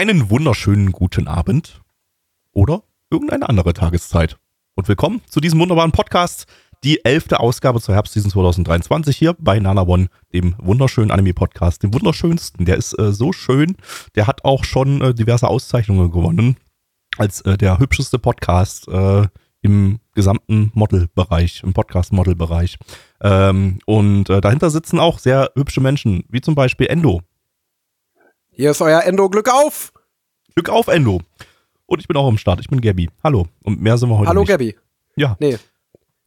Einen wunderschönen guten Abend oder irgendeine andere Tageszeit. Und willkommen zu diesem wunderbaren Podcast, die elfte Ausgabe zur Herbstseason 2023 hier bei Nana One, dem wunderschönen Anime-Podcast, dem wunderschönsten. Der ist äh, so schön, der hat auch schon äh, diverse Auszeichnungen gewonnen als äh, der hübscheste Podcast äh, im gesamten Model-Bereich, im Podcast-Model-Bereich. Ähm, und äh, dahinter sitzen auch sehr hübsche Menschen, wie zum Beispiel Endo. Hier ist euer Endo Glück auf. Glück auf, Endo. Und ich bin auch am Start. Ich bin Gabby. Hallo. Und mehr sind wir heute Hallo nicht. Gabby. Ja. Nee.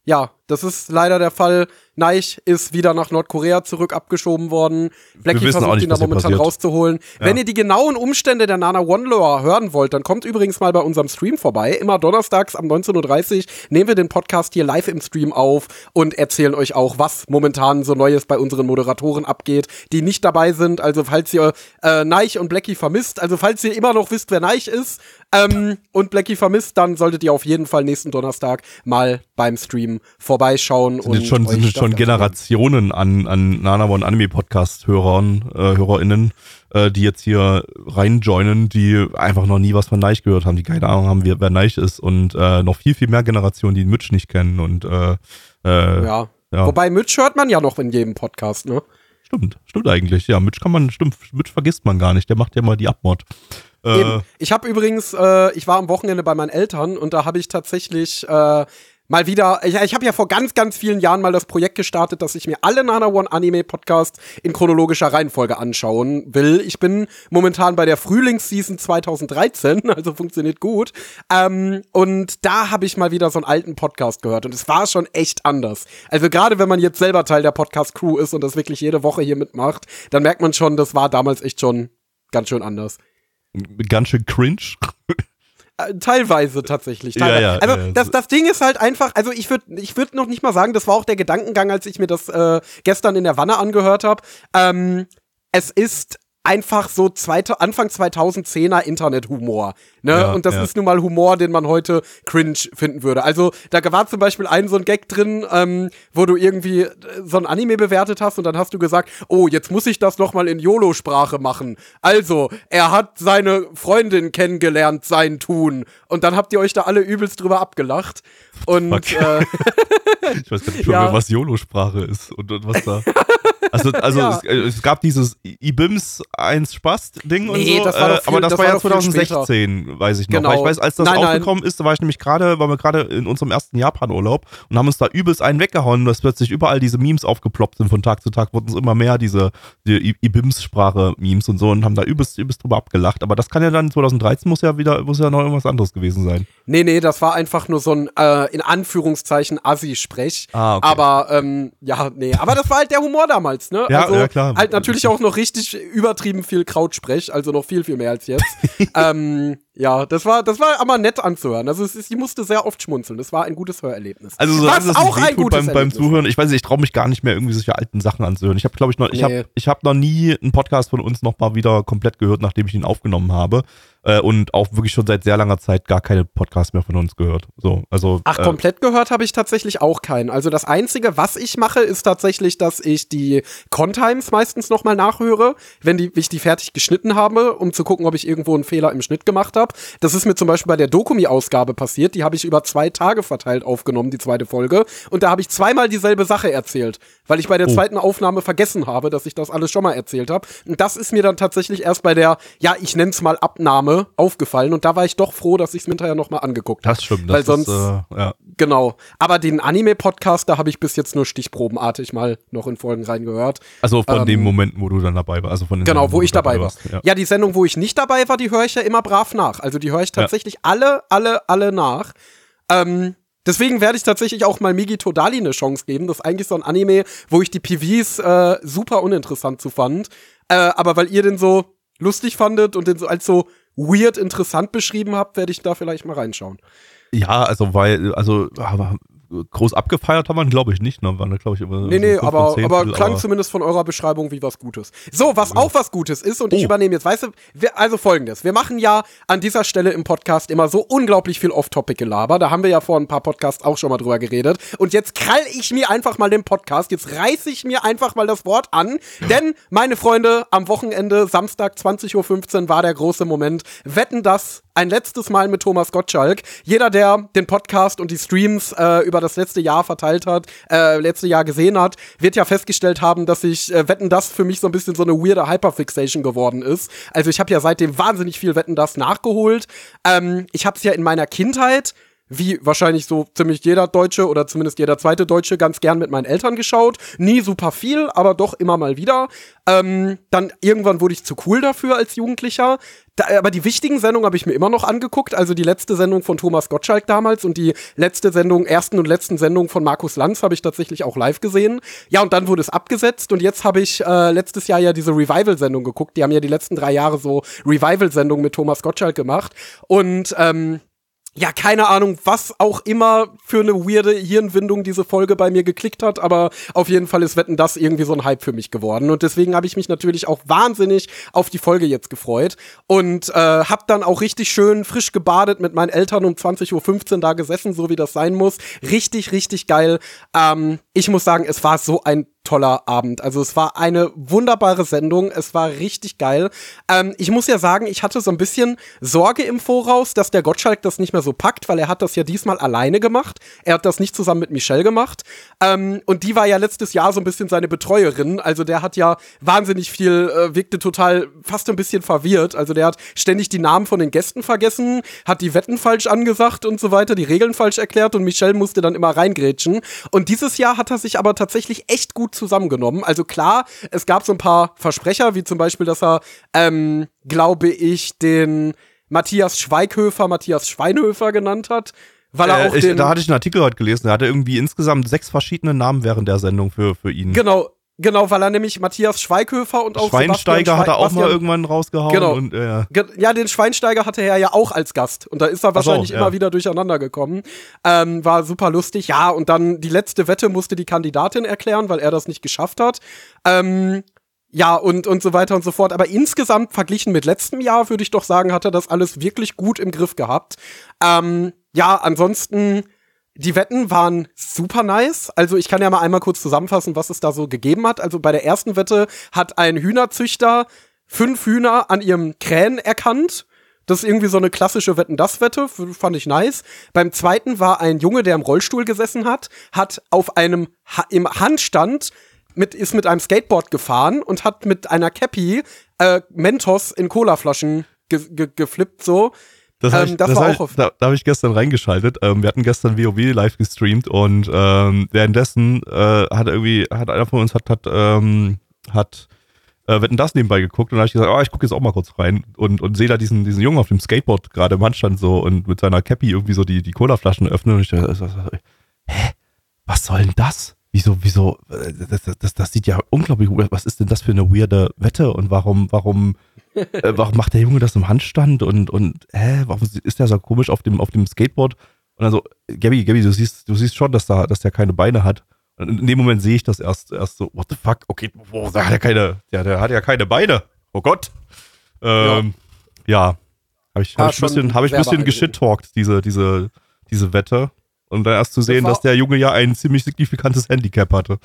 Ja, das ist leider der Fall. Neich ist wieder nach Nordkorea zurück abgeschoben worden. Blackie versucht nicht, ihn da momentan passiert. rauszuholen. Ja. Wenn ihr die genauen Umstände der Nana One Lore hören wollt, dann kommt übrigens mal bei unserem Stream vorbei. Immer donnerstags um 19.30 Uhr nehmen wir den Podcast hier live im Stream auf und erzählen euch auch, was momentan so Neues bei unseren Moderatoren abgeht, die nicht dabei sind. Also falls ihr äh, Neich und Blackie vermisst, also falls ihr immer noch wisst, wer Neich ist ähm, und Blackie vermisst, dann solltet ihr auf jeden Fall nächsten Donnerstag mal beim Stream vorbeischauen. Sind jetzt schon, sind jetzt schon Generationen an, an Nana One Anime Podcast Hörern, äh, HörerInnen, äh, die jetzt hier reinjoinen, die einfach noch nie was von Neich gehört haben, die keine Ahnung haben, wer, wer Neich ist und äh, noch viel, viel mehr Generationen, die Mitch nicht kennen und äh, äh, Ja. Ja. Wobei Mitch hört man ja noch in jedem Podcast, ne? stimmt, stimmt eigentlich. Ja, Mitch kann man, stimmt, Mitch vergisst man gar nicht, der macht ja mal die Abmord. Äh, Eben. Ich habe übrigens, äh, ich war am Wochenende bei meinen Eltern und da habe ich tatsächlich äh, mal wieder, ich, ich habe ja vor ganz, ganz vielen Jahren mal das Projekt gestartet, dass ich mir alle Nana One Anime Podcasts in chronologischer Reihenfolge anschauen will. Ich bin momentan bei der Frühlingsseason 2013, also funktioniert gut. Ähm, und da habe ich mal wieder so einen alten Podcast gehört und es war schon echt anders. Also gerade wenn man jetzt selber Teil der Podcast-Crew ist und das wirklich jede Woche hier mitmacht, dann merkt man schon, das war damals echt schon ganz schön anders. ganz schön cringe. Teilweise tatsächlich. Ja, Teilweise. ja, also ja, das, das Ding ist halt einfach, also ich würde ich würd noch nicht mal sagen, das war auch der Gedankengang, als ich mir das äh, gestern in der Wanne angehört habe. Ähm, es ist einfach so zweite, Anfang 2010er Internethumor. Ne? Ja, Und das ja. ist nun mal Humor, den man heute cringe finden würde. Also da war zum Beispiel ein so ein Gag drin, ähm, wo du irgendwie äh, so ein Anime bewertet hast und dann hast du gesagt, oh, jetzt muss ich das noch mal in YOLO-Sprache machen. Also, er hat seine Freundin kennengelernt, sein Tun. Und dann habt ihr euch da alle übelst drüber abgelacht. Und äh, Ich weiß gar nicht mehr, Ja. was YOLO-Sprache ist und, und was da. Also, also Ja. es, äh, es gab dieses IBIMS 1 Spaß-Ding und Nee, so, das war äh, viel- aber das, das war ja doch viel 2016, weiß ich noch. Genau. Weil ich weiß, als das Nein, nein. aufgekommen ist, da war ich nämlich gerade, waren wir gerade in unserem ersten Japan-Urlaub und haben uns da übelst einen weggehauen, dass plötzlich überall diese Memes aufgeploppt sind. Von Tag zu Tag wurden es immer mehr, diese die IBIMS-Sprache-Memes und so und haben da übelst, übelst drüber abgelacht. Aber das kann ja dann 2013 muss ja wieder, muss ja noch irgendwas anderes gewesen sein. nee, nee, das war einfach nur so ein, äh, in Anführungszeichen, Assi-Sprech. Ah, okay. Aber, ähm, ja, nee, aber das war halt der Humor damals, ne? Ja, also, ja, klar. Halt natürlich auch noch richtig übertrieben viel Krautsprech, also noch viel, viel mehr als jetzt. ähm, ja, das war, das war aber nett anzuhören. Also, es ist, sie musste sehr oft schmunzeln. Das war ein gutes Hörerlebnis. Also solange Was das auch ein gutes beim, beim. Zuhören, ich weiß nicht, ich traue mich gar nicht mehr irgendwie solche alten Sachen anzuhören. Ich habe, glaube ich, noch, ich Nee. habe ich hab noch nie einen Podcast von uns noch mal wieder komplett gehört, nachdem ich ihn aufgenommen habe. Äh, und auch wirklich schon seit sehr langer Zeit gar keine Podcasts mehr von uns gehört. So, also. Ach, äh, komplett gehört habe ich tatsächlich auch keinen. Also das Einzige, was ich mache, ist tatsächlich, dass ich die Contimes meistens nochmal nachhöre, wenn die, ich die fertig geschnitten habe, um zu gucken, ob ich irgendwo einen Fehler im Schnitt gemacht habe. Das ist mir zum Beispiel bei der Dokumi-Ausgabe passiert. Die habe ich über zwei Tage verteilt aufgenommen, die zweite Folge. Und da habe ich zweimal dieselbe Sache erzählt, weil ich bei der Oh. zweiten Aufnahme vergessen habe, dass ich das alles schon mal erzählt habe. Und das ist mir dann tatsächlich erst bei der, ja, ich nenn's mal Abnahme aufgefallen. Und da war ich doch froh, dass ich es mir hinterher nochmal angeguckt habe. Das stimmt. Weil Das sonst, ist, äh, ja. genau. Aber den Anime-Podcast, da habe ich bis jetzt nur stichprobenartig mal noch in Folgen reingehört. Also von Ähm, den Momenten, wo du dann dabei warst. Also von den Genau, Sendungen, wo ich du dabei war. Ja. Ja. die Sendung, wo ich nicht dabei war, die höre ich ja immer brav nach. Also die höre ich tatsächlich alle, alle, alle nach. Ähm, deswegen werde ich tatsächlich auch mal Migi Todali eine Chance geben. Das ist eigentlich so ein Anime, wo ich die PVs äh, super uninteressant zu fand. Äh, aber weil ihr den so lustig fandet und den so als so weird interessant beschrieben habt, werde ich da vielleicht mal reinschauen. Ja, also weil, also aber groß abgefeiert haben wir, glaube ich, nicht. Ne? Waren, glaube ich, immer nee, nee, aber, aber klang aber zumindest von eurer Beschreibung wie was Gutes. So, was ja. auch was Gutes ist, und oh. ich übernehme jetzt, weißt du, wir, also folgendes. Wir machen ja an dieser Stelle im Podcast immer so unglaublich viel Off-Topic-Gelaber. Da haben wir ja vor ein paar Podcasts auch schon mal drüber geredet. Und jetzt krall ich mir einfach mal den Podcast, jetzt reiße ich mir einfach mal das Wort an, denn, meine Freunde, am Wochenende, Samstag 20.15 Uhr war der große Moment. Wetten das ein letztes Mal mit Thomas Gottschalk. Jeder, der den Podcast und die Streams äh, über das letzte Jahr verteilt hat, äh, letzte Jahr gesehen hat, wird ja festgestellt haben, dass ich äh, Wetten das für mich so ein bisschen so eine weirde Hyperfixation geworden ist. Also ich habe ja seitdem wahnsinnig viel Wetten das nachgeholt. Ähm, ich habe es ja in meiner Kindheit wie wahrscheinlich so ziemlich jeder Deutsche oder zumindest jeder zweite Deutsche ganz gern mit meinen Eltern geschaut. Nie super viel, aber doch immer mal wieder. Ähm, dann irgendwann wurde ich zu cool dafür als Jugendlicher. Da, aber die wichtigen Sendungen habe ich mir immer noch angeguckt. Also die letzte Sendung von Thomas Gottschalk damals und die letzte Sendung, ersten und letzten Sendung von Markus Lanz habe ich tatsächlich auch live gesehen. Ja, und dann wurde es abgesetzt und jetzt habe ich äh, letztes Jahr ja diese Revival-Sendung geguckt. Die haben ja die letzten drei Jahre so Revival-Sendungen mit Thomas Gottschalk gemacht. Und ähm, ja, keine Ahnung, was auch immer für eine weirde Hirnwindung diese Folge bei mir geklickt hat, aber auf jeden Fall ist Wetten das irgendwie so ein Hype für mich geworden und deswegen habe ich mich natürlich auch wahnsinnig auf die Folge jetzt gefreut und äh, hab dann auch richtig schön frisch gebadet mit meinen Eltern um 20.15 Uhr da gesessen, so wie das sein muss. Richtig, richtig geil. Ähm, ich muss sagen, es war so ein toller Abend. Also es war eine wunderbare Sendung. Es war richtig geil. Ähm, ich muss ja sagen, ich hatte so ein bisschen Sorge im Voraus, dass der Gottschalk das nicht mehr so packt, weil er hat das ja diesmal alleine gemacht. Er hat das nicht zusammen mit Michelle gemacht. Ähm, und die war ja letztes Jahr so ein bisschen seine Betreuerin. Also der hat ja wahnsinnig viel, äh, wirkte total fast ein bisschen verwirrt. Also der hat ständig die Namen von den Gästen vergessen, hat die Wetten falsch angesagt und so weiter, die Regeln falsch erklärt und Michelle musste dann immer reingrätschen. Und dieses Jahr hat er sich aber tatsächlich echt gut zusammengenommen. Also klar, es gab so ein paar Versprecher, wie zum Beispiel, dass er, ähm, glaube ich, den Matthias Schweighöfer Matthias Schweinhöfer genannt hat. Weil er äh, auch ich, den, da hatte ich einen Artikel heute gelesen, er hatte irgendwie insgesamt sechs verschiedene Namen während der Sendung für, für ihn. Genau, Genau, weil er nämlich Matthias Schweighöfer und auch Schweinsteiger hat er auch Bastian, mal irgendwann rausgehauen. Genau. Und, äh, ja, den Schweinsteiger hatte er ja auch als Gast. Und da ist er wahrscheinlich so, ja. immer wieder durcheinander gekommen. Ähm, war super lustig. Ja, und dann die letzte Wette musste die Kandidatin erklären, weil er das nicht geschafft hat. Ähm, ja, und, und so weiter und so fort. Aber insgesamt verglichen mit letztem Jahr, würde ich doch sagen, hat er das alles wirklich gut im Griff gehabt. Ähm, ja, ansonsten die Wetten waren super nice. Also ich kann ja mal einmal kurz zusammenfassen, was es da so gegeben hat. Also bei der ersten Wette hat ein Hühnerzüchter fünf Hühner an ihrem Krähen erkannt. Das ist irgendwie so eine klassische Wetten-Das-Wette, fand ich nice. Beim zweiten war ein Junge, der im Rollstuhl gesessen hat, hat auf einem ha im Handstand mit, ist mit einem Skateboard gefahren und hat mit einer Cappy äh, Mentos in Colaflaschen ge ge geflippt so. Das, ähm, ich, das, das war auch ich, da, da habe ich gestern reingeschaltet. Ähm, wir hatten gestern WoW live gestreamt und ähm, währenddessen äh, hat irgendwie, hat einer von uns hat, hat, ähm, hat äh, Wetten das nebenbei geguckt und da habe ich gesagt, oh, ich gucke jetzt auch mal kurz rein und, und sehe da diesen, diesen Jungen auf dem Skateboard gerade im Handstand so und mit seiner Cappy irgendwie so die, die Colaflaschen öffnen und ich dachte, hä? Was soll denn das? Wieso, wieso, äh, das, das, das sieht ja unglaublich, was ist denn das für eine weirde Wette und warum, warum äh, warum macht der Junge das im Handstand und, und hä, warum ist der so komisch auf dem, auf dem Skateboard? Und dann so, Gabby, Gabby, du siehst, du siehst schon, dass, da, dass der keine Beine hat. Und in dem Moment sehe ich das erst, erst so, what the fuck? Okay, boah, der hat ja keine, der, der hat ja keine Beine. Oh Gott. Ähm, ja. ja. Habe ich, hab ich ein bisschen, hab ich bisschen geschittalkt, diese, diese, diese Wette. Und dann erst zu sehen, das dass der Junge ja ein ziemlich signifikantes Handicap hatte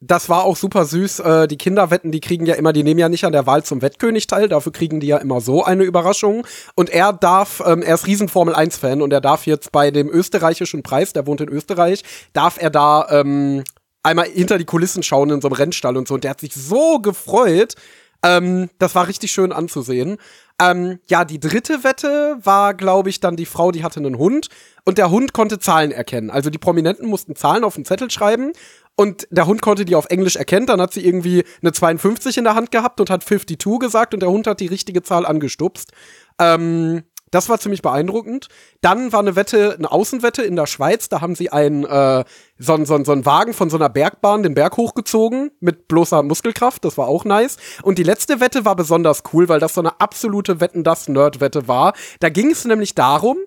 das war auch super süß. Äh, die Kinderwetten, die kriegen ja immer, die nehmen ja nicht an der Wahl zum Wettkönig teil, dafür kriegen die ja immer so eine Überraschung. Und er darf, ähm, er ist riesen Formel 1-Fan und er darf jetzt bei dem österreichischen Preis, der wohnt in Österreich, darf er da ähm, einmal hinter die Kulissen schauen in so einem Rennstall und so. Und der hat sich so gefreut. Ähm, das war richtig schön anzusehen. Ähm, ja, die dritte Wette war, glaube ich, dann die Frau, die hatte einen Hund und der Hund konnte Zahlen erkennen. Also die Prominenten mussten Zahlen auf den Zettel schreiben und der Hund konnte die auf Englisch erkennen. Dann hat sie irgendwie eine 52 in der Hand gehabt und hat 52 gesagt und der Hund hat die richtige Zahl angestupst. Ähm, Das war ziemlich beeindruckend. Dann war eine Wette, eine Außenwette in der Schweiz. Da haben sie einen, äh, so, so, so einen Wagen von so einer Bergbahn den Berg hochgezogen mit bloßer Muskelkraft. Das war auch nice. Und die letzte Wette war besonders cool, weil das so eine absolute Wetten-das-Nerd-Wette war. Da ging es nämlich darum,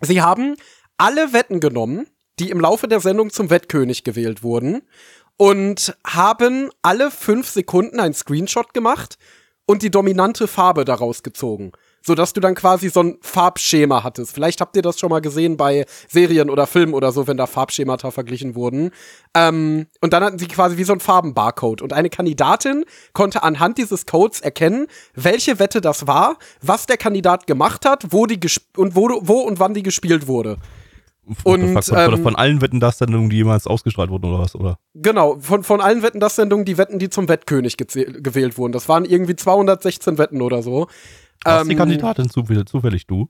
sie haben alle Wetten genommen, die im Laufe der Sendung zum Wettkönig gewählt wurden und haben alle fünf Sekunden einen Screenshot gemacht und die dominante Farbe daraus gezogen. Sodass du dann quasi so ein Farbschema hattest. Vielleicht habt ihr das schon mal gesehen bei Serien oder Filmen oder so, wenn da Farbschemata verglichen wurden. Ähm, und dann hatten sie quasi wie so ein Farbenbarcode. Und eine Kandidatin konnte anhand dieses Codes erkennen, welche Wette das war, was der Kandidat gemacht hat, wo die und wo, wo und wann die gespielt wurde. Und von, ähm, von allen Wetten das Sendungen, die jemals ausgestrahlt wurden oder was, oder? Genau, von, von allen Wetten das Sendungen, die Wetten, die zum Wettkönig gewählt wurden. Das waren irgendwie 216 Wetten oder so. Warst ähm, die Kandidatin zufällig, zufällig du?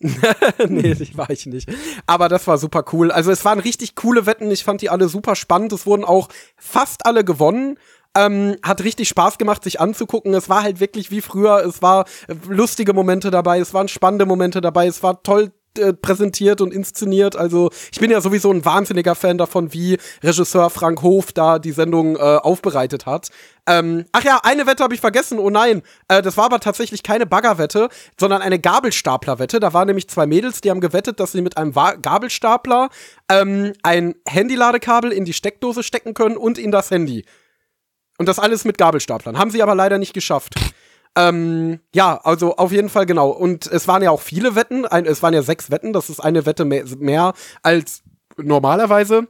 nee, ich war ich nicht. Aber das war super cool. Also es waren richtig coole Wetten. Ich fand die alle super spannend. Es wurden auch fast alle gewonnen. Ähm, hat richtig Spaß gemacht, sich anzugucken. Es war halt wirklich wie früher. Es war lustige Momente dabei. Es waren spannende Momente dabei. Es war toll äh, präsentiert und inszeniert. Also ich bin ja sowieso ein wahnsinniger Fan davon, wie Regisseur Frank Hof da die Sendung äh, aufbereitet hat. Ähm, ach ja, eine Wette habe ich vergessen. Oh nein, äh, das war aber tatsächlich keine Baggerwette, sondern eine Gabelstaplerwette. Da waren nämlich zwei Mädels, die haben gewettet, dass sie mit einem Wa Gabelstapler ähm, ein Handyladekabel in die Steckdose stecken können und in das Handy. Und das alles mit Gabelstaplern. Haben sie aber leider nicht geschafft. Ähm, ja, also auf jeden Fall genau. Und es waren ja auch viele Wetten. Ein, es waren ja sechs Wetten. Das ist eine Wette mehr, mehr als normalerweise.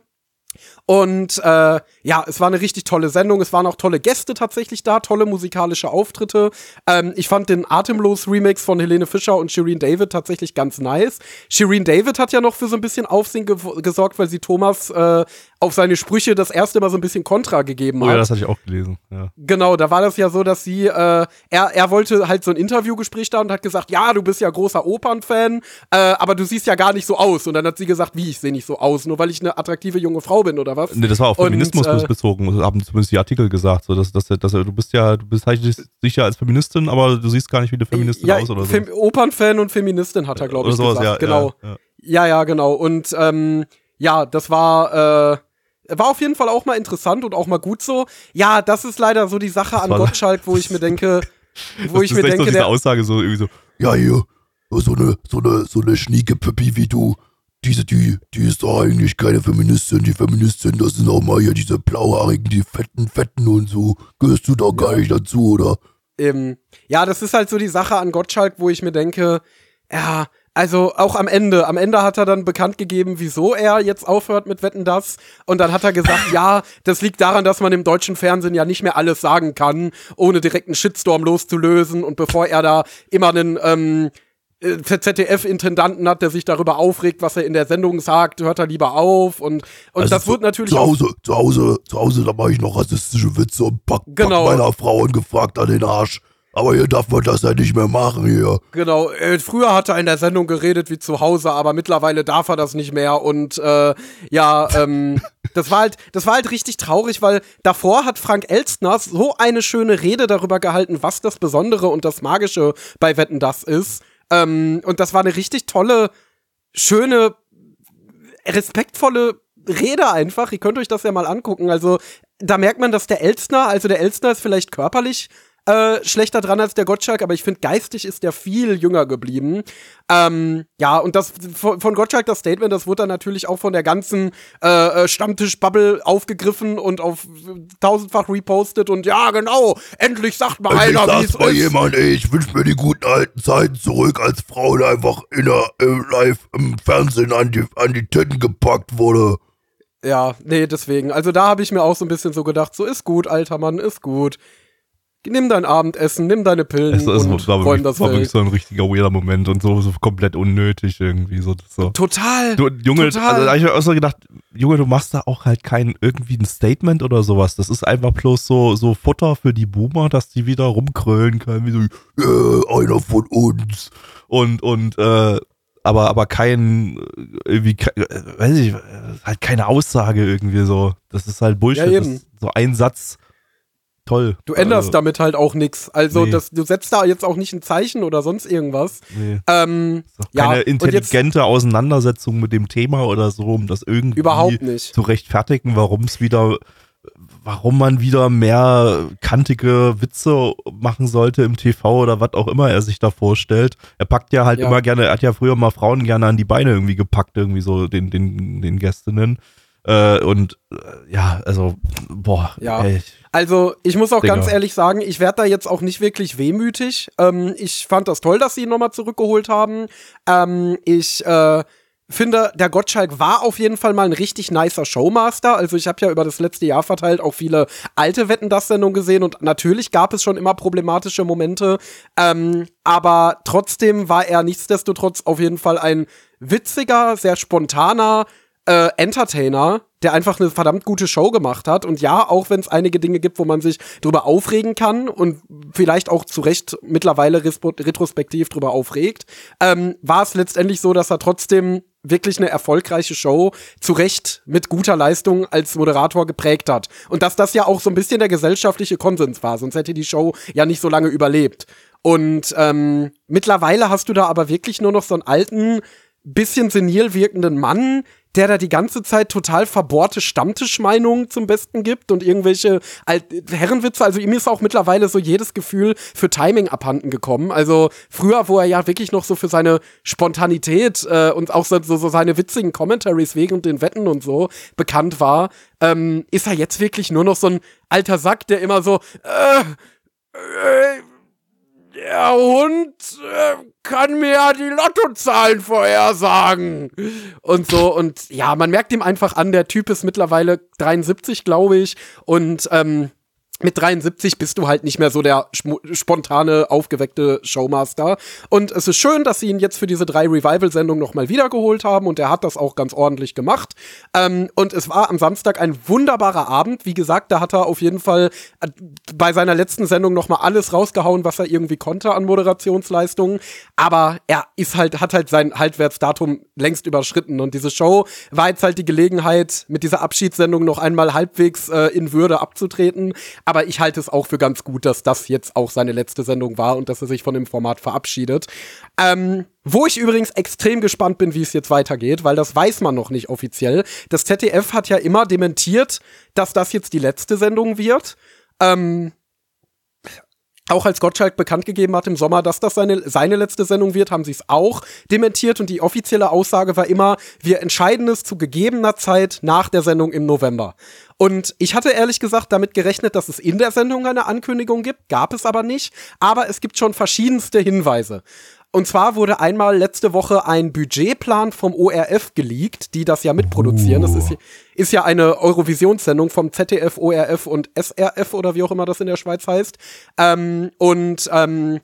Und äh, ja, es war eine richtig tolle Sendung. Es waren auch tolle Gäste tatsächlich da, tolle musikalische Auftritte. Ähm, ich fand den Atemlos Remix von Helene Fischer und Shireen David tatsächlich ganz nice. Shireen David hat ja noch für so ein bisschen Aufsehen ge gesorgt, weil sie Thomas äh, auf seine Sprüche das erste Mal so ein bisschen Kontra gegeben hat. Oh ja, das hatte ich auch gelesen. Ja. Genau, da war das ja so, dass sie, äh, er, er wollte halt so ein Interviewgespräch da und hat gesagt, ja, du bist ja großer Opernfan, äh, aber du siehst ja gar nicht so aus. Und dann hat sie gesagt, wie, ich sehe nicht so aus, nur weil ich eine attraktive junge Frau bin oder was? Nee, das war auf Feminismus und, äh, bezogen, haben zumindest die Artikel gesagt. So, dass, dass, dass, du bist ja, du bist halt sicher als Feministin, aber du siehst gar nicht wie eine Feministin ja, aus oder so. Opernfan und Feministin hat er, glaube ich, sowas, gesagt. Ja, genau. Ja, ja, ja, genau. Und ähm, ja, das war, äh, war auf jeden Fall auch mal interessant und auch mal gut so. Ja, das ist leider so die Sache an Gottschalk, wo ich mir denke, wo ich mir denke, so diese der Aussage so irgendwie so, ja hier, so eine so eine so eine schnieke Püppi wie du, diese die die ist doch eigentlich keine Feministin, die Feministin, das sind auch mal hier diese blauhaarigen, die fetten fetten und so. Gehörst du doch gar nicht dazu, oder? Ähm, ja, das ist halt so die Sache an Gottschalk, wo ich mir denke, ja, also auch am Ende. Am Ende hat er dann bekannt gegeben, wieso er jetzt aufhört mit Wetten das. Und dann hat er gesagt, ja, das liegt daran, dass man im deutschen Fernsehen ja nicht mehr alles sagen kann, ohne direkt einen Shitstorm loszulösen. Und bevor er da immer einen ähm, äh, ZDF-Intendanten hat, der sich darüber aufregt, was er in der Sendung sagt, hört er lieber auf. Und, und also das wird natürlich. Zu Hause, zu Hause, zu Hause, da mache ich noch rassistische Witze und pack, genau. pack meiner Frau ungefragt an den Arsch. Aber hier darf man das ja nicht mehr machen hier. Genau, äh, früher hat er in der Sendung geredet wie zu Hause, aber mittlerweile darf er das nicht mehr. Und äh, ja, ähm, das war halt, das war halt richtig traurig, weil davor hat Frank Elstner so eine schöne Rede darüber gehalten, was das Besondere und das Magische bei Wetten das ist. Ähm, und das war eine richtig tolle, schöne, respektvolle Rede einfach. Ihr könnt euch das ja mal angucken. Also da merkt man, dass der Elstner, also der Elstner ist vielleicht körperlich äh, schlechter dran als der Gottschalk, aber ich finde, geistig ist der viel jünger geblieben. Ähm, ja, und das von, von Gottschalk das Statement, das wurde dann natürlich auch von der ganzen äh, äh Stammtisch-Bubble aufgegriffen und auf tausendfach repostet und ja, genau, endlich sagt mal endlich einer, wie es ist. jemand, ey, ich wünsche mir die guten alten Zeiten zurück, als Frau einfach in der, äh, live im Fernsehen an die, an die Titten gepackt wurde. Ja, nee, deswegen. Also da habe ich mir auch so ein bisschen so gedacht, so ist gut, alter Mann, ist gut nimm dein Abendessen, nimm deine Pillen es, es und war, das war wirklich so ein richtiger weirder Moment und so, so komplett unnötig irgendwie. So, so. Total. Du, Junge, total. Also, ich mir auch so gedacht, Junge, du machst da auch halt kein irgendwie ein Statement oder sowas. Das ist einfach bloß so, so Futter für die Boomer, dass die wieder rumkrölen können, wie so, äh, einer von uns. Und, und, äh, aber, aber kein, irgendwie, äh, weiß ich, halt keine Aussage irgendwie so. Das ist halt Bullshit. Ja, so ein Satz toll. Du änderst Also, damit halt auch nichts. Also Nee. das, du setzt da jetzt auch nicht ein Zeichen oder sonst irgendwas. nee. Ähm, ja, keine und jetzt intelligente Auseinandersetzung mit dem Thema oder so, um das irgendwie überhaupt nicht. zu rechtfertigen, warum es wieder, warum man wieder mehr kantige Witze machen sollte im TV oder was auch immer er sich da vorstellt. Er packt ja halt Ja. immer gerne, er hat ja früher mal Frauen gerne an die Beine irgendwie gepackt, irgendwie so den, den, den Gästinnen. Äh, und äh, ja, also, boah, Ja. ey, Also, ich muss auch ganz ehrlich sagen, ich werde da jetzt auch nicht wirklich wehmütig. Ähm, ich fand das toll, dass sie ihn nochmal zurückgeholt haben. Ähm, ich äh, finde, der Gottschalk war auf jeden Fall mal ein richtig nicer Showmaster. Also, ich habe ja über das letzte Jahr verteilt auch viele alte Wetten das Sendungen gesehen und natürlich gab es schon immer problematische Momente. Ähm, aber trotzdem war er nichtsdestotrotz auf jeden Fall ein witziger, sehr spontaner äh, Entertainer, der einfach eine verdammt gute Show gemacht hat. Und ja, auch wenn es einige Dinge gibt, wo man sich drüber aufregen kann und vielleicht auch zu Recht mittlerweile retrospektiv drüber aufregt, ähm, war es letztendlich so, dass er trotzdem wirklich eine erfolgreiche Show zu Recht mit guter Leistung als Moderator geprägt hat. Und dass das ja auch so ein bisschen der gesellschaftliche Konsens war, sonst hätte die Show ja nicht so lange überlebt. Und ähm, mittlerweile hast du da aber wirklich nur noch so einen alten, bisschen senil wirkenden Mann, der da die ganze Zeit total verbohrte Stammtischmeinungen zum Besten gibt und irgendwelche Alt Herrenwitze. Also ihm ist auch mittlerweile so jedes Gefühl für Timing abhanden gekommen. Also früher, wo er ja wirklich noch so für seine Spontanität äh, und auch so, so, seine witzigen Commentaries während den Wetten und so bekannt war, ähm, ist er jetzt wirklich nur noch so ein alter Sack, der immer so äh, äh, der Hund äh, kann mir die Lottozahlen vorhersagen. Und so, und ja, man merkt ihm einfach an, der Typ ist mittlerweile 73, glaube ich. Und ähm, mit 73 bist du halt nicht mehr so der spontane, aufgeweckte Showmaster. Und es ist schön, dass sie ihn jetzt für diese drei Revival-Sendungen nochmal wiedergeholt haben und er hat das auch ganz ordentlich gemacht. Ähm, und es war am Samstag ein wunderbarer Abend. Wie gesagt, da hat er auf jeden Fall äh, bei seiner letzten Sendung nochmal alles rausgehauen, was er irgendwie konnte an Moderationsleistungen. Aber er ist halt, hat halt sein Haltwertsdatum längst überschritten. Und diese Show war jetzt halt die Gelegenheit, mit dieser Abschiedssendung noch einmal halbwegs äh, in Würde abzutreten. Aber ich halte es auch für ganz gut, dass das jetzt auch seine letzte Sendung war und dass er sich von dem Format verabschiedet. Ähm, wo ich übrigens extrem gespannt bin, wie es jetzt weitergeht, weil das weiß man noch nicht offiziell. Das ZDF hat ja immer dementiert, dass das jetzt die letzte Sendung wird. Ähm, auch als Gottschalk bekannt gegeben hat im Sommer, dass das seine, seine letzte Sendung wird, haben sie es auch dementiert und die offizielle Aussage war immer, wir entscheiden es zu gegebener Zeit nach der Sendung im November. Und ich hatte ehrlich gesagt damit gerechnet, dass es in der Sendung eine Ankündigung gibt, gab es aber nicht, aber es gibt schon verschiedenste Hinweise. Und zwar wurde einmal letzte Woche ein Budgetplan vom ORF geleakt, die das ja mitproduzieren. Das ist, ist ja eine Eurovisionssendung vom ZDF, ORF und SRF oder wie auch immer das in der Schweiz heißt. Ähm, und ähm,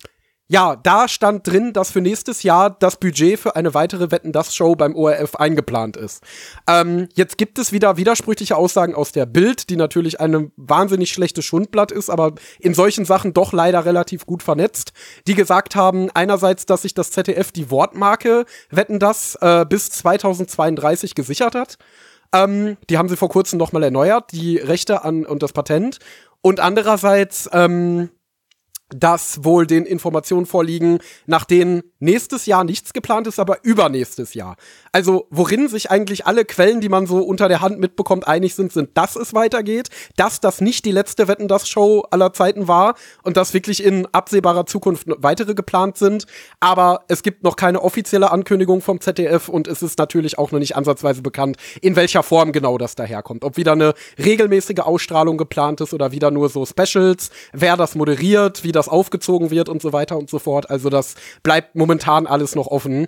ja, da stand drin, dass für nächstes Jahr das Budget für eine weitere Wetten das Show beim ORF eingeplant ist. Ähm, jetzt gibt es wieder widersprüchliche Aussagen aus der Bild, die natürlich eine wahnsinnig schlechte Schundblatt ist, aber in solchen Sachen doch leider relativ gut vernetzt, die gesagt haben, einerseits, dass sich das ZDF die Wortmarke Wetten das äh, bis 2032 gesichert hat. Ähm, die haben sie vor kurzem nochmal erneuert, die Rechte an und das Patent. Und andererseits, ähm, dass wohl den Informationen vorliegen, nach denen nächstes Jahr nichts geplant ist, aber übernächstes Jahr. Also, worin sich eigentlich alle Quellen, die man so unter der Hand mitbekommt, einig sind, sind, dass es weitergeht, dass das nicht die letzte Wetten das Show aller Zeiten war und dass wirklich in absehbarer Zukunft weitere geplant sind. Aber es gibt noch keine offizielle Ankündigung vom ZDF und es ist natürlich auch noch nicht ansatzweise bekannt, in welcher Form genau das daherkommt. Ob wieder eine regelmäßige Ausstrahlung geplant ist oder wieder nur so Specials, wer das moderiert, wie das aufgezogen wird und so weiter und so fort. Also das bleibt momentan alles noch offen.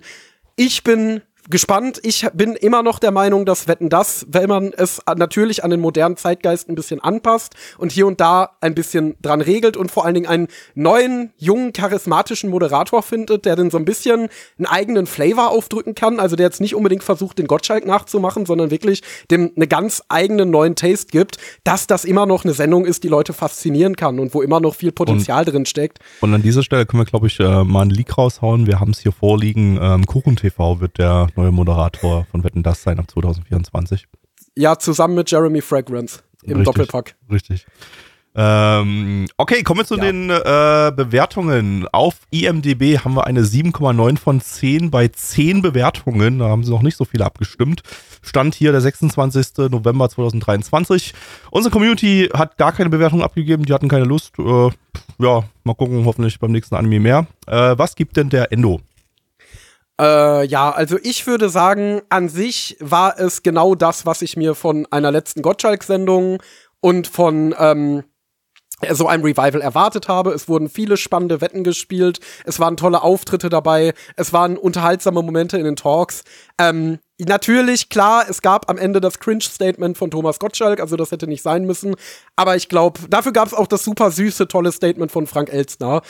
Ich bin gespannt. Ich bin immer noch der Meinung, dass Wetten das, wenn man es natürlich an den modernen Zeitgeist ein bisschen anpasst und hier und da ein bisschen dran regelt und vor allen Dingen einen neuen, jungen, charismatischen Moderator findet, der dann so ein bisschen einen eigenen Flavor aufdrücken kann. Also der jetzt nicht unbedingt versucht, den Gottschalk nachzumachen, sondern wirklich dem eine ganz eigenen neuen Taste gibt, dass das immer noch eine Sendung ist, die Leute faszinieren kann und wo immer noch viel Potenzial drin steckt. Und an dieser Stelle können wir, glaube ich, äh, mal einen Leak raushauen. Wir haben es hier vorliegen. Ähm, Kuchen TV wird der neue Moderator von Wetten Das sein ab 2024. Ja, zusammen mit Jeremy Fragrance im Richtig. Doppelpack. Richtig. Ähm, okay, kommen wir zu Ja. den äh, Bewertungen. Auf IMDB haben wir eine 7,9 von 10 bei 10 Bewertungen. Da haben sie noch nicht so viele abgestimmt. Stand hier der 26. November 2023. Unsere Community hat gar keine Bewertung abgegeben. Die hatten keine Lust. Äh, ja, mal gucken, hoffentlich beim nächsten Anime mehr. Äh, was gibt denn der Endo? Äh, ja, also ich würde sagen, an sich war es genau das, was ich mir von einer letzten Gottschalk-Sendung und von ähm, so einem Revival erwartet habe. Es wurden viele spannende Wetten gespielt. Es waren tolle Auftritte dabei. Es waren unterhaltsame Momente in den Talks. Ähm, natürlich, klar, es gab am Ende das Cringe-Statement von Thomas Gottschalk, also das hätte nicht sein müssen. Aber ich glaube, dafür gab es auch das super süße, tolle Statement von Frank Elstner.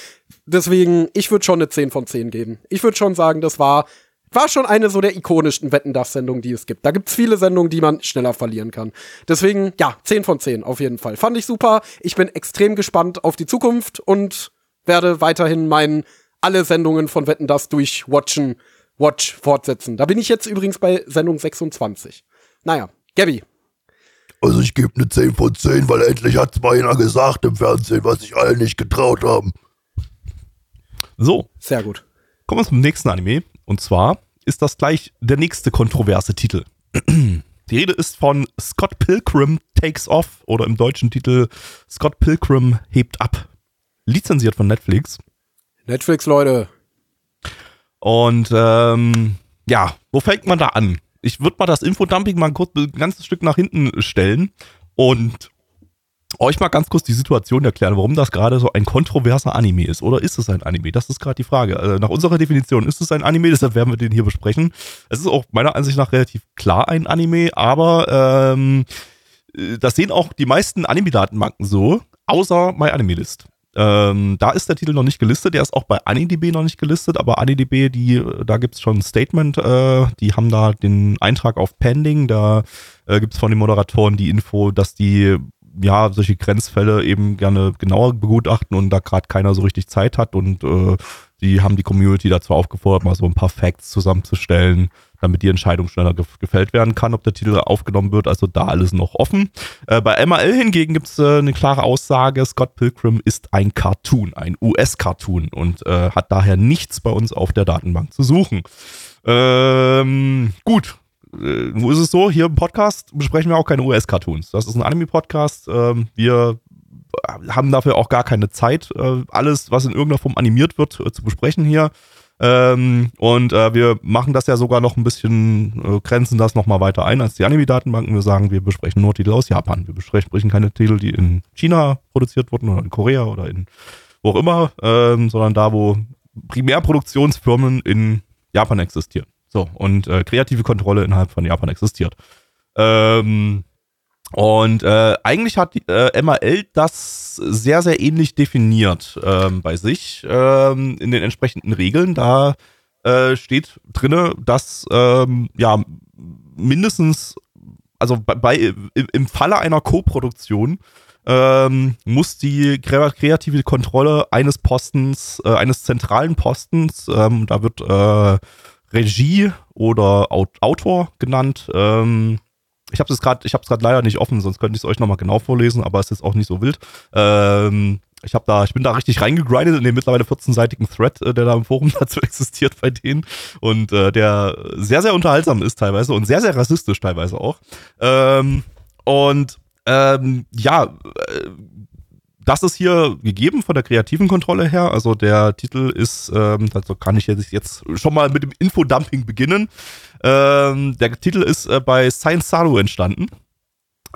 Deswegen, ich würde schon eine 10 von 10 geben. Ich würde schon sagen, das war, war schon eine so der ikonischsten Wetten das Sendungen, die es gibt. Da gibt's viele Sendungen, die man schneller verlieren kann. Deswegen, ja, 10 von 10 auf jeden Fall. Fand ich super. Ich bin extrem gespannt auf die Zukunft und werde weiterhin meinen alle Sendungen von Wetten das durch Watchen, Watch fortsetzen. Da bin ich jetzt übrigens bei Sendung 26. Naja, Gabby. Also ich gebe eine 10 von 10, weil endlich hat's mal einer gesagt im Fernsehen, was sich alle nicht getraut haben. So, Sehr gut. kommen wir zum nächsten Anime. Und zwar ist das gleich der nächste kontroverse Titel. Die Rede ist von Scott Pilgrim Takes Off oder im deutschen Titel Scott Pilgrim hebt ab. Lizenziert von Netflix. Netflix, Leute. Und ähm, ja, wo fängt man da an? Ich würde mal das Infodumping mal kurz ein ganzes Stück nach hinten stellen und euch mal ganz kurz die Situation erklären, warum das gerade so ein kontroverser Anime ist. Oder ist es ein Anime? Das ist gerade die Frage. Also nach unserer Definition ist es ein Anime, deshalb werden wir den hier besprechen. Es ist auch meiner Ansicht nach relativ klar ein Anime, aber ähm, äh, das sehen auch die meisten Anime-Datenbanken so, außer MyAnimeList. Ähm, da ist der Titel noch nicht gelistet, der ist auch bei AniDB noch nicht gelistet, aber AniDB, die, da gibt's schon ein Statement, äh, die haben da den Eintrag auf Pending, da äh, gibt's von den Moderatoren die Info, dass die ja solche Grenzfälle eben gerne genauer begutachten und da gerade keiner so richtig Zeit hat und äh, die haben die Community dazu aufgefordert, mal so ein paar Facts zusammenzustellen, damit die Entscheidung schneller gef gefällt werden kann, ob der Titel aufgenommen wird. Also da alles noch offen. Äh, bei MRL hingegen gibt es äh, eine klare Aussage, Scott Pilgrim ist ein Cartoon, ein US-Cartoon und äh, hat daher nichts bei uns auf der Datenbank zu suchen. Ähm, gut. Äh, wo ist es so? Hier im Podcast besprechen wir auch keine US-Cartoons. Das ist ein Anime-Podcast. Ähm, wir haben dafür auch gar keine Zeit, äh, alles, was in irgendeiner Form animiert wird, äh, zu besprechen hier. Ähm, und äh, wir machen das ja sogar noch ein bisschen, äh, grenzen das nochmal weiter ein als die Anime-Datenbanken. Wir sagen, wir besprechen nur Titel aus Japan. Wir besprechen keine Titel, die in China produziert wurden oder in Korea oder in wo auch immer, ähm, sondern da, wo Primärproduktionsfirmen in Japan existieren. So, und äh, kreative Kontrolle innerhalb von Japan existiert. Ähm, und äh, eigentlich hat äh, MAL das sehr, sehr ähnlich definiert ähm, bei sich ähm, in den entsprechenden Regeln. Da äh, steht drinne, dass ähm, ja mindestens, also bei, bei im, Falle einer Co-Produktion ähm, muss die kre- kreative Kontrolle eines Postens, äh, eines zentralen Postens, ähm, da wird äh, Regie oder Aut Autor genannt, ähm, ich habe es gerade, ich habe es gerade leider nicht offen, sonst könnte ich es euch nochmal genau vorlesen, aber es ist auch nicht so wild. Ähm, ich habe da, ich bin da richtig reingegrindet in den mittlerweile 14-seitigen Thread, äh, der da im Forum dazu existiert bei denen und äh, der sehr, sehr unterhaltsam ist teilweise und sehr, sehr rassistisch teilweise auch. Ähm, und ähm, ja, äh, das ist hier gegeben von der kreativen Kontrolle her. Also der Titel ist, ähm, also kann ich jetzt, jetzt schon mal mit dem Infodumping beginnen. Ähm, der Titel ist äh, bei Science Saru entstanden.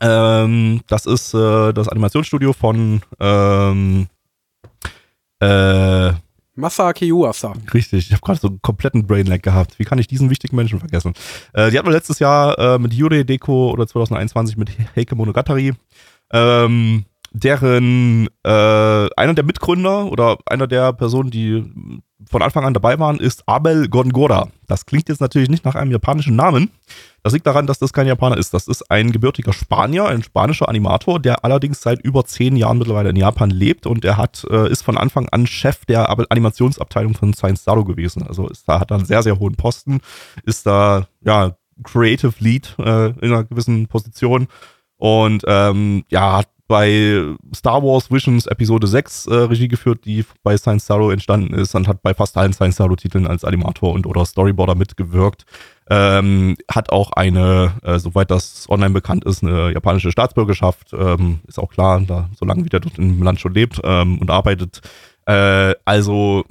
Ähm, das ist äh, das Animationsstudio von ähm, äh, Masaaki Yuasa. Richtig, ich habe gerade so einen kompletten Brainlag gehabt. Wie kann ich diesen wichtigen Menschen vergessen? Äh, die hatten wir letztes Jahr äh, mit Yuri Deko oder 2021 mit Heike Monogatari. Ähm, deren äh, einer der Mitgründer oder einer der Personen, die von Anfang an dabei waren, ist Abel Gongora. Das klingt jetzt natürlich nicht nach einem japanischen Namen. Das liegt daran, dass das kein Japaner ist. Das ist ein gebürtiger Spanier, ein spanischer Animator, der allerdings seit über zehn Jahren mittlerweile in Japan lebt und er hat, äh, ist von Anfang an Chef der Ab- Animationsabteilung von Science Zaro gewesen. Also ist da, hat da einen sehr, sehr hohen Posten, ist da, ja, Creative Lead äh, in einer gewissen Position und ähm, ja, hat bei Star Wars Visions Episode 6 äh, Regie geführt, die bei Science Star entstanden ist und hat bei fast allen Science Star Titeln als Animator und oder Storyboarder mitgewirkt. Ähm, hat auch eine, äh, soweit das online bekannt ist, eine japanische Staatsbürgerschaft. Ähm, ist auch klar, da, solange wie der dort im Land schon lebt ähm, und arbeitet. Äh, also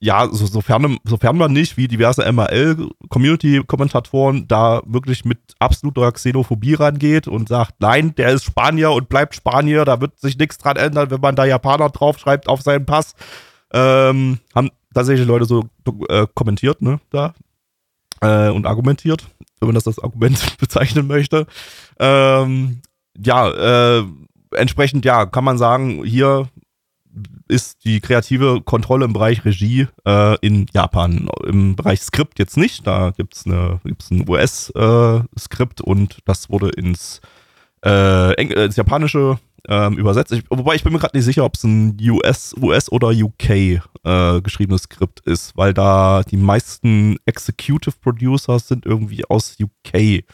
ja, so, sofern, sofern man nicht, wie diverse MRL-Community-Kommentatoren, da wirklich mit absoluter Xenophobie rangeht und sagt, nein, der ist Spanier und bleibt Spanier, da wird sich nichts dran ändern, wenn man da Japaner draufschreibt auf seinen Pass. Ähm, haben tatsächlich Leute so äh, kommentiert, ne, da. Äh, und argumentiert, wenn man das als Argument bezeichnen möchte. Ähm, ja, äh, entsprechend, ja, kann man sagen, hier ist die kreative Kontrolle im Bereich Regie äh, in Japan. Im Bereich Skript jetzt nicht. Da gibt es ein US-Skript äh, und das wurde ins, äh, äh, ins Japanische ähm, übersetzt. Ich, wobei ich bin mir gerade nicht sicher, ob es ein US, US oder UK äh, geschriebenes Skript ist, weil da die meisten Executive Producers sind irgendwie aus UK.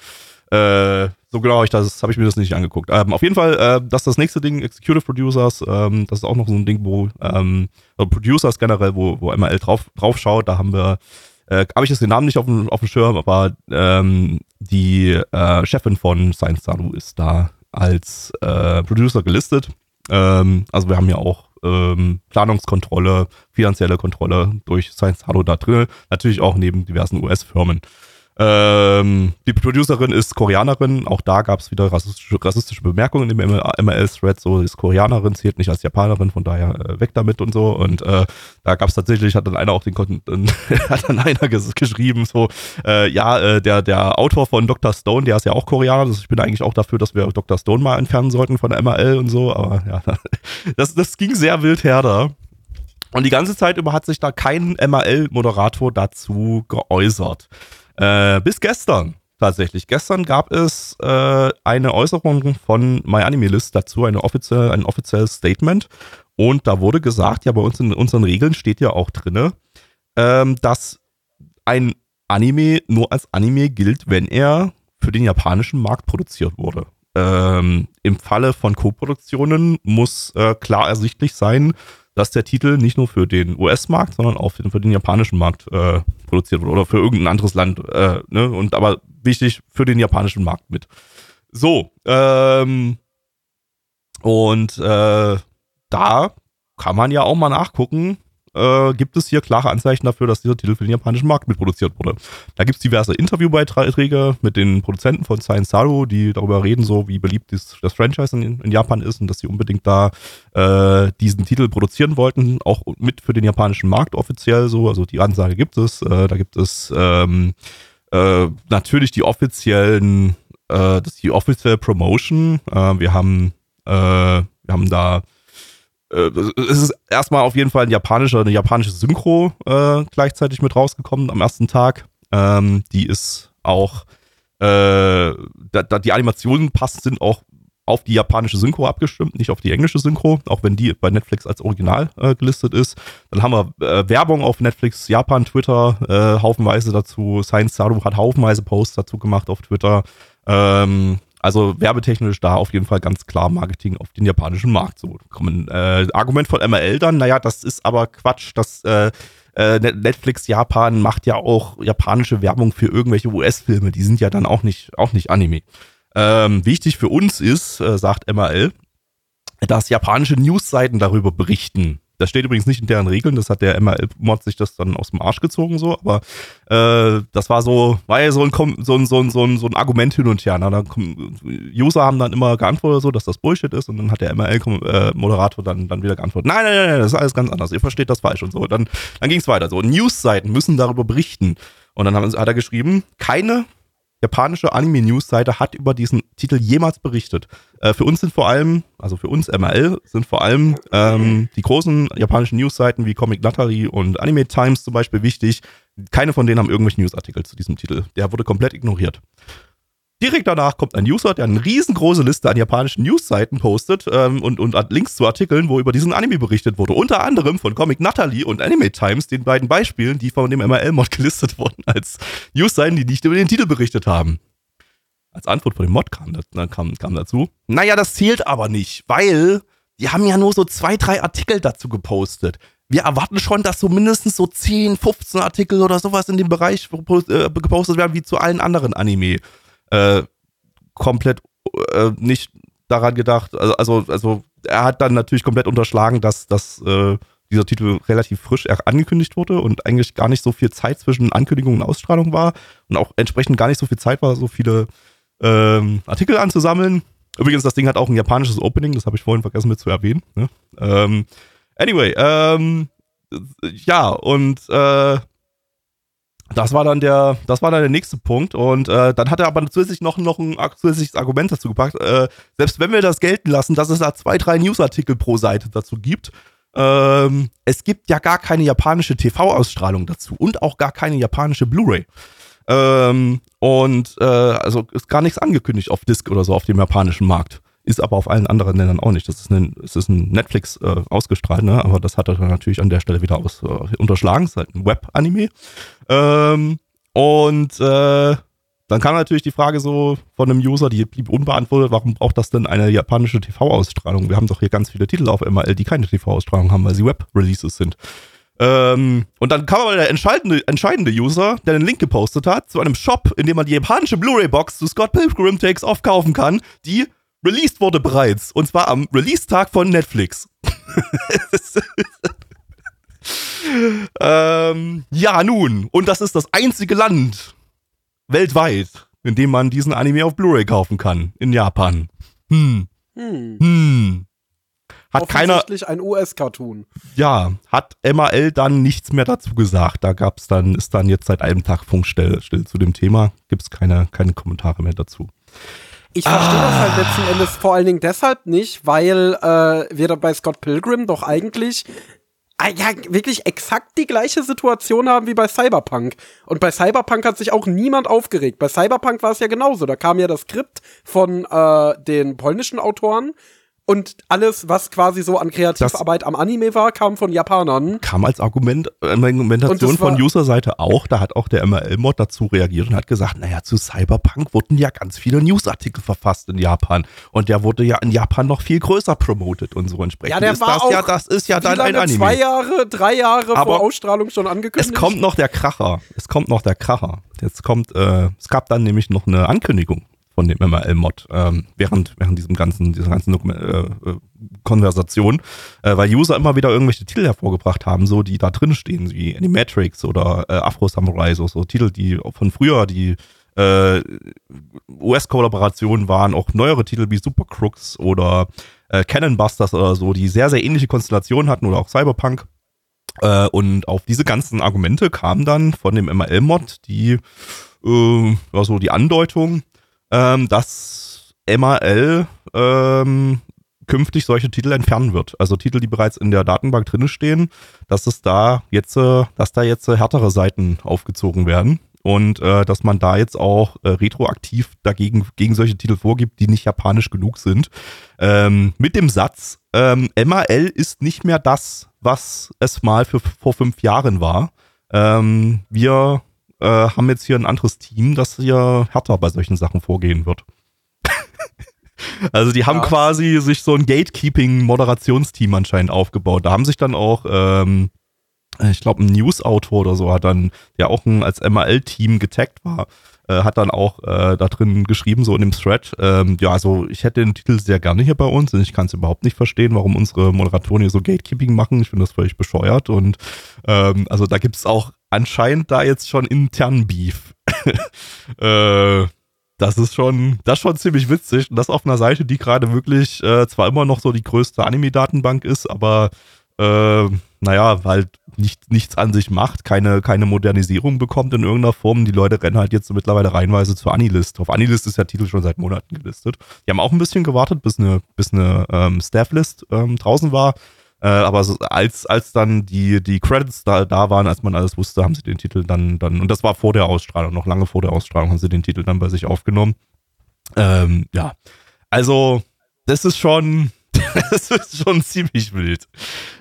Äh, so genau habe ich, das, hab ich mir das nicht angeguckt. Ähm, auf jeden Fall, äh, das ist das nächste Ding, Executive Producers, ähm, das ist auch noch so ein Ding, wo ähm, also Producers generell, wo, wo ML drauf, drauf schaut, da haben wir, äh, habe ich jetzt den Namen nicht auf dem, auf dem Schirm, aber ähm, die äh, Chefin von Science Saru ist da als äh, Producer gelistet. Ähm, also wir haben ja auch ähm, Planungskontrolle, finanzielle Kontrolle durch Science Saru da drin, natürlich auch neben diversen US-Firmen. Ähm, die Producerin ist Koreanerin, auch da gab es wieder rassistische, rassistische Bemerkungen im ML-Thread, so ist Koreanerin, zählt nicht als Japanerin, von daher äh, weg damit und so. Und äh, da gab es tatsächlich, hat dann einer auch den hat dann einer geschrieben, so, äh, ja, äh, der, der Autor von Dr. Stone, der ist ja auch Koreaner, also ich bin eigentlich auch dafür, dass wir Dr. Stone mal entfernen sollten von der ML und so, aber ja, das, das ging sehr wild her da. Und die ganze Zeit über hat sich da kein ML-Moderator dazu geäußert. Äh, bis gestern tatsächlich. Gestern gab es äh, eine Äußerung von MyAnimeList dazu, eine offiziell, ein offizielles Statement. Und da wurde gesagt, ja, bei uns in unseren Regeln steht ja auch drin, ähm, dass ein Anime nur als Anime gilt, wenn er für den japanischen Markt produziert wurde. Ähm, Im Falle von Co-Produktionen muss äh, klar ersichtlich sein, dass der Titel nicht nur für den US-Markt, sondern auch für den, japanischen Markt äh, produziert wurde oder für irgendein anderes Land. Äh, ne? Und aber wichtig für den japanischen Markt mit. So, ähm, und äh, da kann man ja auch mal nachgucken, äh, gibt es hier klare Anzeichen dafür, dass dieser Titel für den japanischen Markt mitproduziert wurde. Da gibt es diverse Interviewbeiträge mit den Produzenten von Science Saru, die darüber reden, so wie beliebt das, das Franchise in, in, Japan ist und dass sie unbedingt da äh, diesen Titel produzieren wollten, auch mit für den japanischen Markt offiziell so. Also die Ansage gibt es. Äh, da gibt es ähm, äh, natürlich die offiziellen, äh, das die offizielle Promotion. Äh, wir haben, wir haben da äh, es ist erstmal auf jeden Fall ein japanischer, eine japanische Synchro äh, gleichzeitig mit rausgekommen am ersten Tag. Ähm, die ist auch, äh, da, da die Animationen passen, sind auch auf die japanische Synchro abgestimmt, nicht auf die englische Synchro, auch wenn die bei Netflix als Original äh, gelistet ist. Dann haben wir äh, Werbung auf Netflix, Japan, Twitter, äh, haufenweise dazu. Science Saru hat haufenweise Posts dazu gemacht auf Twitter. Ähm, also werbetechnisch da auf jeden Fall ganz klar Marketing auf den japanischen Markt. So kommen. Äh, Argument von MRL dann, naja, das ist aber Quatsch, dass äh, äh Netflix Japan macht ja auch japanische Werbung für irgendwelche US-Filme. Die sind ja dann auch nicht, auch nicht Anime. Ähm, wichtig für uns ist, äh, sagt MRL, dass japanische Newsseiten darüber berichten, das steht übrigens nicht in deren Regeln, das hat der ML-Mod sich das dann aus dem Arsch gezogen, so, aber äh, das war so, war ja so ein, so ein, so ein, so ein, so ein Argument hin und her. Na, dann, User haben dann immer geantwortet, so, dass das Bullshit ist, und dann hat der ML-Moderator dann, dann wieder geantwortet, nein, nein, nein, das ist alles ganz anders, ihr versteht das falsch und so. Dann, dann ging es weiter. So, News-Seiten müssen darüber berichten. Und dann hat er geschrieben, keine japanische Anime-News-Seite hat über diesen Titel jemals berichtet. Äh, für uns sind vor allem, also für uns MRL, sind vor allem ähm, die großen japanischen News-Seiten wie Comic Natari und Anime Times zum Beispiel wichtig. Keine von denen haben irgendwelche Newsartikel zu diesem Titel. Der wurde komplett ignoriert. Direkt danach kommt ein User, der eine riesengroße Liste an japanischen Newsseiten postet ähm, und, und Links zu Artikeln, wo über diesen Anime berichtet wurde. Unter anderem von Comic Natalie und Anime Times, den beiden Beispielen, die von dem MRL-Mod gelistet wurden als Newsseiten, die nicht über den Titel berichtet haben. als Antwort von dem Mod kam, das, kam, kam dazu. Naja, das zählt aber nicht, weil die haben ja nur so zwei, drei Artikel dazu gepostet. Wir erwarten schon, dass so mindestens so 10, 15 Artikel oder sowas in dem Bereich äh, gepostet werden, wie zu allen anderen Anime. Äh, komplett äh, nicht daran gedacht. Also, also, also, er hat dann natürlich komplett unterschlagen, dass, dass äh, dieser Titel relativ frisch angekündigt wurde und eigentlich gar nicht so viel Zeit zwischen Ankündigung und Ausstrahlung war und auch entsprechend gar nicht so viel Zeit war, so viele ähm, Artikel anzusammeln. Übrigens, das Ding hat auch ein japanisches Opening, das habe ich vorhin vergessen mit zu erwähnen. Ne? Ähm, anyway, ähm, ja, und äh, das war dann der, das war dann der nächste Punkt. Und äh, dann hat er aber zusätzlich noch, noch ein zusätzliches Argument dazu gepackt. Äh, selbst wenn wir das gelten lassen, dass es da zwei, drei Newsartikel pro Seite dazu gibt, ähm, es gibt ja gar keine japanische TV-Ausstrahlung dazu und auch gar keine japanische Blu-ray. Ähm, und äh, also ist gar nichts angekündigt auf Disc oder so auf dem japanischen Markt. Ist aber auf allen anderen Ländern auch nicht. Das ist ein, es ist ein Netflix äh, ausgestrahlt, ne? aber das hat er dann natürlich an der Stelle wieder aus, äh, unterschlagen. Es ist halt ein Web-Anime. Ähm, und äh, dann kam natürlich die Frage so von einem User, die blieb unbeantwortet, warum braucht das denn eine japanische TV-Ausstrahlung? Wir haben doch hier ganz viele Titel auf ML, die keine TV-Ausstrahlung haben, weil sie Web-Releases sind. Ähm, und dann kam aber der entscheidende, entscheidende User, der den Link gepostet hat, zu einem Shop, in dem man die japanische Blu-ray-Box zu Scott Pilgrim Takes Off kaufen kann, die released wurde bereits. Und zwar am Release-Tag von Netflix. ähm, ja, nun. Und das ist das einzige Land weltweit, in dem man diesen Anime auf Blu-ray kaufen kann. In Japan. Hm. Hm. hm. Hat keiner. ein US-Cartoon. Ja, hat MAL dann nichts mehr dazu gesagt. Da gab's dann, ist dann jetzt seit einem Tag Funkstelle still zu dem Thema. Gibt's keine, keine Kommentare mehr dazu. Ich verstehe ah. das halt letzten Endes vor allen Dingen deshalb nicht, weil äh, wir da bei Scott Pilgrim doch eigentlich äh, ja wirklich exakt die gleiche Situation haben wie bei Cyberpunk. Und bei Cyberpunk hat sich auch niemand aufgeregt. Bei Cyberpunk war es ja genauso. Da kam ja das Skript von äh, den polnischen Autoren und alles, was quasi so an Kreativarbeit das am Anime war, kam von Japanern. Kam als Argument, äh, Argumentation von User-Seite auch. Da hat auch der MRL-Mod dazu reagiert und hat gesagt, naja, zu Cyberpunk wurden ja ganz viele Newsartikel verfasst in Japan. Und der wurde ja in Japan noch viel größer promotet und so entsprechend. Ja, der ist war das auch ja, das ist ja dann ein Anime. zwei Jahre, drei Jahre Aber vor Ausstrahlung schon angekündigt. Es kommt noch der Kracher. Es kommt noch der Kracher. Jetzt kommt, äh, es gab dann nämlich noch eine Ankündigung von dem MRL-Mod ähm, während, während diesem ganzen, dieser ganzen äh, äh, Konversation, äh, weil User immer wieder irgendwelche Titel hervorgebracht haben, so die da drin stehen, wie Animatrix oder äh, Afro Samurai, so, so Titel, die von früher, die äh, US-Kollaborationen waren, auch neuere Titel wie Super Crooks oder äh, Cannon Busters oder so, die sehr, sehr ähnliche Konstellationen hatten oder auch Cyberpunk. Äh, und auf diese ganzen Argumente kam dann von dem MRL-Mod die, äh, also die Andeutung, ähm, dass MAL ähm, künftig solche Titel entfernen wird. Also Titel, die bereits in der Datenbank drin stehen, dass es da jetzt, äh, dass da jetzt äh, härtere Seiten aufgezogen werden und äh, dass man da jetzt auch äh, retroaktiv dagegen gegen solche Titel vorgibt, die nicht japanisch genug sind. Ähm, mit dem Satz, ähm, MAL ist nicht mehr das, was es mal für, vor fünf Jahren war. Ähm, wir äh, haben jetzt hier ein anderes Team, das hier härter bei solchen Sachen vorgehen wird. also die haben ja. quasi sich so ein Gatekeeping-Moderationsteam anscheinend aufgebaut. Da haben sich dann auch, ähm, ich glaube, ein News-Autor oder so hat dann, der auch ein, als MAL-Team getaggt war, äh, hat dann auch äh, da drin geschrieben, so in dem Thread, ähm, ja, also ich hätte den Titel sehr gerne hier bei uns und ich kann es überhaupt nicht verstehen, warum unsere Moderatoren hier so Gatekeeping machen. Ich finde das völlig bescheuert und ähm, also da gibt es auch anscheinend da jetzt schon internen Beef. äh, das ist schon, das ist schon ziemlich witzig. Und das auf einer Seite, die gerade wirklich äh, zwar immer noch so die größte Anime-Datenbank ist, aber äh, naja, halt nicht, nichts an sich macht, keine, keine Modernisierung bekommt in irgendeiner Form. Die Leute rennen halt jetzt mittlerweile reihenweise zur Anilist. Auf Anilist ist der Titel schon seit Monaten gelistet. Die haben auch ein bisschen gewartet, bis eine, bis eine ähm, Stafflist ähm, draußen war. Äh, aber so, als, als dann die, die Credits da, da waren, als man alles wusste, haben sie den Titel dann, dann, und das war vor der Ausstrahlung, noch lange vor der Ausstrahlung, haben sie den Titel dann bei sich aufgenommen. Ähm, ja. Also, das ist schon, das ist schon ziemlich wild.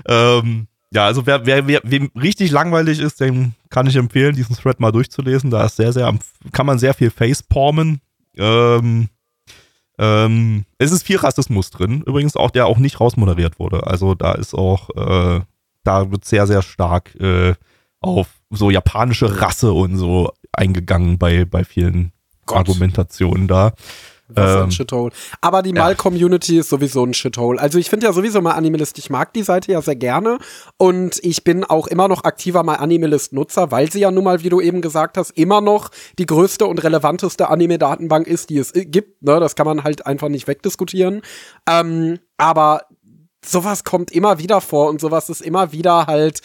Ähm, ja, also wer, wer, wer wem richtig langweilig ist, dem kann ich empfehlen, diesen Thread mal durchzulesen. Da ist sehr, sehr, kann man sehr viel facepalmen Ähm, ähm, es ist viel Rassismus drin, übrigens auch, der auch nicht rausmoderiert wurde. Also da ist auch, äh, da wird sehr, sehr stark äh, auf so japanische Rasse und so eingegangen bei, bei vielen Gott. Argumentationen da. Was ein Ähm, Shithole. Aber die ja. Mal-Community ist sowieso ein Shithole. Also ich finde ja sowieso mal Animalist, ich mag die Seite ja sehr gerne und ich bin auch immer noch aktiver mal Animalist-Nutzer, weil sie ja nun mal, wie du eben gesagt hast, immer noch die größte und relevanteste Anime-Datenbank ist, die es äh, gibt. Ne? Das kann man halt einfach nicht wegdiskutieren. Ähm, aber sowas kommt immer wieder vor und sowas ist immer wieder halt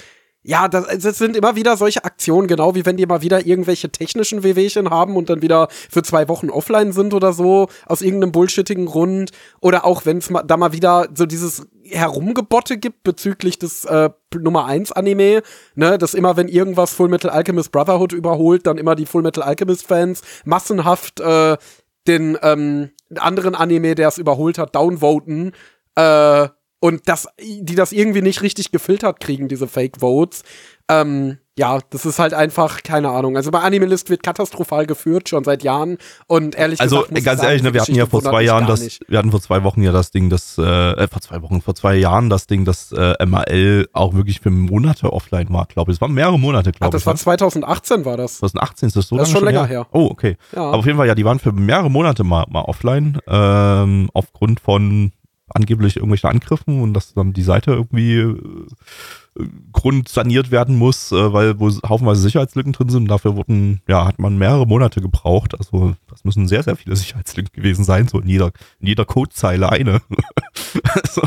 ja, das, das sind immer wieder solche Aktionen, genau wie wenn die mal wieder irgendwelche technischen Wehwehchen haben und dann wieder für zwei Wochen offline sind oder so, aus irgendeinem bullshittigen Grund. Oder auch wenn es da mal wieder so dieses Herumgebotte gibt bezüglich des äh, Nummer 1 Anime, ne, dass immer wenn irgendwas Full Metal Alchemist Brotherhood überholt, dann immer die Full Metal Alchemist Fans massenhaft äh, den ähm, anderen Anime, der es überholt hat, downvoten. Äh, und das, die das irgendwie nicht richtig gefiltert kriegen, diese Fake Votes. Ähm, ja, das ist halt einfach, keine Ahnung. Also bei Animalist wird katastrophal geführt, schon seit Jahren. Und ehrlich Also gesagt, ich ganz ehrlich, ne, wir hatten ja vor zwei Jahren das, nicht. wir hatten vor zwei Wochen ja das Ding, das, äh, äh, vor zwei Wochen, vor zwei Jahren das Ding, das äh, MAL auch wirklich für Monate offline war, glaube ich. Es waren mehrere Monate, glaube das ich. war ne? 2018 war das. 2018 ist das so Das ist schon länger her. Oh, okay. Ja. Aber auf jeden Fall, ja, die waren für mehrere Monate mal, mal offline, ähm, aufgrund von angeblich irgendwelchen Angriffen und dass dann die Seite irgendwie äh, grundsaniert werden muss, äh, weil wo haufenweise Sicherheitslücken drin sind. Dafür wurden, ja, hat man mehrere Monate gebraucht. Also das müssen sehr, sehr viele Sicherheitslücken gewesen sein, so in jeder, in jeder Codezeile eine. also,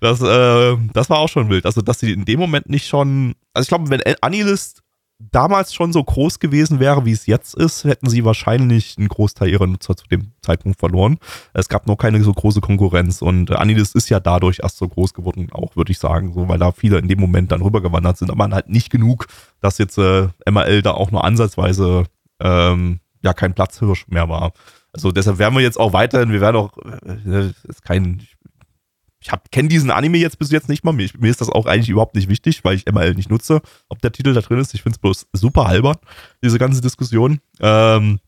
das, äh, das war auch schon wild. Also, dass sie in dem Moment nicht schon, also ich glaube, wenn Anilist damals schon so groß gewesen wäre, wie es jetzt ist, hätten sie wahrscheinlich einen Großteil ihrer Nutzer zu dem Zeitpunkt verloren. Es gab noch keine so große Konkurrenz und äh, Anilist ist ja dadurch erst so groß geworden, auch würde ich sagen, so weil da viele in dem Moment dann rübergewandert sind, aber halt nicht genug, dass jetzt äh, MRL da auch nur ansatzweise ähm, ja kein Platzhirsch mehr war. Also deshalb werden wir jetzt auch weiterhin, wir werden auch, äh, ist kein, ich kenne diesen Anime jetzt bis jetzt nicht mal. Mir, mir ist das auch eigentlich überhaupt nicht wichtig, weil ich ML nicht nutze, ob der Titel da drin ist. Ich finde es bloß super albern, diese ganze Diskussion. Ähm,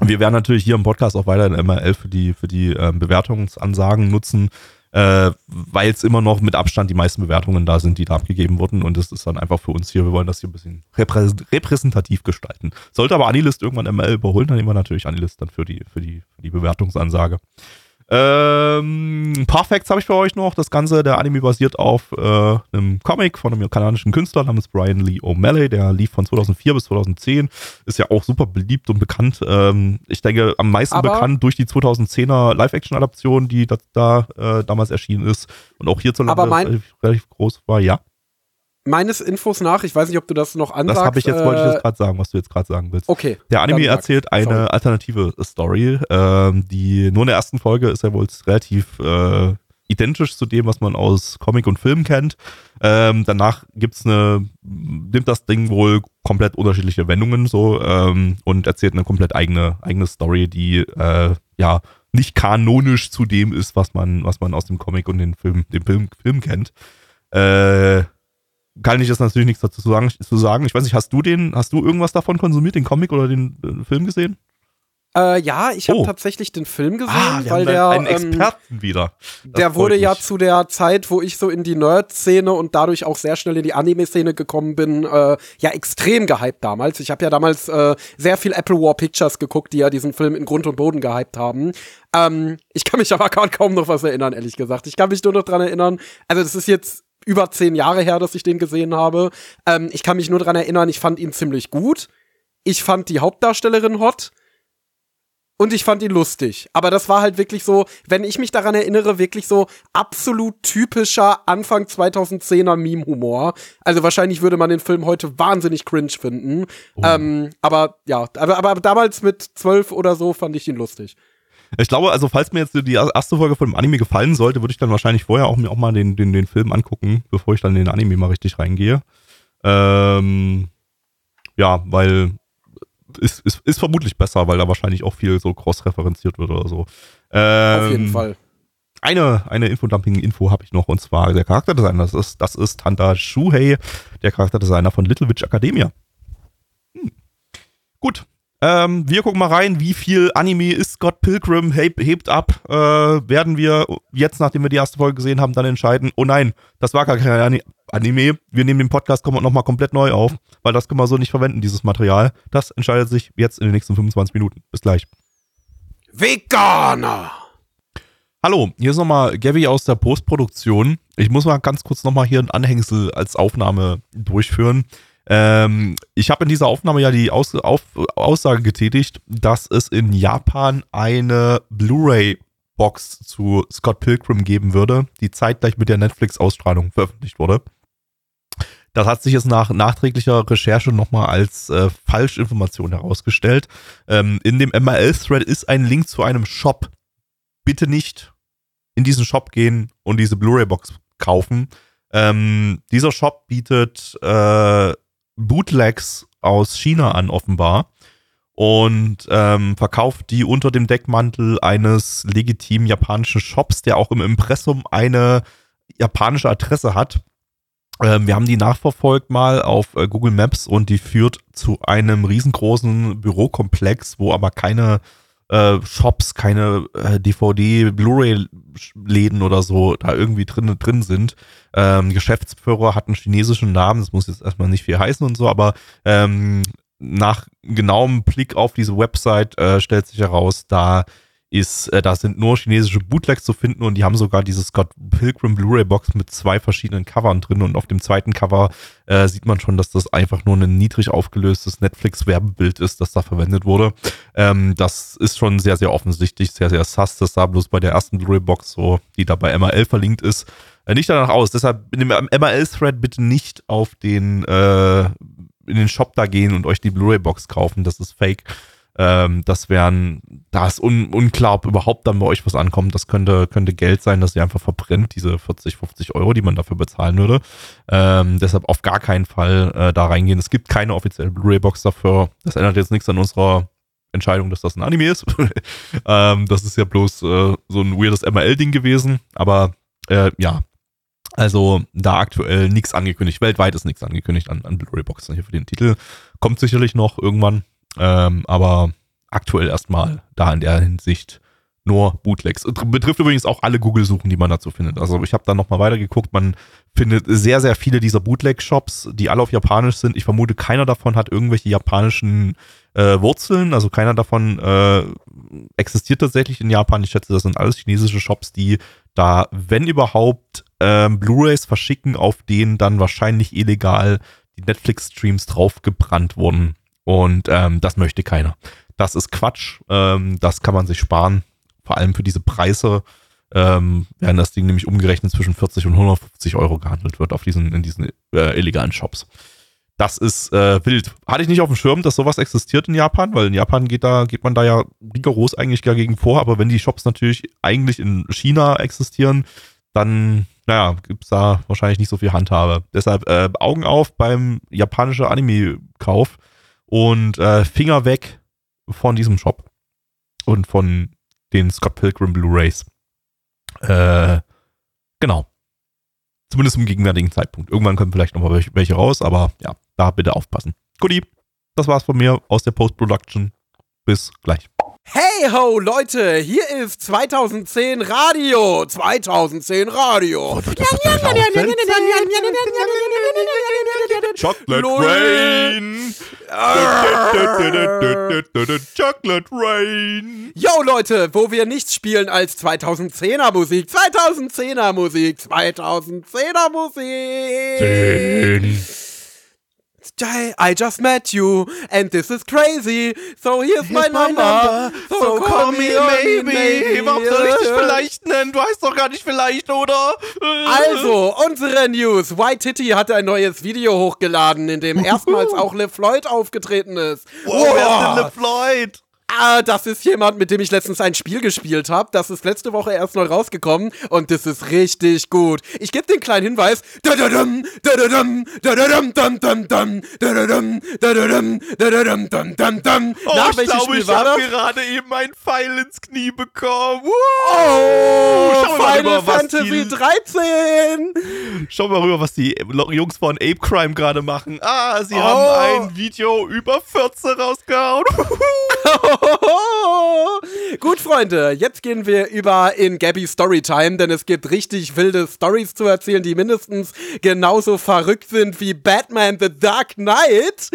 wir werden natürlich hier im Podcast auch weiterhin MRL für die, für die ähm, Bewertungsansagen nutzen, äh, weil es immer noch mit Abstand die meisten Bewertungen da sind, die da abgegeben wurden. Und das ist dann einfach für uns hier, wir wollen das hier ein bisschen reprä repräsentativ gestalten. Sollte aber Anilist irgendwann ML überholen, dann nehmen wir natürlich Anilist dann für die, für die, für die Bewertungsansage. Ähm, ein paar Facts habe ich für euch noch. Das Ganze, der Anime basiert auf äh, einem Comic von einem kanadischen Künstler namens Brian Lee O'Malley. Der lief von 2004 bis 2010. Ist ja auch super beliebt und bekannt. Ähm, ich denke, am meisten Aber- bekannt durch die 2010er Live-Action-Adaption, die da, da äh, damals erschienen ist. Und auch hierzulande relativ groß war. Ja, Meines Infos nach, ich weiß nicht, ob du das noch ansagst. das habe ich jetzt, wollte ich äh, jetzt gerade sagen, was du jetzt gerade sagen willst. Okay. Der Anime erzählt eine Sorry. alternative Story, ähm, die nur in der ersten Folge ist ja wohl relativ äh, identisch zu dem, was man aus Comic und Film kennt. Ähm, danach gibt's eine, nimmt das Ding wohl komplett unterschiedliche Wendungen so ähm, und erzählt eine komplett eigene, eigene Story, die äh, ja nicht kanonisch zu dem ist, was man, was man aus dem Comic und den Film, dem Film, Film kennt. Äh, kann ich jetzt natürlich nichts dazu sagen, zu sagen. Ich weiß nicht, hast du den, hast du irgendwas davon konsumiert, den Comic oder den äh, Film gesehen? Äh, ja, ich habe Oh. tatsächlich den Film gesehen, wir weil der, einen ähm, Experten wieder. Das der wurde ja zu der Zeit, wo ich so in die Nerd-Szene und dadurch auch sehr schnell in die Anime-Szene gekommen bin, äh, ja extrem gehypt damals. Ich habe ja damals äh, sehr viel Apple War Pictures geguckt, die ja diesen Film in Grund und Boden gehypt haben. Ähm, ich kann mich aber kaum noch was erinnern, ehrlich gesagt. Ich kann mich nur noch dran erinnern. Also das ist jetzt über zehn Jahre her, dass ich den gesehen habe. Ähm, ich kann mich nur dran erinnern, ich fand ihn ziemlich gut. Ich fand die Hauptdarstellerin hot. Und ich fand ihn lustig. Aber das war halt wirklich so, wenn ich mich daran erinnere, wirklich so absolut typischer Anfang 2010er Meme-Humor. Also wahrscheinlich würde man den Film heute wahnsinnig cringe finden. Ähm, aber ja, aber, aber damals mit zwölf oder so fand ich ihn lustig. Ich glaube, also falls mir jetzt die erste Folge von dem Anime gefallen sollte, würde ich dann wahrscheinlich vorher auch mir auch mal den, den, den Film angucken, bevor ich dann in den Anime mal richtig reingehe. Ähm, ja, weil ist, ist, ist vermutlich besser, weil da wahrscheinlich auch viel so cross-referenziert wird oder so. Ähm, Auf jeden Fall. Eine, eine Infodumping-Info habe ich noch und zwar der Charakterdesigner. Das ist, das ist Tanta Shuhei, der Charakterdesigner von Little Witch Academia. Hm. Gut. Ähm, wir gucken mal rein, wie viel Anime ist Scott Pilgrim, heb, hebt ab. Äh, werden wir jetzt, nachdem wir die erste Folge gesehen haben, dann entscheiden, oh nein, das war gar kein Ani- Anime. Wir nehmen den Podcast nochmal komplett neu auf, weil das können wir so nicht verwenden, dieses Material. Das entscheidet sich jetzt in den nächsten 25 Minuten. Bis gleich. Veganer! Hallo, hier ist nochmal Gavi aus der Postproduktion. Ich muss mal ganz kurz nochmal hier ein Anhängsel als Aufnahme durchführen. Ähm, ich habe in dieser Aufnahme ja die Aus auf Aussage getätigt, dass es in Japan eine Blu-ray-Box zu Scott Pilgrim geben würde, die zeitgleich mit der Netflix-Ausstrahlung veröffentlicht wurde. Das hat sich jetzt nach nachträglicher Recherche nochmal als äh, Falschinformation herausgestellt. Ähm, in dem MRL-Thread ist ein Link zu einem Shop. Bitte nicht in diesen Shop gehen und diese Blu-ray-Box kaufen. Ähm, dieser Shop bietet äh, Bootlegs aus China an, offenbar. Und ähm, verkauft die unter dem Deckmantel eines legitimen japanischen Shops, der auch im Impressum eine japanische Adresse hat. Ähm, wir haben die nachverfolgt mal auf äh, Google Maps und die führt zu einem riesengroßen Bürokomplex, wo aber keine äh, Shops, keine äh, DVD, Blu-ray-Läden oder so da irgendwie drin, drin sind. Ähm, Geschäftsführer hat einen chinesischen Namen, das muss jetzt erstmal nicht viel heißen und so, aber ähm, nach genauem Blick auf diese Website äh, stellt sich heraus, da ist, äh, da sind nur chinesische Bootlegs zu finden und die haben sogar diese Scott Pilgrim Blu-ray Box mit zwei verschiedenen Covern drin und auf dem zweiten Cover äh, sieht man schon, dass das einfach nur ein niedrig aufgelöstes Netflix-Werbebild ist, das da verwendet wurde. Ähm, das ist schon sehr, sehr offensichtlich, sehr, sehr sass. Das sah bloß bei der ersten Blu-ray Box so, die da bei MRL verlinkt ist, äh, nicht danach aus. Deshalb in dem MRL-Thread bitte nicht auf den, äh, in den Shop da gehen und euch die Blu-ray Box kaufen. Das ist fake. Ähm, das wären, da ist un, unklar, ob überhaupt dann bei euch was ankommt. Das könnte, könnte Geld sein, dass ihr einfach verbrennt, diese 40, 50 Euro, die man dafür bezahlen würde. Ähm, deshalb auf gar keinen Fall äh, da reingehen. Es gibt keine offizielle Blu-ray-Box dafür. Das ändert jetzt nichts an unserer Entscheidung, dass das ein Anime ist. ähm, das ist ja bloß äh, so ein weirdes MRL-Ding gewesen. Aber äh, ja, also da aktuell nichts angekündigt. Weltweit ist nichts angekündigt an, an Blu-ray-Boxen hier für den Titel. Kommt sicherlich noch irgendwann. Ähm, aber aktuell erstmal da in der Hinsicht nur Bootlegs. Betrifft übrigens auch alle Google-Suchen, die man dazu findet. Also ich habe da nochmal weitergeguckt. Man findet sehr, sehr viele dieser Bootleg-Shops, die alle auf Japanisch sind. Ich vermute, keiner davon hat irgendwelche japanischen äh, Wurzeln. Also keiner davon äh, existiert tatsächlich in Japan. Ich schätze, das sind alles chinesische Shops, die da, wenn überhaupt, ähm, Blu-rays verschicken, auf denen dann wahrscheinlich illegal die Netflix-Streams draufgebrannt wurden. Und ähm, das möchte keiner. Das ist Quatsch. Ähm, das kann man sich sparen. Vor allem für diese Preise ähm, werden das Ding nämlich umgerechnet zwischen 40 und 150 Euro gehandelt wird auf diesen, in diesen äh, illegalen Shops. Das ist äh, wild. Hatte ich nicht auf dem Schirm, dass sowas existiert in Japan, weil in Japan geht da, geht man da ja rigoros eigentlich dagegen vor, aber wenn die Shops natürlich eigentlich in China existieren, dann, naja, gibt's da wahrscheinlich nicht so viel Handhabe. Deshalb äh, Augen auf beim japanischen Anime-Kauf und äh, Finger weg von diesem Shop und von den Scott Pilgrim Blu-rays. Äh, genau. Zumindest im gegenwärtigen Zeitpunkt. Irgendwann kommen vielleicht nochmal welche, welche raus, aber ja, da bitte aufpassen. Guti, das war's von mir aus der Post-Production. Bis gleich. Hey ho, Leute, hier ist 2010 Radio. 2010 Radio. Chocolate. Rain. Chocolate Rain. Yo, Leute, wo wir nichts spielen als 2010er Musik. 2010er Musik. 2010er Musik. I just met you and this is crazy. So here's, my, number. So, call me maybe. Warum soll ich dich vielleicht nennen? Du heißt doch gar nicht vielleicht, oder? Also, unsere News. White Titty hat ein neues Video hochgeladen, in dem erstmals auch Liv Floyd aufgetreten ist. Wow, wer ist denn Le Floyd? Ah, das ist jemand, mit dem ich letztens ein Spiel gespielt habe. Das ist letzte Woche erst neu rausgekommen und das ist richtig gut. Ich gebe den kleinen Hinweis. Oh, Nach ich glaube, ich habe gerade eben einen Pfeil ins Knie bekommen. Oh, Schauen wir mal Final rüber, Fantasy die- 13. Schau mal rüber, was die Jungs von Ape Crime gerade machen. Ah, sie Oh. haben ein Video über 14 rausgehauen. Gut, Freunde, jetzt gehen wir über in Gabby Storytime, denn es gibt richtig wilde Stories zu erzählen, die mindestens genauso verrückt sind wie Batman The Dark Knight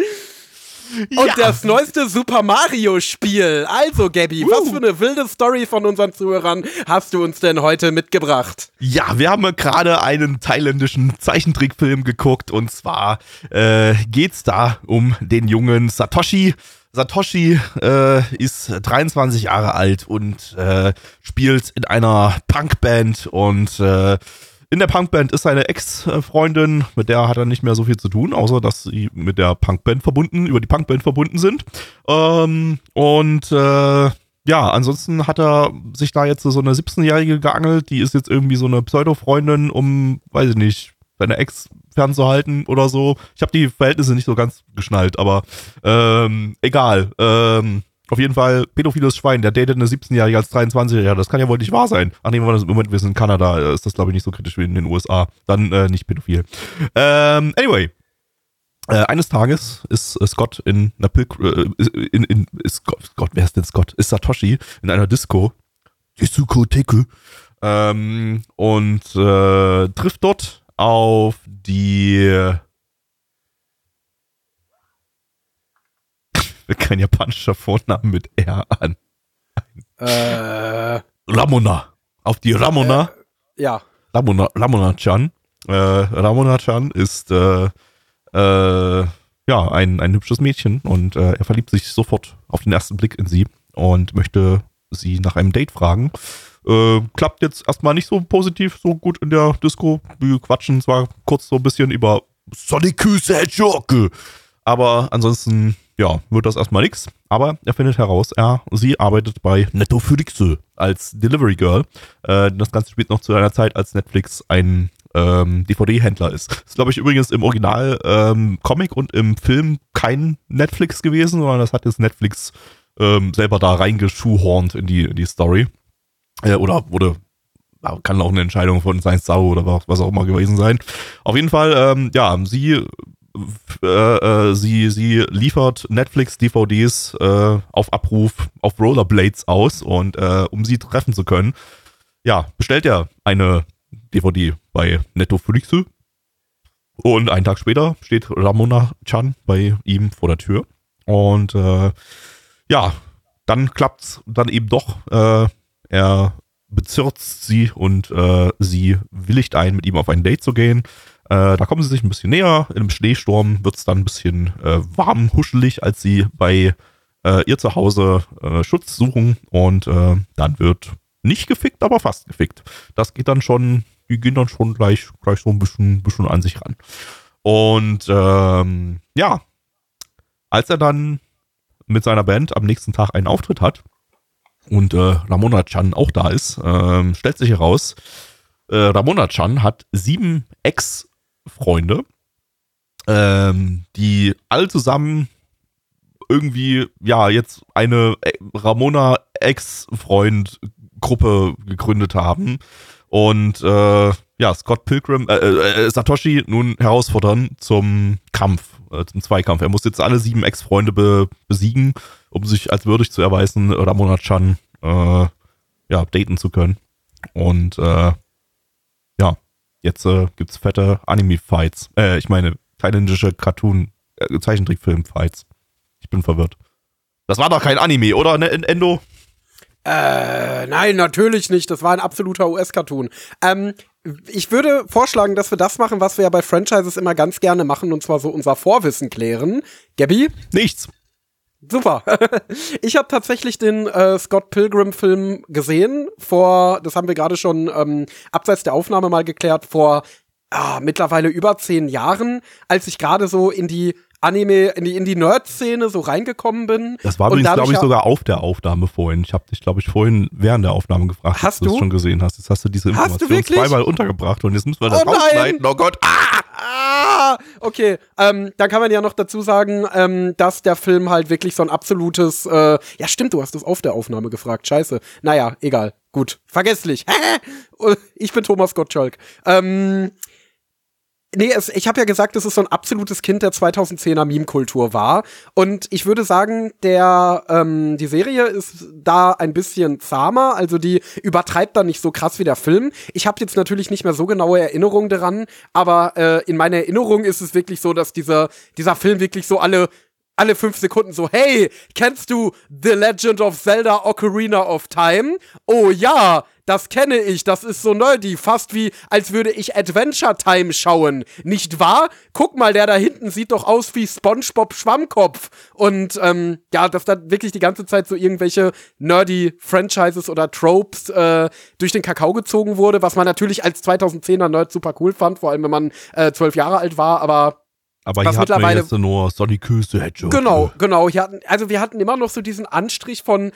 und Ja. das neueste Super Mario Spiel. Also, Gabby, was Uh. für eine wilde Story von unseren Zuhörern hast du uns denn heute mitgebracht? Ja, wir haben gerade einen thailändischen Zeichentrickfilm geguckt und zwar äh, geht's da um den jungen Satoshi. Satoshi äh, ist 23 Jahre alt und äh, spielt in einer Punkband und äh, in der Punkband ist seine Ex-Freundin, mit der hat er nicht mehr so viel zu tun, außer dass sie mit der Punkband verbunden, über die Punkband verbunden sind. Ähm, und äh, ja, ansonsten hat er sich da jetzt so eine 17-Jährige geangelt, die ist jetzt irgendwie so eine Pseudo-Freundin, um, weiß ich nicht, seine Ex fernzuhalten oder so. Ich habe die Verhältnisse nicht so ganz geschnallt, aber ähm, egal. Ähm, auf jeden Fall, pädophiles Schwein, der datet eine 17-Jährige als 23-Jährige. Das kann ja wohl nicht wahr sein. Ach nee, Moment, Moment, wir sind in Kanada, äh, ist das glaube ich nicht so kritisch wie in den USA. Dann äh, nicht pädophil. Ähm, anyway, äh, eines Tages ist äh, Scott in einer Pilg äh, in, in, ist Scott, Gott, wer ist denn Scott? Ist Satoshi in einer Disco. Diskotheke. Ähm, und äh, trifft dort auf die kein japanischer Vornamen mit R an. Äh, Ramona. Auf die Ramona. ja. Ramona, Ramona-chan. Äh, Ramona-chan ist äh, äh, ja ein, ein hübsches Mädchen und äh, er verliebt sich sofort auf den ersten Blick in sie und möchte sie nach einem Date fragen. Äh, klappt jetzt erstmal nicht so positiv, so gut in der Disco. Wir quatschen zwar kurz so ein bisschen über Sonic Hedgehog, aber ansonsten, ja, wird das erstmal nix. Aber er findet heraus, er, sie arbeitet bei Netflix als Delivery Girl. Äh, das Ganze spielt noch zu einer Zeit, als Netflix ein ähm, DVD-Händler ist. Ist, glaube ich, übrigens im Original ähm, Comic und im Film kein Netflix gewesen, sondern das hat jetzt Netflix ähm, selber da reingeschuhhornt in die, in die Story. Äh, oder wurde, kann auch eine Entscheidung von Science Sau oder was, auch immer gewesen sein. Auf jeden Fall, ähm, ja, sie äh, äh, sie, sie liefert Netflix DVDs äh, auf Abruf auf Rollerblades aus und äh, um sie treffen zu können, ja, bestellt er eine DVD bei Netflix und einen Tag später steht Ramona Chan bei ihm vor der Tür und äh, ja, dann klappt's dann eben doch. Er bezirzt sie und äh, sie willigt ein, mit ihm auf ein Date zu gehen. Äh, da kommen sie sich ein bisschen näher. In einem Schneesturm wird es dann ein bisschen äh, warm, huschelig, als sie bei äh, ihr zu Hause äh, Schutz suchen. Und äh, dann wird nicht gefickt, aber fast gefickt. Das geht dann schon, die gehen dann schon gleich, gleich so ein bisschen, bisschen an sich ran. Und ähm, ja, als er dann mit seiner Band am nächsten Tag einen Auftritt hat und äh, Ramona Chan auch da ist, ähm, stellt sich heraus, äh, Ramona Chan hat sieben Ex-Freunde, ähm, die alle zusammen irgendwie, ja, jetzt eine äh, Ramona Ex-Freund-Gruppe gegründet haben und äh, ja, Scott Pilgrim, äh, äh, Satoshi nun herausfordern zum Kampf, äh, zum Zweikampf. Er muss jetzt alle sieben Ex-Freunde be besiegen, um sich als würdig zu erweisen, Ramona Chan äh, ja, daten zu können. Und äh, ja, jetzt äh, gibt's fette Anime-Fights. Äh, ich meine, thailändische Cartoon, äh. Ich bin verwirrt. Das war doch kein Anime, oder, ne, Endo? Äh, nein, natürlich nicht. Das war ein absoluter US-Cartoon. Ähm, ich würde vorschlagen, dass wir das machen, was wir ja bei Franchises immer ganz gerne machen, und zwar so unser Vorwissen klären. Gabby? Nichts. Super. ich habe tatsächlich den äh, Scott Pilgrim-Film gesehen vor, das haben wir gerade schon ähm, abseits der Aufnahme mal geklärt, vor ah, mittlerweile über zehn Jahren, als ich gerade so in die Anime, in die, in die Nerd-Szene so reingekommen bin. Das war übrigens, glaube ich, sogar auf der Aufnahme vorhin. Ich habe dich, glaube ich, vorhin während der Aufnahme gefragt, Hast du es schon gesehen hast. Jetzt hast du diese du Information zweimal untergebracht und jetzt müssen wir das Oh rausschneiden. Oh Gott. Ah! Ah, okay. Ähm, dann kann man ja noch dazu sagen, ähm, dass der Film halt wirklich so ein absolutes, äh, ja stimmt, du hast es auf der Aufnahme gefragt, scheiße. Naja, egal, gut, vergesslich. ich bin Thomas Gottschalk. Ähm, Nee, es, ich habe ja gesagt, es so ein absolutes Kind der 2010er Meme-Kultur war. Und ich würde sagen, der, ähm, die Serie ist da ein bisschen zahmer. Also die übertreibt da nicht so krass wie der Film. Ich habe jetzt natürlich nicht mehr so genaue Erinnerungen daran, aber äh, in meiner Erinnerung ist es wirklich so, dass dieser, dieser Film wirklich so alle alle fünf Sekunden so, hey, kennst du The Legend of Zelda Ocarina of Time? Oh ja, das kenne ich, das ist so nerdy, fast wie, als würde ich Adventure Time schauen. Nicht wahr? Guck mal, der da hinten sieht doch aus wie SpongeBob Schwammkopf. Und ähm, ja, dass da wirklich die ganze Zeit so irgendwelche nerdy Franchises oder Tropes äh, durch den Kakao gezogen wurde, was man natürlich als 2010er Nerd super cool fand, vor allem wenn man äh, zwölf Jahre alt war, aber Aber Was hier hatten wir mittlerweile- jetzt nur Sonic Küste Hedgehog. Genau, genau. Hatten, also wir hatten immer noch so diesen Anstrich von,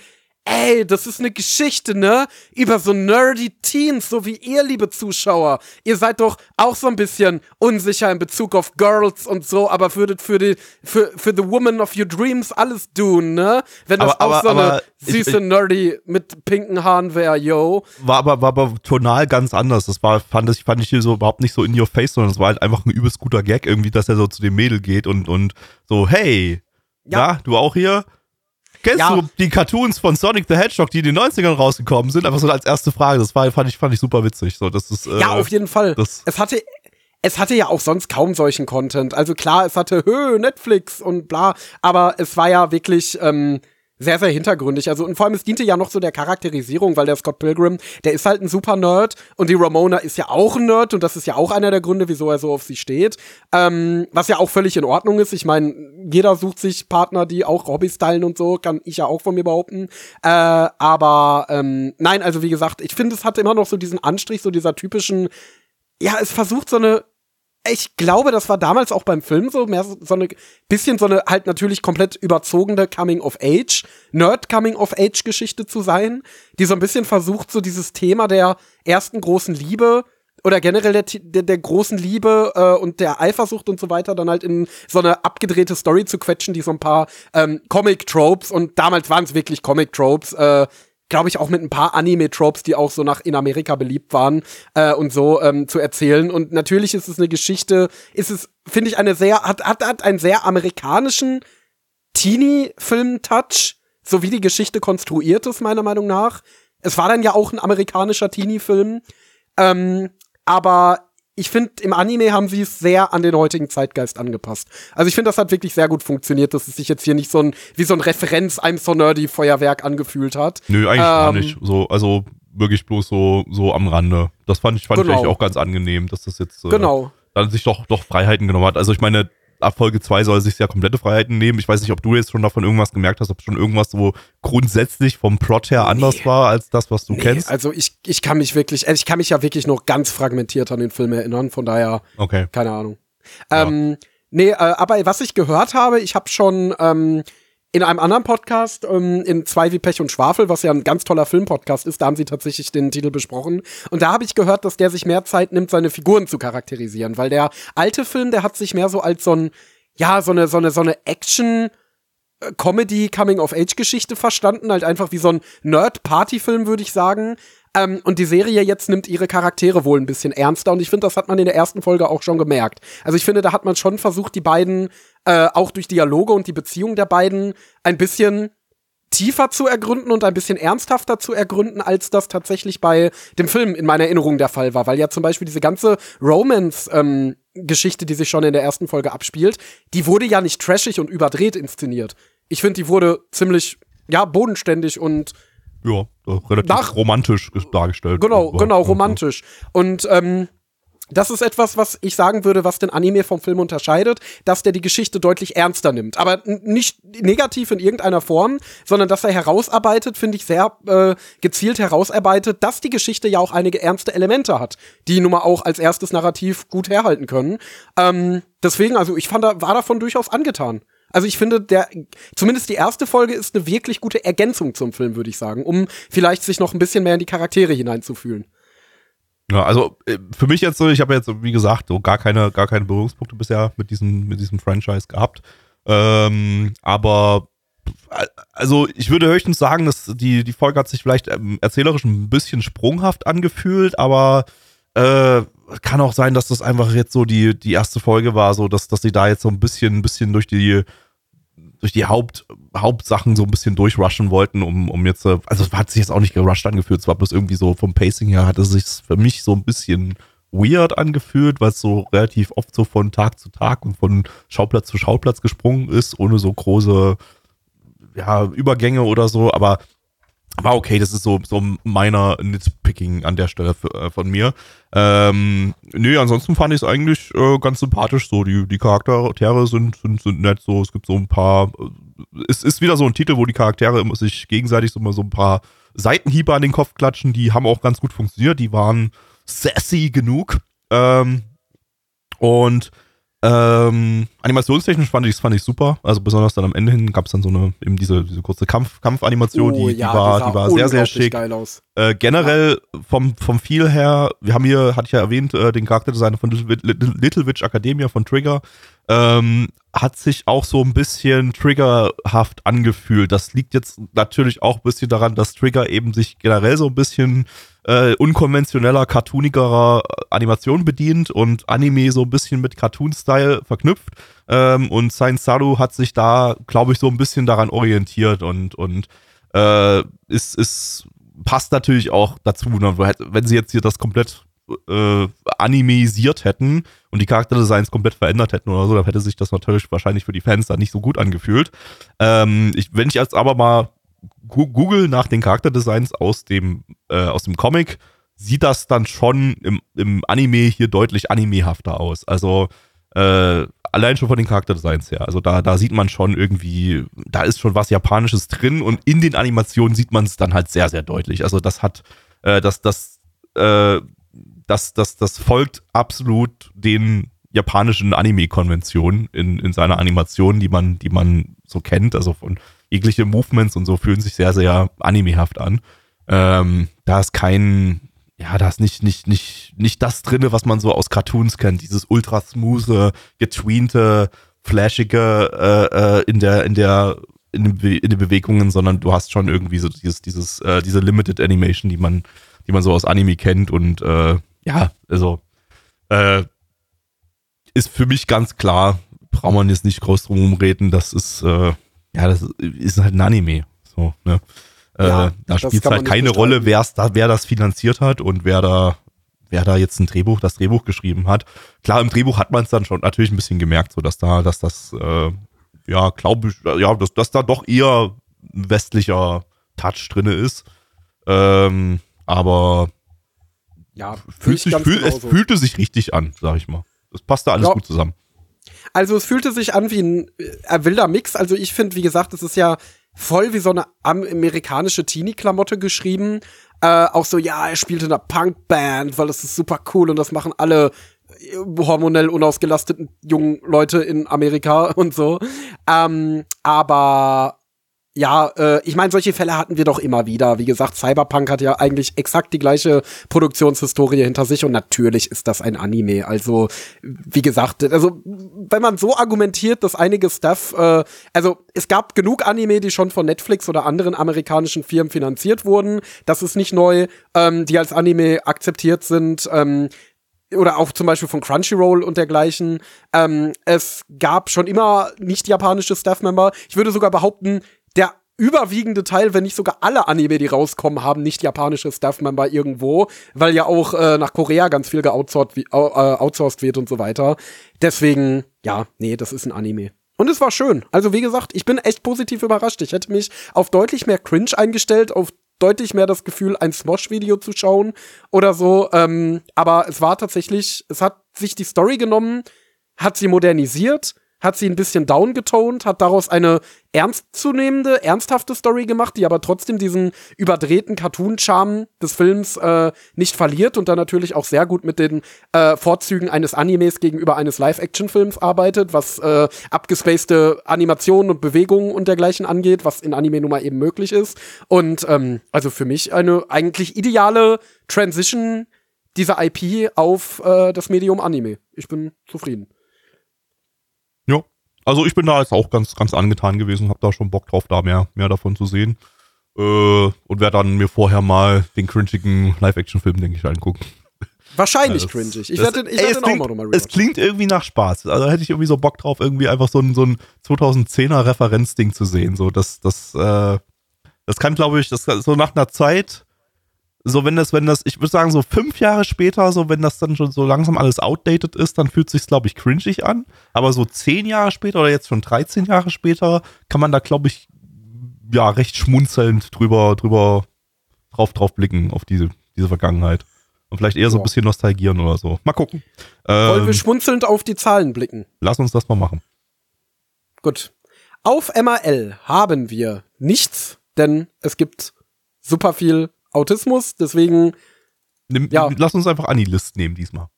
ey, das ist eine Geschichte, ne? Über so nerdy Teens, so wie ihr, liebe Zuschauer. Ihr seid doch auch so ein bisschen unsicher in Bezug auf Girls und so, aber würdet für die, für, für the woman of your dreams alles tun, ne? Wenn das Aber- auch aber- so eine aber ich- süße Nerdy mit pinken Haaren wäre, yo. War aber, war aber tonal ganz anders. Das war, fand ich, fand ich hier so überhaupt nicht so in your face, sondern es war halt einfach ein übelst guter Gag irgendwie, dass er so zu dem Mädel geht und, und so, hey, Ja. ja, du auch hier? Kennst Ja. du die Cartoons von Sonic the Hedgehog, die in den 90ern rausgekommen sind? Einfach so als erste Frage. Das war, fand ich, fand ich super witzig. So, das ist, äh, Ja, auf jeden Fall. das- Es hatte, es hatte ja auch sonst kaum solchen Content. Also klar, es hatte Hö, Netflix und bla, aber es war ja wirklich ähm, sehr, sehr hintergründig. Also und vor allem, es diente ja noch so der Charakterisierung, weil der Scott Pilgrim, der ist halt ein super Nerd und die Ramona ist ja auch ein Nerd und das ist ja auch einer der Gründe, wieso er so auf sie steht. Ähm, was ja auch völlig in Ordnung ist. Ich meine, jeder sucht sich Partner, die auch Hobbys teilen und so, kann ich ja auch von mir behaupten. Äh, aber ähm, nein, also wie gesagt, ich finde, es hat immer noch so diesen Anstrich, so dieser typischen ja, es versucht so eine, ich glaube, das war damals auch beim Film so, mehr so, eine, bisschen so eine halt natürlich komplett überzogene Coming-of-Age, Nerd-Coming-of-Age-Geschichte zu sein, die so ein bisschen versucht, so dieses Thema der ersten großen Liebe oder generell der, der, der großen Liebe äh, und der Eifersucht und so weiter dann halt in so eine abgedrehte Story zu quetschen, die so ein paar ähm, Comic-Tropes und damals waren es wirklich Comic-Tropes, äh, glaube ich, auch mit ein paar Anime-Tropes, die auch so nach in Amerika beliebt waren äh, und so ähm, zu erzählen. Und natürlich ist es eine Geschichte, ist es, finde ich, eine sehr, hat, hat, hat einen sehr amerikanischen Teenie-Film-Touch, so wie die Geschichte konstruiert ist, meiner Meinung nach. Es war dann ja auch ein amerikanischer Teenie-Film. Ähm, aber ich finde, im Anime haben sie es sehr an den heutigen Zeitgeist angepasst. Also ich finde, das hat wirklich sehr gut funktioniert, dass es sich jetzt hier nicht so ein, wie so ein Referenz I'm so nerdy Feuerwerk angefühlt hat. Nö, eigentlich gar Ähm, nicht. So, also wirklich bloß so, so am Rande. Das fand ich, fand Genau. ich eigentlich auch ganz angenehm, dass das jetzt äh, Genau. dann sich doch, doch Freiheiten genommen hat. Also ich meine, ab Folge 2 soll sich ja komplette Freiheiten nehmen. Ich weiß nicht, ob du jetzt schon davon irgendwas gemerkt hast, ob schon irgendwas so grundsätzlich vom Plot her anders war als das, was du Nee, kennst. also ich, ich kann mich wirklich, ich kann mich ja wirklich noch ganz fragmentiert an den Film erinnern, von daher, Okay. keine Ahnung. Ähm, nee, äh, aber was ich gehört habe, ich habe schon ähm, in einem anderen Podcast, ähm, in Zwei wie Pech und Schwafel, was ja ein ganz toller Filmpodcast ist, da haben sie tatsächlich den Titel besprochen. Und da habe ich gehört, dass der sich mehr Zeit nimmt, seine Figuren zu charakterisieren, weil der alte Film, der hat sich mehr so als so ein, ja, so eine, so eine, so eine Action- äh, Comedy-Coming-of-Age-Geschichte verstanden, halt einfach wie so ein Nerd-Party-Film, würde ich sagen. Ähm, und die Serie jetzt nimmt ihre Charaktere wohl ein bisschen ernster und ich finde, das hat man in der ersten Folge auch schon gemerkt. Also ich finde, da hat man schon versucht, die beiden äh, auch durch Dialoge und die Beziehung der beiden ein bisschen tiefer zu ergründen und ein bisschen ernsthafter zu ergründen, als das tatsächlich bei dem Film in meiner Erinnerung der Fall war. Weil ja zum Beispiel diese ganze Romance-Geschichte, die sich schon in der ersten Folge abspielt, die wurde ja nicht trashig und überdreht inszeniert. Ich finde, die wurde ziemlich, ja, bodenständig und Ja, äh, relativ Nach- romantisch ist dargestellt. Genau, Aber- genau, romantisch. Und ähm, das ist etwas, was ich sagen würde, was den Anime vom Film unterscheidet, dass der die Geschichte deutlich ernster nimmt. Aber nicht negativ in irgendeiner Form, sondern dass er herausarbeitet, finde ich sehr äh, gezielt herausarbeitet, dass die Geschichte ja auch einige ernste Elemente hat, die nun mal auch als erstes Narrativ gut herhalten können. Ähm, deswegen, also ich fand, war davon durchaus angetan. Also ich finde, der, zumindest die erste Folge ist eine wirklich gute Ergänzung zum Film, würde ich sagen, um vielleicht sich noch ein bisschen mehr in die Charaktere hineinzufühlen. Ja, also äh, für mich jetzt so, ich habe jetzt, wie gesagt, so gar keine, gar keine Berührungspunkte bisher mit diesem, mit diesem Franchise gehabt. Ähm, aber also ich würde höchstens sagen, dass die, die Folge hat sich vielleicht ähm, erzählerisch ein bisschen sprunghaft angefühlt, aber äh, kann auch sein, dass das einfach jetzt so die, die erste Folge war, so dass, dass sie da jetzt so ein bisschen, ein bisschen durch die durch die Haupt, Hauptsachen so ein bisschen durchrushen wollten, um, um jetzt, äh, also hat sich jetzt auch nicht gerusht angefühlt, es war bloß irgendwie so vom Pacing her hat es sich für mich so ein bisschen weird angefühlt, weil es so relativ oft so von Tag zu Tag und von Schauplatz zu Schauplatz gesprungen ist, ohne so große ja, Übergänge oder so, aber war okay, das ist so, so meiner Nitpicking an der Stelle für, äh, von mir. Ähm, nö, ansonsten fand ich es eigentlich äh, ganz sympathisch. So, die, die Charaktere sind, sind, sind nett. So, es gibt so ein paar. Äh, es ist wieder so ein Titel, wo die Charaktere immer sich gegenseitig so mal so ein paar Seitenhiebe an den Kopf klatschen. Die haben auch ganz gut funktioniert. Die waren sassy genug. Ähm, und ähm, animationstechnisch fand ich, fand ich super. Also besonders dann am Ende hin gab es dann so eine, eben diese, diese kurze Kampf, Kampfanimation, oh, die, ja, die war, die, war sehr, sehr schick. Äh, generell vom, vom Feel her, wir haben hier, hatte ich ja erwähnt, äh, den Charakterdesigner von Little, Little Witch Academia von Trigger, ähm, hat sich auch so ein bisschen triggerhaft angefühlt. Das liegt jetzt natürlich auch ein bisschen daran, dass Trigger eben sich generell so ein bisschen äh, unkonventioneller, cartoonigerer Animation bedient und Anime so ein bisschen mit Cartoon-Style verknüpft. Ähm, und Science Saru hat sich da, glaube ich, so ein bisschen daran orientiert und, und äh, ist, ist, passt natürlich auch dazu. Ne? Wenn sie jetzt hier das komplett äh, animisiert hätten und die Charakterdesigns komplett verändert hätten oder so, dann hätte sich das natürlich wahrscheinlich für die Fans dann nicht so gut angefühlt. Ähm, ich, wenn ich jetzt aber mal Google nach den Charakterdesigns aus dem, äh, aus dem Comic, sieht das dann schon im, im Anime hier deutlich animehafter aus. Also äh, allein schon von den Charakterdesigns her. Also da, da sieht man schon irgendwie, da ist schon was Japanisches drin und in den Animationen sieht man es dann halt sehr, sehr deutlich. Also das hat, äh, das, das, äh, das, das, das folgt absolut den japanischen Anime-Konventionen in, in seiner Animation, die man, die man so kennt. Also von jegliche Movements und so fühlen sich sehr, sehr animehaft an. Ähm, da ist kein, ja, da ist nicht, nicht, nicht, nicht das drinne, was man so aus Cartoons kennt. Dieses ultra smooth, getweente, flashige äh, äh, in der, in der, in den, in den Bewegungen, sondern du hast schon irgendwie so dieses, dieses, äh, diese Limited Animation, die man, die man so aus Anime kennt und äh, ja, also äh, ist für mich ganz klar, braucht man jetzt nicht groß drum reden, das ist äh, ja, das ist halt ein Anime. So, ne? Äh, ja, da spielt es halt keine Rolle, wer's da, wer das finanziert hat und wer da, wer da jetzt ein Drehbuch, das Drehbuch geschrieben hat. Klar, im Drehbuch hat man es dann schon natürlich ein bisschen gemerkt, so dass da, dass das, äh, ja, glaube ich, ja, dass, dass da doch eher ein westlicher Touch drinne ist. Ähm, aber ja, fühlt sich, fühl, es fühlte sich richtig an, sag ich mal. Das passte alles ja. gut zusammen. Also es fühlte sich an wie ein äh, wilder Mix. Also ich finde, wie gesagt, es ist ja voll wie so eine amerikanische Teenie-Klamotte geschrieben. Äh, auch so, ja, er spielt in einer Punkband, weil das ist super cool und das machen alle äh, hormonell unausgelasteten jungen Leute in Amerika und so. Ähm, aber ja, äh, ich meine, solche Fälle hatten wir doch immer wieder. Wie gesagt, Cyberpunk hat ja eigentlich exakt die gleiche Produktionshistorie hinter sich und natürlich ist das ein Anime. Also, wie gesagt, also wenn man so argumentiert, dass einige Stuff, äh, also es gab genug Anime, die schon von Netflix oder anderen amerikanischen Firmen finanziert wurden. Das ist nicht neu, ähm, die als Anime akzeptiert sind. Ähm, oder auch zum Beispiel von Crunchyroll und dergleichen. Ähm, es gab schon immer nicht japanische Staff-Member. Ich würde sogar behaupten, der überwiegende Teil, wenn nicht sogar alle Anime, die rauskommen, haben nicht japanische Staff-Member irgendwo, weil ja auch äh, nach Korea ganz viel geoutsourced äh, outsourced wird und so weiter. Deswegen, ja, nee, das ist ein Anime. Und es war schön. Also wie gesagt, ich bin echt positiv überrascht. Ich hätte mich auf deutlich mehr Cringe eingestellt, auf deutlich mehr das Gefühl, ein Smosh-Video zu schauen oder so. Ähm, aber es war tatsächlich, es hat sich die Story genommen, hat sie modernisiert hat sie ein bisschen downgetont, hat daraus eine ernstzunehmende, ernsthafte Story gemacht, die aber trotzdem diesen überdrehten Cartoon-Charme des Films äh, nicht verliert und dann natürlich auch sehr gut mit den äh, Vorzügen eines Animes gegenüber eines Live-Action-Films arbeitet, was äh, abgespacede Animationen und Bewegungen und dergleichen angeht, was in Anime nun mal eben möglich ist. Und ähm, also für mich eine eigentlich ideale Transition dieser IP auf äh, das Medium Anime. Ich bin zufrieden. Also ich bin da jetzt auch ganz, ganz angetan gewesen, habe da schon Bock drauf, da mehr, mehr davon zu sehen. Äh, und werde dann mir vorher mal den cringigen Live-Action-Film, denke ich, angucken. Wahrscheinlich ja, cringig. Ich werde ich werd den auch mal nochmal Es klingt irgendwie nach Spaß. Also hätte ich irgendwie so Bock drauf, irgendwie einfach so ein, so ein 2010er Referenzding zu sehen. So, das, das, äh, das kann, glaube ich, das so nach einer Zeit so wenn das, wenn das, ich würde sagen, so fünf Jahre später, so wenn das dann schon so langsam alles outdated ist, dann fühlt sich glaube ich, cringig an. Aber so zehn Jahre später oder jetzt schon 13 Jahre später, kann man da, glaube ich, ja, recht schmunzelnd drüber, drüber drauf, drauf blicken auf diese, diese Vergangenheit. Und vielleicht eher so ein bisschen nostalgieren oder so. Mal gucken. Wollen ähm, wir schmunzelnd auf die Zahlen blicken? Lass uns das mal machen. Gut. Auf MAL haben wir nichts, denn es gibt super viel Autismus, deswegen. Nimm, ja. Lass uns einfach Anilist nehmen diesmal.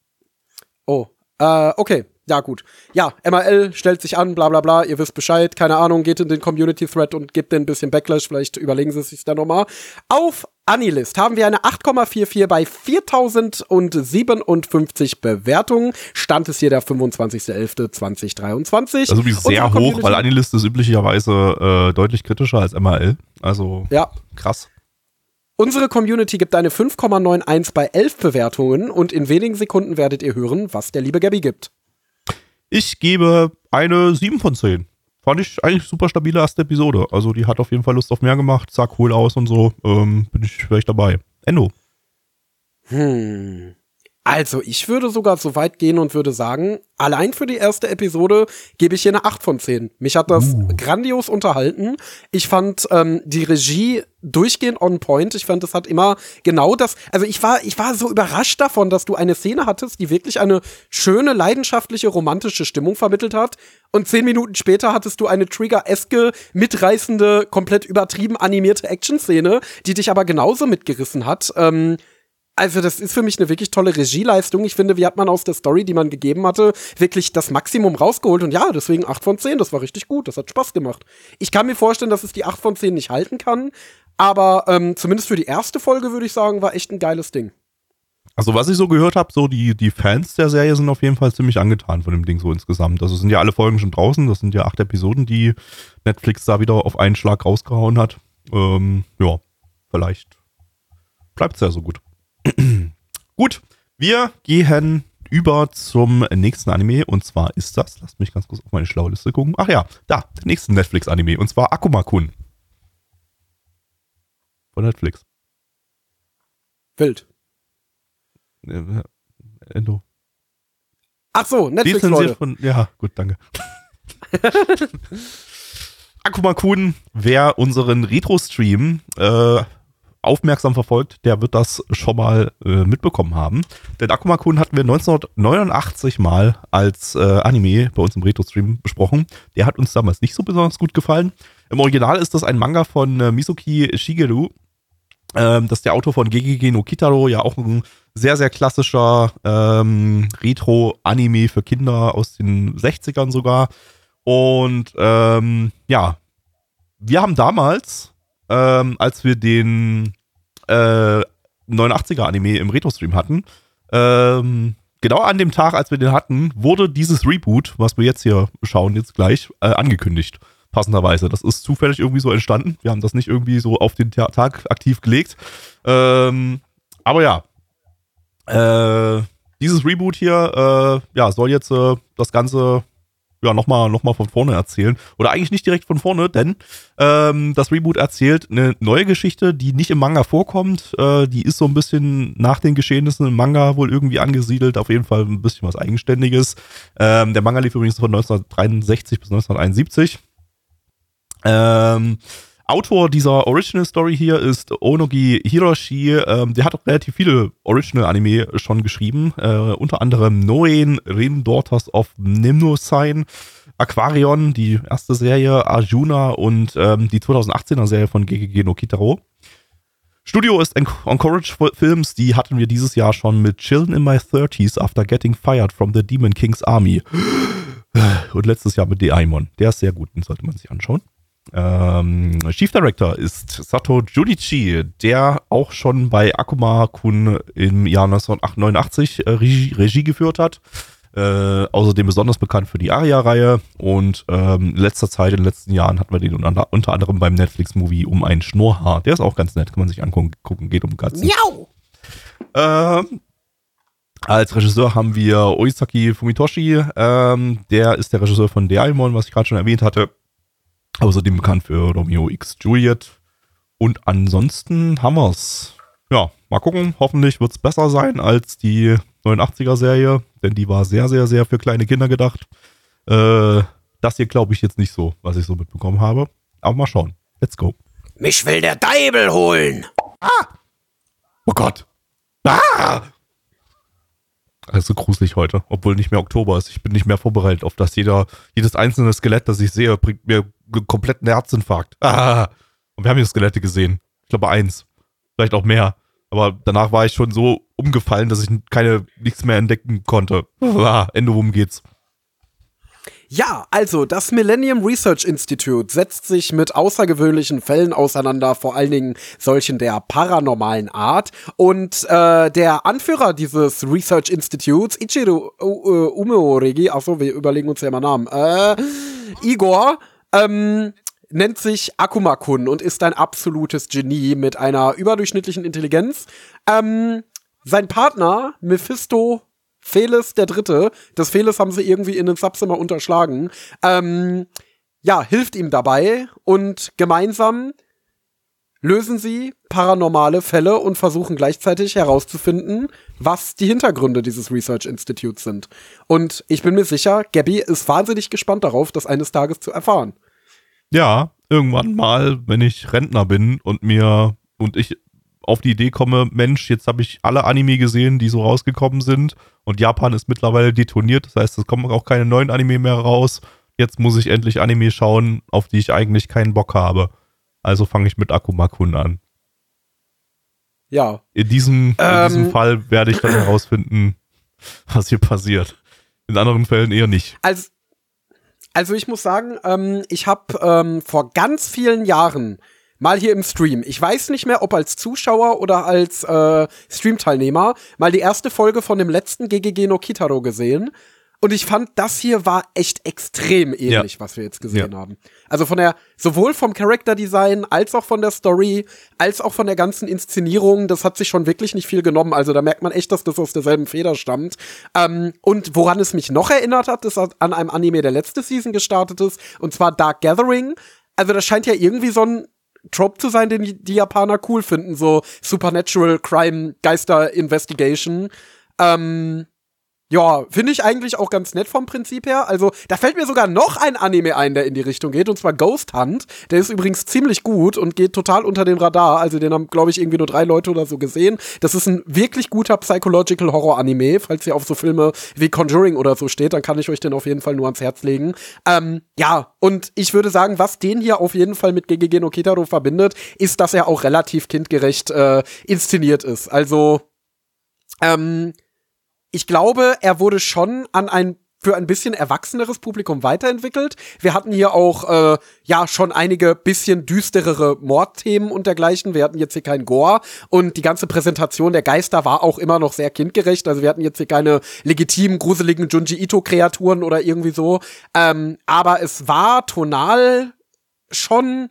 Oh, äh, okay. Ja, gut. Ja, MRL stellt sich an, bla bla bla, ihr wisst Bescheid, keine Ahnung, geht in den Community-Thread und gebt den ein bisschen Backlash, vielleicht überlegen sie es sich dann nochmal. Auf Anilist haben wir eine 8,44 bei 4057 Bewertungen. Stand es hier der 25.11.2023. Also wie sehr hoch, weil Anilist ist üblicherweise äh, deutlich kritischer als MRL. Also ja. krass. Unsere Community gibt eine 5,91 bei 11 Bewertungen und in wenigen Sekunden werdet ihr hören, was der liebe Gabby gibt. Ich gebe eine 7 von 10. Fand ich eigentlich super stabile erste Episode. Also die hat auf jeden Fall Lust auf mehr gemacht, sah cool aus und so. Ähm, bin ich vielleicht dabei. Endo. Hm. Also, ich würde sogar so weit gehen und würde sagen, allein für die erste Episode gebe ich hier eine 8 von 10. Mich hat das uh. grandios unterhalten. Ich fand ähm, die Regie durchgehend on point. Ich fand, es hat immer genau das. Also ich war, ich war so überrascht davon, dass du eine Szene hattest, die wirklich eine schöne, leidenschaftliche, romantische Stimmung vermittelt hat. Und zehn Minuten später hattest du eine Trigger-eske, mitreißende, komplett übertrieben animierte Action-Szene, die dich aber genauso mitgerissen hat. Ähm, also das ist für mich eine wirklich tolle Regieleistung. Ich finde, wie hat man aus der Story, die man gegeben hatte, wirklich das Maximum rausgeholt. Und ja, deswegen 8 von 10, das war richtig gut, das hat Spaß gemacht. Ich kann mir vorstellen, dass es die 8 von 10 nicht halten kann, aber ähm, zumindest für die erste Folge würde ich sagen, war echt ein geiles Ding. Also was ich so gehört habe, so die, die Fans der Serie sind auf jeden Fall ziemlich angetan von dem Ding so insgesamt. Also sind ja alle Folgen schon draußen, das sind ja acht Episoden, die Netflix da wieder auf einen Schlag rausgehauen hat. Ähm, ja, vielleicht bleibt es ja so gut. Gut, wir gehen über zum nächsten Anime und zwar ist das, lasst mich ganz kurz auf meine schlaue Liste gucken. Ach ja, da, der nächste Netflix-Anime und zwar Akuma-kun. Von Netflix. Wild. Äh, Endo. Ach so, Netflix, Leute. Von, ja, gut, danke. Akuma-kun, wer unseren Retro-Stream äh, aufmerksam verfolgt, der wird das schon mal äh, mitbekommen haben. Denn Akuma-kun hatten wir 1989 mal als äh, Anime bei uns im Retro-Stream besprochen. Der hat uns damals nicht so besonders gut gefallen. Im Original ist das ein Manga von äh, Mizuki Shigeru. Ähm, das ist der Autor von Gegege no Kitaro, ja auch ein sehr, sehr klassischer ähm, Retro-Anime für Kinder aus den 60ern sogar. Und ähm, ja, wir haben damals ähm, als wir den äh, 89er Anime im Retro-Stream hatten, ähm, genau an dem Tag, als wir den hatten, wurde dieses Reboot, was wir jetzt hier schauen, jetzt gleich, äh, angekündigt. Passenderweise. Das ist zufällig irgendwie so entstanden. Wir haben das nicht irgendwie so auf den Tag aktiv gelegt. Ähm, aber ja. Äh, dieses Reboot hier, äh, ja, soll jetzt äh, das Ganze ja, nochmal noch mal von vorne erzählen. Oder eigentlich nicht direkt von vorne, denn ähm, das Reboot erzählt eine neue Geschichte, die nicht im Manga vorkommt. Äh, die ist so ein bisschen nach den Geschehnissen im Manga wohl irgendwie angesiedelt. Auf jeden Fall ein bisschen was Eigenständiges. Ähm, der Manga lief übrigens von 1963 bis 1971. Ähm, Autor dieser Original Story hier ist Onogi Hiroshi. Ähm, der hat auch relativ viele Original-Anime schon geschrieben. Äh, unter anderem Noen, Rin Daughters of Nimnosign, Aquarion, die erste Serie, Arjuna und ähm, die 2018er Serie von GGG no Kitaro. Studio ist Encourage Films, die hatten wir dieses Jahr schon mit Chillen in My 30s After Getting Fired from the Demon King's Army. Und letztes Jahr mit Daimon. Der ist sehr gut, den sollte man sich anschauen. Ähm, Chief Director ist Sato Judici, der auch schon bei Akuma Kun im Jahr 1989 äh, Regie, Regie geführt hat. Äh, außerdem besonders bekannt für die Aria-Reihe und ähm, in letzter Zeit, in den letzten Jahren hatten wir den unter, unter anderem beim Netflix-Movie um ein Schnurrhaar. Der ist auch ganz nett, kann man sich angucken, geht um Katzen. Miau! Ähm, als Regisseur haben wir Oisaki Fumitoshi, ähm, der ist der Regisseur von Daimon, was ich gerade schon erwähnt hatte. Außerdem bekannt für Romeo X Juliet. Und ansonsten haben wir's. Ja, mal gucken. Hoffentlich wird's besser sein als die 89er-Serie, denn die war sehr, sehr, sehr für kleine Kinder gedacht. Äh, das hier glaube ich jetzt nicht so, was ich so mitbekommen habe. Aber mal schauen. Let's go. Mich will der Deibel holen. Ah! Oh Gott. Ah! Also gruselig heute, obwohl nicht mehr Oktober ist. Ich bin nicht mehr vorbereitet auf das. Jeder, jedes einzelne Skelett, das ich sehe, bringt mir kompletten Herzinfarkt. Ah! Und wir haben hier Skelette gesehen. Ich glaube eins. Vielleicht auch mehr. Aber danach war ich schon so umgefallen, dass ich keine, nichts mehr entdecken konnte. Ah, Ende, worum geht's? Ja, also das Millennium Research Institute setzt sich mit außergewöhnlichen Fällen auseinander, vor allen Dingen solchen der paranormalen Art. Und äh, der Anführer dieses Research Institutes, Ichiro uh, Umeorigi, achso, wir überlegen uns ja immer Namen, äh, Igor, ähm, nennt sich Akuma-kun und ist ein absolutes Genie mit einer überdurchschnittlichen Intelligenz. Ähm, sein Partner, Mephisto Felis der Dritte, das Felis haben sie irgendwie in den Subzimmer unterschlagen, ähm, ja, hilft ihm dabei und gemeinsam lösen sie paranormale Fälle und versuchen gleichzeitig herauszufinden, was die Hintergründe dieses Research Institutes sind. Und ich bin mir sicher, Gabby ist wahnsinnig gespannt darauf, das eines Tages zu erfahren. Ja, irgendwann mal, wenn ich Rentner bin und mir und ich auf die Idee komme, Mensch, jetzt habe ich alle Anime gesehen, die so rausgekommen sind und Japan ist mittlerweile detoniert, das heißt, es kommen auch keine neuen Anime mehr raus. Jetzt muss ich endlich Anime schauen, auf die ich eigentlich keinen Bock habe. Also fange ich mit Akumakun an. Ja. In diesem, Ähm. in diesem Fall werde ich dann herausfinden, was hier passiert. In anderen Fällen eher nicht. Also, also ich muss sagen, ähm, ich habe ähm, vor ganz vielen Jahren mal hier im Stream, ich weiß nicht mehr, ob als Zuschauer oder als äh, Streamteilnehmer, mal die erste Folge von dem letzten GGG no Kitaro gesehen. Und ich fand, das hier war echt extrem ähnlich, was wir jetzt gesehen Ja. haben. Also von der, sowohl vom Character Design, als auch von der Story, als auch von der ganzen Inszenierung, das hat sich schon wirklich nicht viel genommen. Also da merkt man echt, dass das aus derselben Feder stammt. Ähm, und woran es mich noch erinnert hat, ist an einem Anime, der letzte Season gestartet ist, und zwar Dark Gathering. Also das scheint ja irgendwie so ein Trope zu sein, den die die Japaner cool finden, so Supernatural Crime Geister Investigation. Ähm, ja, finde ich eigentlich auch ganz nett vom Prinzip her. Also, da fällt mir sogar noch ein Anime ein, der in die Richtung geht, und zwar Ghost Hunt. Der ist übrigens ziemlich gut und geht total unter den Radar. Also, den haben, glaube ich, irgendwie nur drei Leute oder so gesehen. Das ist ein wirklich guter Psychological Horror Anime. Falls ihr auf so Filme wie Conjuring oder so steht, dann kann ich euch den auf jeden Fall nur ans Herz legen. Ähm, ja, und ich würde sagen, was den hier auf jeden Fall mit GGG no Kitaro verbindet, ist, dass er auch relativ kindgerecht äh, inszeniert ist. Also, ähm, ich glaube, er wurde schon an ein für ein bisschen erwachseneres Publikum weiterentwickelt. Wir hatten hier auch äh, ja schon einige bisschen düsterere Mordthemen und dergleichen. Wir hatten jetzt hier kein Gore und die ganze Präsentation der Geister war auch immer noch sehr kindgerecht. Also wir hatten jetzt hier keine legitimen, gruseligen Junji Ito-Kreaturen oder irgendwie so. Ähm, aber es war tonal schon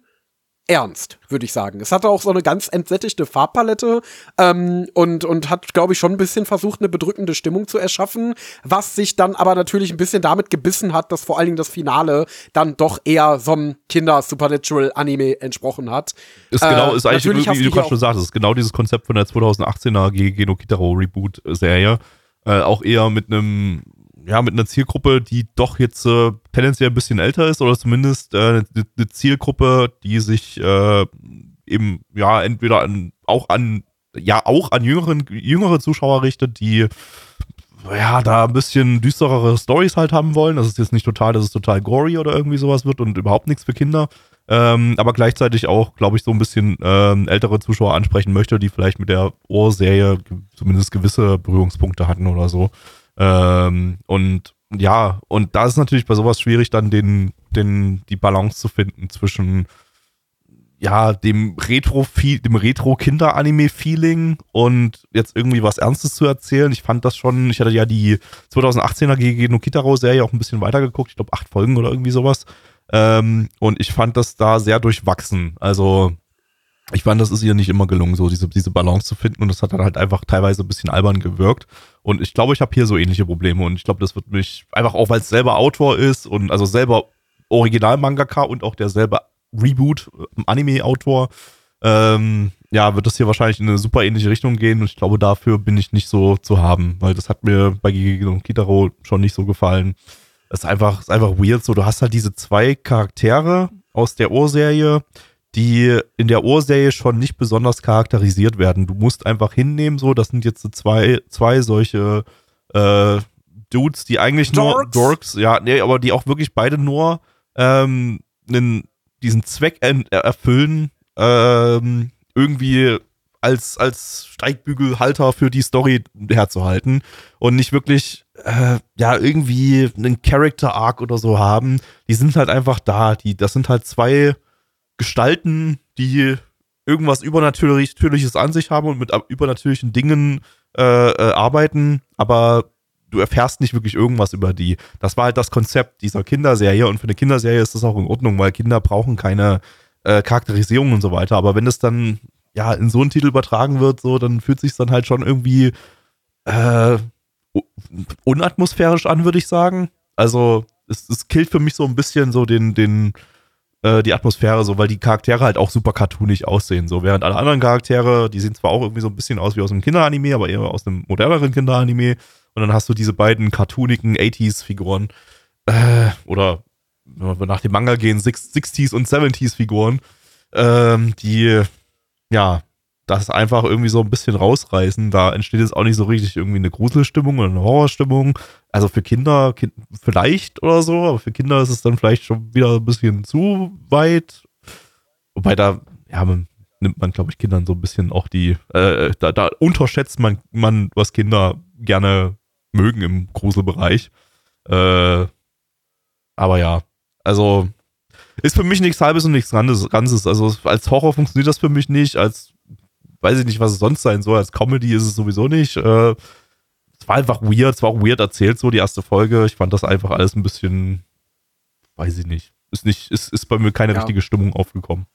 ernst, würde ich sagen. Es hatte auch so eine ganz entsättigte Farbpalette ähm, und, und hat, glaube ich, schon ein bisschen versucht, eine bedrückende Stimmung zu erschaffen, was sich dann aber natürlich ein bisschen damit gebissen hat, dass vor allen Dingen das Finale dann doch eher so einem Kinder-Supernatural-Anime entsprochen hat. Ist genau, Äh, ist eigentlich, wie du gerade schon sagst, ist genau dieses Konzept von der 2018er GG no Kitaro Reboot-Serie. Äh, auch eher mit einem ja, mit einer Zielgruppe, die doch jetzt äh, tendenziell ein bisschen älter ist oder zumindest äh, eine, Zielgruppe, die sich äh, eben ja entweder an, auch an ja auch an jüngeren jüngere Zuschauer richtet, die ja da ein bisschen düsterere Stories halt haben wollen. Das ist jetzt nicht total, dass es total gory oder irgendwie sowas wird und überhaupt nichts für Kinder. Ähm, aber gleichzeitig auch, glaube ich, so ein bisschen ähm, ältere Zuschauer ansprechen möchte, die vielleicht mit der Ohrserie zumindest gewisse Berührungspunkte hatten oder so. Ähm, und ja, und da ist natürlich bei sowas schwierig, dann den, den, die Balance zu finden zwischen ja, dem Retro, dem Retro-Kinder-Anime-Feeling und jetzt irgendwie was Ernstes zu erzählen. Ich fand das schon, ich hatte ja die 2018er GG no Kitaro-Serie auch ein bisschen weitergeguckt, ich glaube acht Folgen oder irgendwie sowas. Ähm, und ich fand das da sehr durchwachsen. Also, ich fand, das ist ihr nicht immer gelungen, so diese, diese Balance zu finden und das hat dann halt einfach teilweise ein bisschen albern gewirkt. Und ich glaube, ich habe hier so ähnliche Probleme und ich glaube, das wird mich einfach auch, weil es selber Autor ist und also selber Original-Mangaka und auch derselbe Reboot, äh, Anime-Autor, ähm, ja, wird das hier wahrscheinlich in eine super ähnliche Richtung gehen und ich glaube, dafür bin ich nicht so zu haben, weil das hat mir bei Gigi und Kitaro schon nicht so gefallen. Es ist einfach, ist einfach weird so. Du hast halt diese zwei Charaktere aus der Urserie, die in der Urserie schon nicht besonders charakterisiert werden. Du musst einfach hinnehmen, so, das sind jetzt so zwei, zwei solche äh, Dudes, die eigentlich Dorks. nur Dorks, ja, nee, aber die auch wirklich beide nur ähm, einen diesen Zweck erfüllen, ähm, irgendwie als, als Steigbügelhalter für die Story herzuhalten und nicht wirklich, äh, ja, irgendwie einen Character-Arc oder so haben. Die sind halt einfach da. Die, das sind halt zwei Gestalten, die irgendwas Übernatürliches an sich haben und mit übernatürlichen Dingen äh, äh, arbeiten, aber du erfährst nicht wirklich irgendwas über die. Das war halt das Konzept dieser Kinderserie und für eine Kinderserie ist das auch in Ordnung, weil Kinder brauchen keine äh, Charakterisierung und so weiter. Aber wenn es dann ja in so einen Titel übertragen wird, so, dann fühlt sich dann halt schon irgendwie äh, unatmosphärisch an, würde ich sagen. Also es, es killt für mich so ein bisschen so den, den, äh, die Atmosphäre, so, weil die Charaktere halt auch super cartoonig aussehen. So, während alle anderen Charaktere, die sehen zwar auch irgendwie so ein bisschen aus wie aus einem Kinderanime, aber eher aus einem moderneren Kinderanime. Und dann hast du diese beiden cartoonigen 80s-Figuren. Äh, oder wenn wir nach dem Manga gehen, 60s und 70s-Figuren, ähm, die ja das einfach irgendwie so ein bisschen rausreißen. Da entsteht jetzt auch nicht so richtig irgendwie eine Gruselstimmung oder eine Horrorstimmung. Also für Kinder kind, vielleicht oder so, aber für Kinder ist es dann vielleicht schon wieder ein bisschen zu weit. Wobei da, ja, man, nimmt man, glaube ich, Kindern so ein bisschen auch die, äh, da, da unterschätzt man, man, was Kinder gerne mögen im Gruselbereich. Äh, aber ja, also ist für mich nichts Halbes und nichts Ganzes. Also als Horror funktioniert das für mich nicht. Als weiß ich nicht, was es sonst sein soll. Als Comedy ist es sowieso nicht. Äh, es war einfach weird. Es war auch weird erzählt, so die erste Folge. Ich fand das einfach alles ein bisschen, weiß ich nicht. Ist nicht, ist, ist bei mir keine ja. richtige Stimmung aufgekommen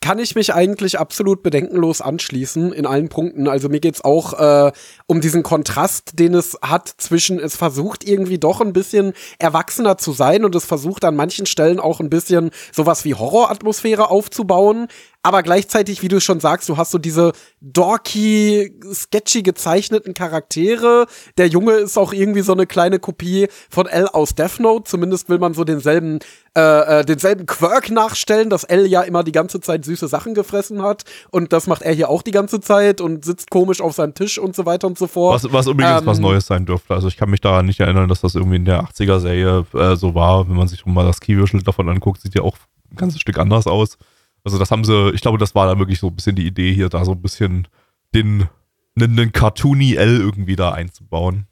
kann ich mich eigentlich absolut bedenkenlos anschließen in allen Punkten. Also mir geht's auch äh, um diesen Kontrast, den es hat zwischen, es versucht irgendwie doch ein bisschen erwachsener zu sein und es versucht an manchen Stellen auch ein bisschen sowas wie Horroratmosphäre aufzubauen, aber gleichzeitig, wie du schon sagst, du hast so diese dorky, sketchy gezeichneten Charaktere. Der Junge ist auch irgendwie so eine kleine Kopie von L aus Death Note. Zumindest will man so denselben, äh, äh, denselben Quirk nachstellen, dass L ja immer die ganze Zeit süße Sachen gefressen hat. Und das macht er hier auch die ganze Zeit und sitzt komisch auf seinem Tisch und so weiter und so fort. Was, was übrigens ähm, was Neues sein dürfte. Also ich kann mich daran nicht erinnern, dass das irgendwie in der 80er-Serie äh, so war. Wenn man sich mal das Keyword davon anguckt, sieht ja auch ein ganzes Stück anders aus. Also das haben sie, ich glaube, das war dann wirklich so ein bisschen die Idee hier, da so ein bisschen den einen cartoony L irgendwie da einzubauen.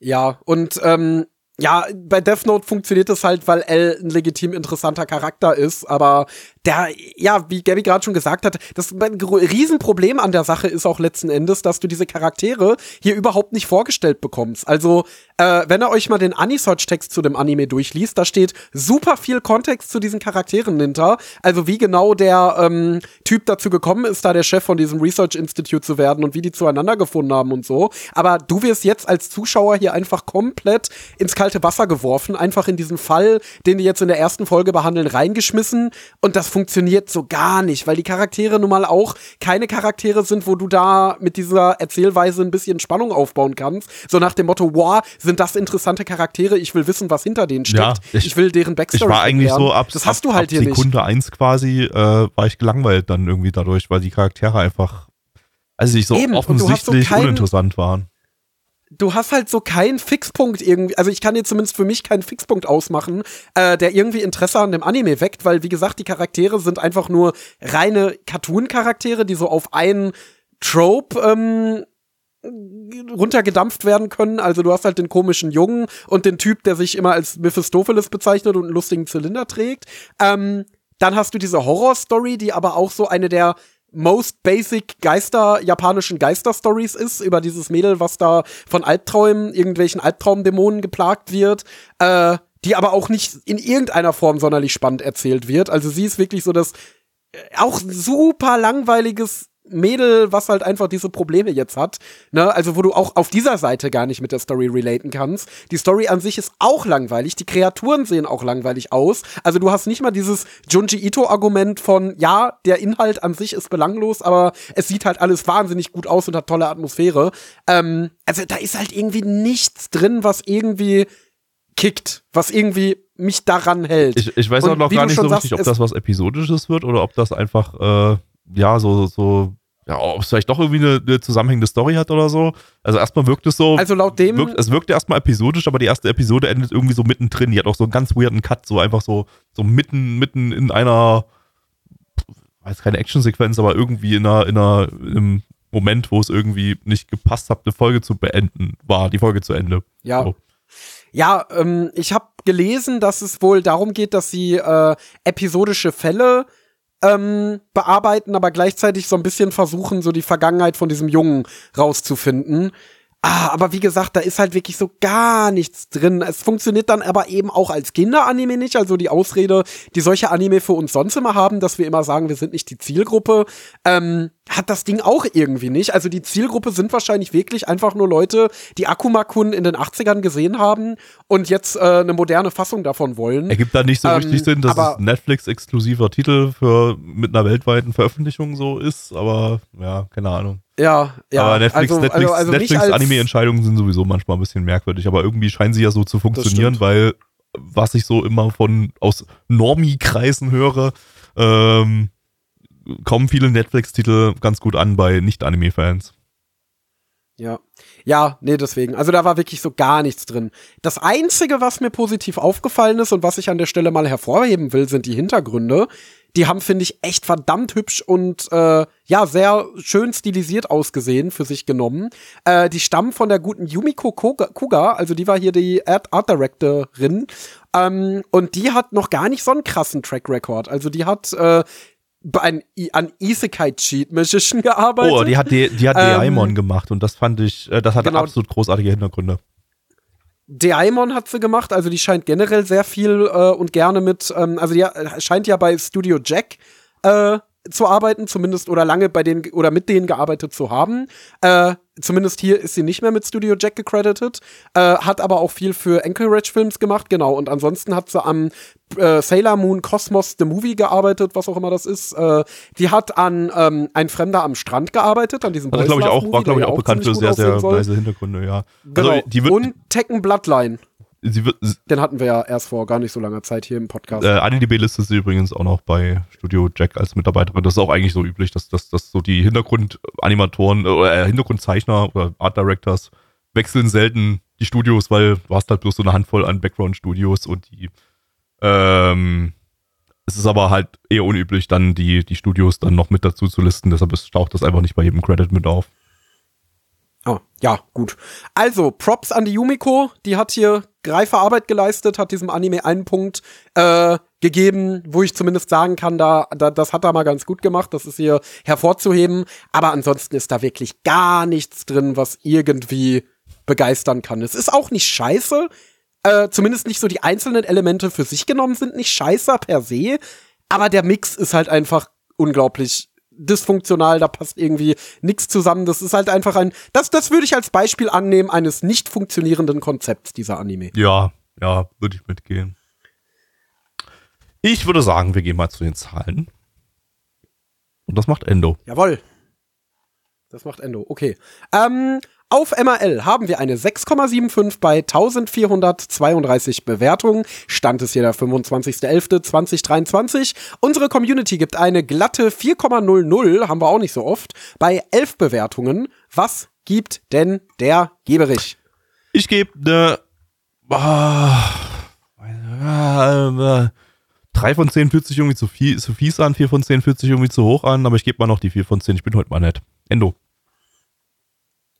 Ja, und ähm, ja, bei Death Note funktioniert es halt, weil L ein legitim interessanter Charakter ist, aber der, ja, wie Gabby gerade schon gesagt hat, das Riesenproblem an der Sache ist auch letzten Endes, dass du diese Charaktere hier überhaupt nicht vorgestellt bekommst. Also, äh, wenn ihr euch mal den Anisearch-Text zu dem Anime durchliest, da steht super viel Kontext zu diesen Charakteren hinter. Also, wie genau der ähm, Typ dazu gekommen ist, da der Chef von diesem Research Institute zu werden und wie die zueinander gefunden haben und so. Aber du wirst jetzt als Zuschauer hier einfach komplett ins kalte Wasser geworfen, einfach in diesen Fall, den die jetzt in der ersten Folge behandeln, reingeschmissen. Und das funktioniert so gar nicht, weil die Charaktere nun mal auch keine Charaktere sind, wo du da mit dieser Erzählweise ein bisschen Spannung aufbauen kannst. So nach dem Motto, wow, sind das interessante Charaktere, ich will wissen, was hinter denen steckt. Ja, ich, ich- will deren Backstory Ich war eigentlich erklären. so ab, Das hast ab, du halt ab hier nicht. Sekunde eins quasi, äh, war ich gelangweilt dann irgendwie dadurch, weil die Charaktere einfach, also nicht so Eben, hast so offensichtlich keinen- uninteressant waren. Du hast halt so keinen Fixpunkt irgendwie, also ich kann jetzt zumindest für mich keinen Fixpunkt ausmachen, äh, der irgendwie Interesse an dem Anime weckt, weil wie gesagt, die Charaktere sind einfach nur reine Cartoon-Charaktere, die so auf einen Trope ähm, runtergedampft werden können. Also du hast halt den komischen Jungen und den Typ, der sich immer als Mephistopheles bezeichnet und einen lustigen Zylinder trägt. Ähm, dann hast du diese Horror-Story, die aber auch so eine der most basic Geister, japanischen Geister-Stories ist, über dieses Mädel, was da von Albträumen, irgendwelchen Albtraumdämonen geplagt wird, äh, die aber auch nicht in irgendeiner Form sonderlich spannend erzählt wird. Also sie ist wirklich so das äh, auch super langweiliges Mädel, was halt einfach diese Probleme jetzt hat. Ne? Also, wo du auch auf dieser Seite gar nicht mit der Story relaten kannst. Die Story an sich ist auch langweilig. Die Kreaturen sehen auch langweilig aus. Also, du hast nicht mal dieses Junji Ito-Argument von, ja, der Inhalt an sich ist belanglos, aber es sieht halt alles wahnsinnig gut aus und hat tolle Atmosphäre. Ähm, also, da ist halt irgendwie nichts drin, was irgendwie kickt, was irgendwie mich daran hält. Ich, ich weiß Und auch noch gar nicht so sagst, richtig, ob das was Episodisches wird oder ob das einfach, äh, ja, so, so, ja, ob es vielleicht doch irgendwie eine, eine zusammenhängende Story hat oder so. Also erstmal wirkt es so, Also laut dem- wirkt, es wirkte erstmal episodisch, aber die erste Episode endet irgendwie so mittendrin. Die hat auch so einen ganz weirden Cut, so einfach so, so mitten, mitten in einer, weiß keine Actionsequenz, aber irgendwie in einer, in einer, im Moment, wo es irgendwie nicht gepasst hat, eine Folge zu beenden, war die Folge zu Ende. Ja. So. Ja, ähm, ich habe gelesen, dass es wohl darum geht, dass sie äh, episodische Fälle ähm, bearbeiten, aber gleichzeitig so ein bisschen versuchen, so die Vergangenheit von diesem Jungen rauszufinden. Ah, aber wie gesagt, da ist halt wirklich so gar nichts drin. Es funktioniert dann aber eben auch als Kinderanime nicht. Also die Ausrede, die solche Anime für uns sonst immer haben, dass wir immer sagen, wir sind nicht die Zielgruppe, ähm, hat das Ding auch irgendwie nicht. Also die Zielgruppe sind wahrscheinlich wirklich einfach nur Leute, die Akuma-kun in den 80ern gesehen haben und jetzt äh, eine moderne Fassung davon wollen. Ergibt da nicht so Ähm, richtig Sinn, dass es Netflix-exklusiver Titel für mit einer weltweiten Veröffentlichung so ist, aber ja, keine Ahnung. Ja, ja. aber Netflix, also, Netflix, also, also Netflix Anime-Entscheidungen sind sowieso manchmal ein bisschen merkwürdig, aber irgendwie scheinen sie ja so zu funktionieren, weil was ich so immer von aus Normie-Kreisen höre, ähm, kommen viele Netflix-Titel ganz gut an bei Nicht-Anime-Fans. Ja. Ja, nee, deswegen. Also da war wirklich so gar nichts drin. Das Einzige, was mir positiv aufgefallen ist und was ich an der Stelle mal hervorheben will, sind die Hintergründe. Die haben, finde ich, echt verdammt hübsch und äh, ja, sehr schön stilisiert ausgesehen für sich genommen. Äh, die stammen von der guten Yumiko Kuga, also die war hier die Art, Art Directorin. Ähm, und die hat noch gar nicht so einen krassen Track Record. Also die hat äh, bei ein, an Isekai Cheat Magician gearbeitet. Oh, die hat, die, die hat Ähm, Daimon gemacht und das fand ich, äh, das hatte genau. absolut großartige Hintergründe. Daimon hat sie gemacht, also die scheint generell sehr viel äh, und gerne mit, ähm, also die äh, scheint ja bei Studio Jack äh, zu arbeiten, zumindest oder lange bei denen oder mit denen gearbeitet zu haben. Äh, zumindest hier ist sie nicht mehr mit Studio Jack gecredited, äh, hat aber auch viel für Anchorage Films gemacht, genau. Und ansonsten hat sie am äh, Sailor Moon Cosmos The Movie gearbeitet, was auch immer das ist. Äh, die hat an ähm, Ein Fremder am Strand gearbeitet, an diesem Also glaube ich auch, Love war Movie, glaube ich auch bekannt für sehr, sehr leise Hintergründe, ja. Genau. Also die wird, und Tekken Bloodline. wird, Den hatten wir ja erst vor gar nicht so langer Zeit hier im Podcast. Äh, AniDB listet sie übrigens auch noch bei Studio Jack als Mitarbeiterin. Das ist auch eigentlich so üblich, dass, dass, dass so die Hintergrundanimatoren äh, oder Hintergrundzeichner oder Art Directors wechseln selten die Studios, weil du hast halt bloß so eine Handvoll an Background-Studios und die ähm, es ist aber halt eher unüblich, dann die, die Studios dann noch mit dazu zu listen, deshalb ist, taucht das einfach nicht bei jedem Credit mit auf. Oh, ja, gut. Also, Props an die Yumiko, die hat hier greife Arbeit geleistet, hat diesem Anime einen Punkt äh, gegeben, wo ich zumindest sagen kann, da, da das hat er mal ganz gut gemacht, das ist hier hervorzuheben. Aber ansonsten ist da wirklich gar nichts drin, was irgendwie begeistern kann. Es ist auch nicht scheiße, äh, zumindest nicht so die einzelnen Elemente für sich genommen sind nicht scheiße per se, aber der Mix ist halt einfach unglaublich dysfunktional, da passt irgendwie nichts zusammen. Das ist halt einfach ein, das, das würde ich als Beispiel annehmen eines nicht funktionierenden Konzepts dieser Anime. Ja, ja, würde ich mitgehen. Ich würde sagen, wir gehen mal zu den Zahlen. Und das macht Endo. Jawohl. Das macht Endo. Okay. Ähm, auf MRL haben wir eine 6,75 bei 1432 Bewertungen. Stand es hier der 25.11.2023. Unsere Community gibt eine glatte 4,00, haben wir auch nicht so oft, bei 11 Bewertungen. Was gibt denn der Geberich? Ich gebe eine äh, 3 von 10 fühlt sich irgendwie zu, fies an, 4 von 10 fühlt sich irgendwie zu hoch an, aber ich gebe mal noch die 4 von 10. Ich bin heute mal nett. Endo.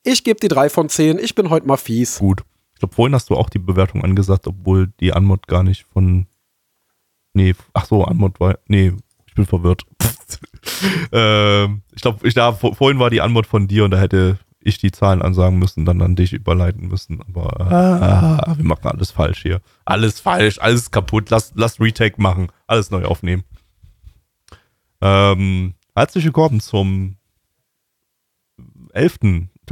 Ich gebe die 3 von 10. Ich bin heute mal fies. Gut. Ich glaube, vorhin hast du auch die Bewertung angesagt, obwohl die Anmod gar nicht von. Nee, ach so, Anmod war. Nee, ich bin verwirrt. ähm, ich glaube, ich, da, vorhin war die Anmod von dir und da hätte ich die Zahlen ansagen müssen, dann an dich überleiten müssen. Aber äh, wir machen alles falsch hier. Alles falsch, alles kaputt. Lass, lass Retake machen. Alles neu aufnehmen. Ähm, herzlich willkommen zum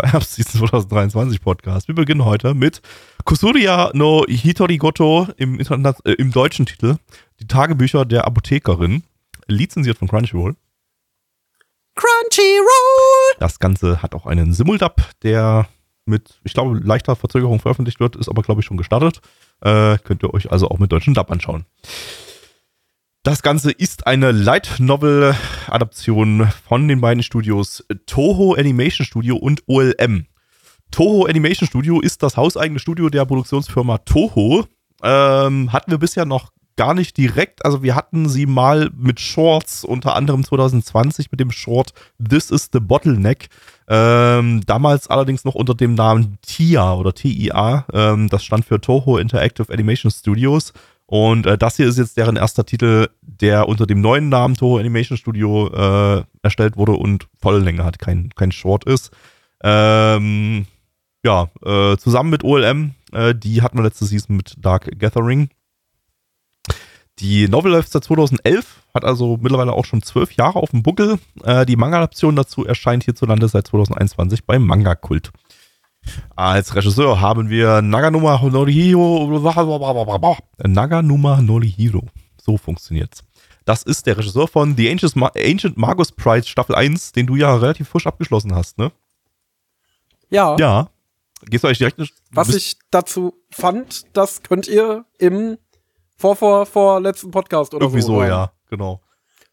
11. Herbstseason 2023 Podcast. Wir beginnen heute mit Kusuria no Hitorigoto im, äh, im deutschen Titel. Die Tagebücher der Apothekerin. Lizenziert von Crunchyroll. Crunchyroll! Das Ganze hat auch einen Simuldub, der mit, ich glaube, leichter Verzögerung veröffentlicht wird, ist aber, glaube ich, schon gestartet. Äh, könnt ihr euch also auch mit deutschen Dub anschauen. Das Ganze ist eine Light Novel Adaption von den beiden Studios Toho Animation Studio und OLM. Toho Animation Studio ist das hauseigene Studio der Produktionsfirma Toho. Ähm, hatten wir bisher noch gar nicht direkt. Also wir hatten sie mal mit Shorts, unter anderem 2020 mit dem Short This is the Bottleneck. Ähm, damals allerdings noch unter dem Namen TIA oder TIA. Ähm, das stand für Toho Interactive Animation Studios. Und äh, das hier ist jetzt deren erster Titel, der unter dem neuen Namen Toho Animation Studio äh, erstellt wurde und volle Länge hat, kein, kein Short ist. Ähm, ja, äh, zusammen mit OLM, äh, die hatten wir letzte Season mit Dark Gathering. Die Novel läuft seit 2011, hat also mittlerweile auch schon zwölf Jahre auf dem Buckel. Äh, die Manga-Adaption dazu erscheint hierzulande seit 2021 beim Manga-Kult. Als Regisseur haben wir Naganuma Norihiro. Naganuma Norihiro. So funktioniert's. Das ist der Regisseur von The Ancient, Ma Ancient Magus Pride Staffel 1, den du ja relativ frisch abgeschlossen hast, ne? Ja. Ja. Gehst du eigentlich direkt? Was ich dazu fand, das könnt ihr im vor, vor, vor letzten Podcast oder Irgendwie so. so, ja, genau.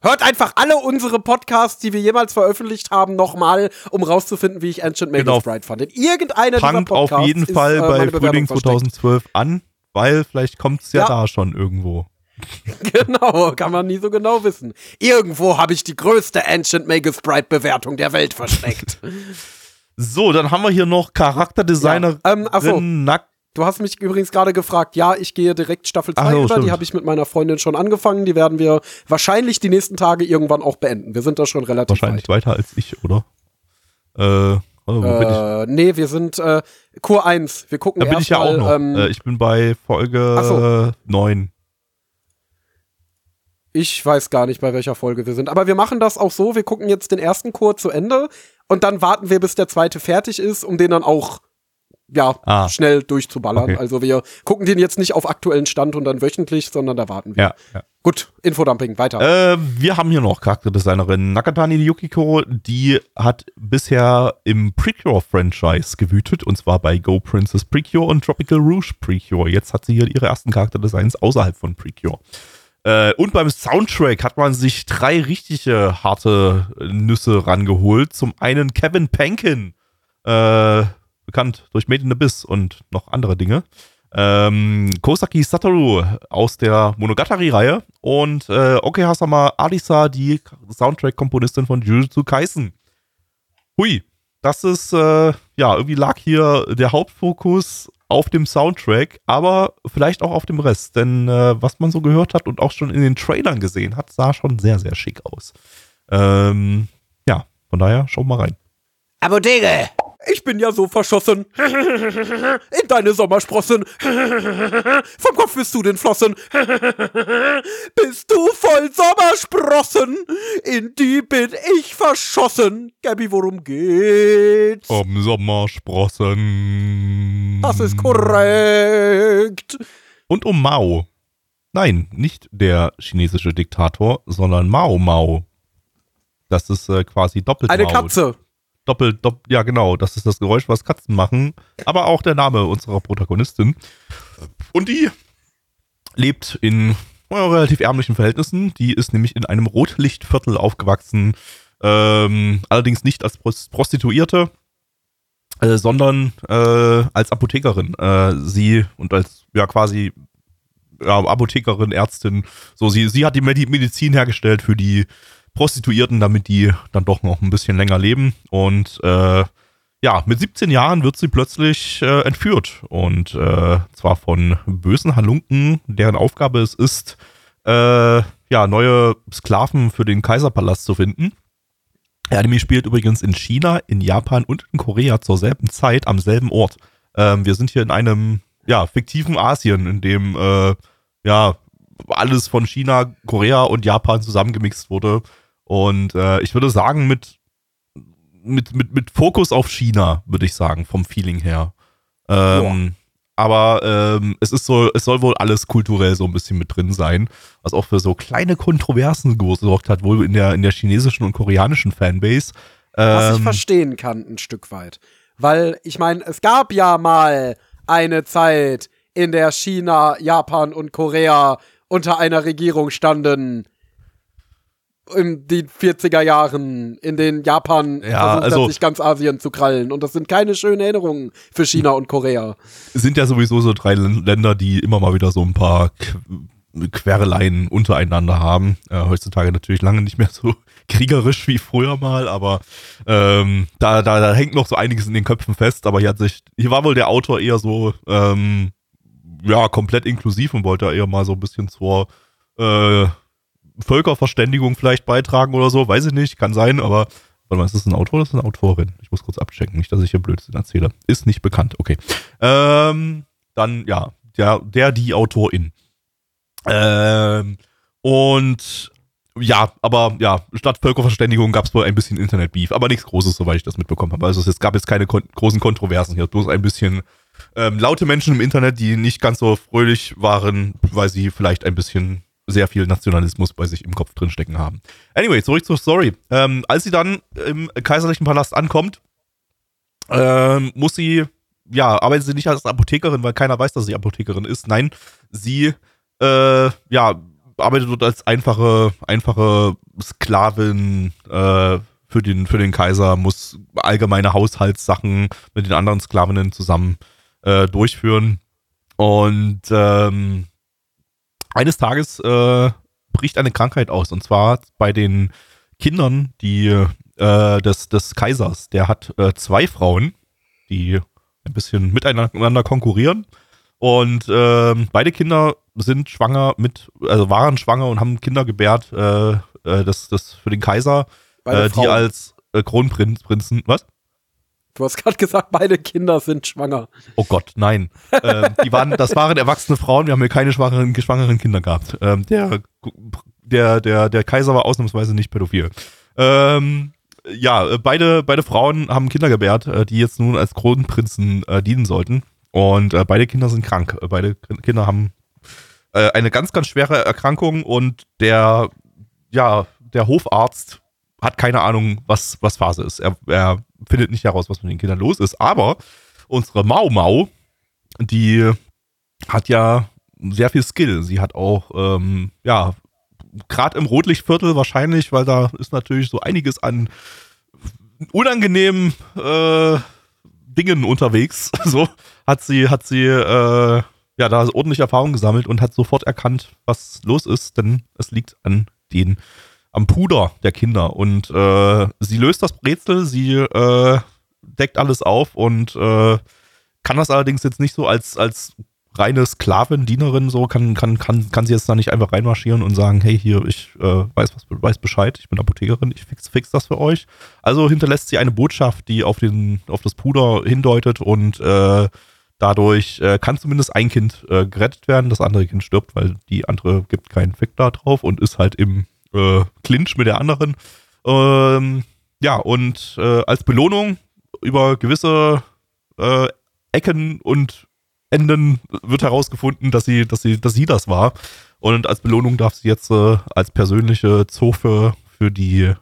Hört einfach alle unsere Podcasts, die wir jemals veröffentlicht haben, nochmal, um rauszufinden, wie ich Ancient Magus Genau. Bride fand. In irgendeiner dieser Fangt auf jeden ist, Fall äh, bei Bewerbung Frühling versteckt. 2012 an, weil vielleicht kommt es ja, Ja. da schon irgendwo. Genau, kann man nie so genau wissen. Irgendwo habe ich die größte Ancient Magus Bride Bewertung der Welt versteckt. So, dann haben wir hier noch Charakterdesignerin Ja, ähm, so. Nack. Du hast mich übrigens gerade gefragt, ja, ich gehe direkt Staffel 2 Ach so, über, stimmt. die habe ich mit meiner Freundin schon angefangen, die werden wir wahrscheinlich die nächsten Tage irgendwann auch beenden. Wir sind da schon relativ Wahrscheinlich weiter als ich, oder? Äh, wo bin ich? weit. Äh, nee, wir sind äh, Kur 1. Wir gucken Da bin ich ja erst auch mal, noch. Ähm, äh, ich bin bei Folge so. äh, 9. Ich weiß gar nicht, bei welcher Folge wir sind. Aber wir machen das auch so. Wir gucken jetzt den ersten Chor zu Ende und dann warten wir, bis der zweite fertig ist, um den dann auch ja, Ah. schnell durchzuballern. Okay. Also wir gucken den jetzt nicht auf aktuellen Stand und dann wöchentlich, sondern da warten wir. Ja, ja. Gut, Infodumping, weiter. Äh, wir haben hier noch Charakterdesignerin Nakatani Yukiko, die hat bisher im Precure-Franchise gewütet, und zwar bei Go Princess Precure und Tropical Rouge Precure. Jetzt hat sie hier ihre ersten Charakterdesigns außerhalb von Precure. Äh, und beim Soundtrack hat man sich drei richtige harte Nüsse rangeholt. Zum einen Kevin Pankin, äh, bekannt durch Made in Abyss und noch andere Dinge. Ähm, Kosaki Satoru aus der Monogatari-Reihe und äh, Oke Arisa, die Soundtrack-Komponistin von Jujutsu Kaisen. Hui, das ist, äh, ja, irgendwie lag hier der Hauptfokus auf dem Soundtrack, aber vielleicht auch auf dem Rest, denn äh, was man so gehört hat und auch schon in den Trailern gesehen hat, sah schon sehr, sehr schick aus. Ähm, ja, von daher, schaut mal rein. Apotheke! Ich bin ja so verschossen. In deine Sommersprossen. Vom Kopf bist du den Flossen. Bist du voll Sommersprossen? In die bin ich verschossen. Gabi, worum geht's? Um Sommersprossen. Das ist korrekt. Und um Mao. nein, nicht der chinesische Diktator, sondern Mao Mao. Das ist äh, quasi doppelt Eine Mao. Katze. Doppelt, dopp, ja genau, das ist das Geräusch, was Katzen machen, aber auch der Name unserer Protagonistin. Und die lebt in äh, relativ ärmlichen Verhältnissen. Die ist nämlich in einem Rotlichtviertel aufgewachsen, ähm, allerdings nicht als Pros- Prostituierte, äh, sondern äh, als Apothekerin. Äh, sie und als ja quasi ja, Apothekerin, Ärztin. So, sie, sie hat die Medi Medizin hergestellt für die Prostituierten, damit die dann doch noch ein bisschen länger leben. Und äh, ja, mit 17 Jahren wird sie plötzlich äh, entführt. Und äh, zwar von bösen Halunken, deren Aufgabe es ist, äh, ja, neue Sklaven für den Kaiserpalast zu finden. Der Anime spielt übrigens in China, in Japan und in Korea zur selben Zeit am selben Ort. Ähm, wir sind hier in einem ja, fiktiven Asien, in dem äh, ja alles von China, Korea und Japan zusammengemixt wurde. Und äh, ich würde sagen, mit, mit, mit, mit Fokus auf China, würde ich sagen, vom Feeling her. Ähm, aber ähm, es ist so, es soll wohl alles kulturell so ein bisschen mit drin sein, was auch für so kleine Kontroversen gesorgt hat, wohl in der, in der chinesischen und koreanischen Fanbase. Was ich Ähm, verstehen kann, ein Stück weit. Weil, ich meine, es gab ja mal eine Zeit, in der China, Japan und Korea unter einer Regierung standen. In den 40er Jahren, in denen Japan Ja, versucht also- hat, sich ganz Asien zu krallen. Und das sind keine schönen Erinnerungen für China und Korea. sind ja sowieso so drei Län- Länder, die immer mal wieder so ein paar Qu- Quereleien untereinander haben. Äh, heutzutage natürlich lange nicht mehr so kriegerisch wie früher mal, aber ähm, da, da, da hängt noch so einiges in den Köpfen fest. Aber hier hat sich, hier war wohl der Autor eher so, ähm, ja, komplett inklusiv und wollte eher mal so ein bisschen zur äh, Völkerverständigung vielleicht beitragen oder so. Weiß ich nicht, kann sein, aber Warte mal, ist das ein Autor oder ist das eine Autorin? Ich muss kurz abchecken, nicht, dass ich hier Blödsinn erzähle. Ist nicht bekannt, okay. Ähm, dann, ja, der, der, die Autorin. Ähm, und ja, aber ja, statt Völkerverständigung gab es wohl ein bisschen Internet-Beef, aber nichts Großes, soweit ich das mitbekommen habe. Also es gab jetzt keine kon großen Kontroversen hier, bloß ein bisschen ähm, laute Menschen im Internet, die nicht ganz so fröhlich waren, weil sie vielleicht ein bisschen sehr viel Nationalismus bei sich im Kopf drin stecken haben. Anyway, zurück zur Story. Ähm, als sie dann im kaiserlichen Palast ankommt, ähm, muss sie, ja, arbeitet sie nicht als Apothekerin, weil keiner weiß, dass sie Apothekerin ist. Nein, sie, äh, ja, arbeitet dort als einfache, einfache Sklavin äh, für, den, für den Kaiser, muss allgemeine Haushaltssachen mit den anderen Sklavinnen zusammen äh, durchführen. Und ähm, eines Tages äh, bricht eine Krankheit aus, und zwar bei den Kindern, die äh, des, des Kaisers. Der hat äh, zwei Frauen, die ein bisschen miteinander konkurrieren. Und ähm, beide Kinder sind schwanger mit, also waren schwanger und haben Kinder gebärt, äh, äh, das, das für den Kaiser, äh, die als Kronprinzen, was? Du hast gerade gesagt, beide Kinder sind schwanger. Oh Gott, nein. ähm, die waren, das waren erwachsene Frauen, wir haben hier keine schwangeren, schwangeren Kinder gehabt. Ähm, der, der, der, der Kaiser war ausnahmsweise nicht pädophil. Ähm, ja, beide, beide Frauen haben Kinder gebärt, äh, die jetzt nun als Kronprinzen äh, dienen sollten. Und äh, beide Kinder sind krank. Beide Kinder haben äh, eine ganz, ganz schwere Erkrankung und der, ja, der Hofarzt hat keine Ahnung, was, was Phase ist. Er, er findet nicht heraus, was mit den Kindern los ist. Aber unsere Mau Mau, die hat ja sehr viel Skill. Sie hat auch, ähm, ja, gerade im Rotlichtviertel wahrscheinlich, weil da ist natürlich so einiges an unangenehmen äh, Dingen unterwegs. So hat sie, hat sie äh, ja da ordentlich Erfahrung gesammelt und hat sofort erkannt, was los ist, denn es liegt an den am Puder der Kinder und äh, sie löst das Rätsel, sie äh, deckt alles auf und äh, kann das allerdings jetzt nicht so als als reine Sklavin, Dienerin so kann kann kann kann sie jetzt da nicht einfach reinmarschieren und sagen, hey hier ich äh, weiß was weiß Bescheid, ich bin Apothekerin, ich fix fix das für euch. Also hinterlässt sie eine Botschaft, die auf den auf das Puder hindeutet und äh, dadurch äh, kann zumindest ein Kind äh, gerettet werden, das andere Kind stirbt, weil die andere gibt keinen Fick da drauf und ist halt im äh, Clinch mit der anderen. Ähm, ja, und äh, als Belohnung über gewisse äh, Ecken und Enden wird herausgefunden, dass sie, dass sie, dass sie das war. Und als Belohnung darf sie jetzt äh, als persönliche Zofe für die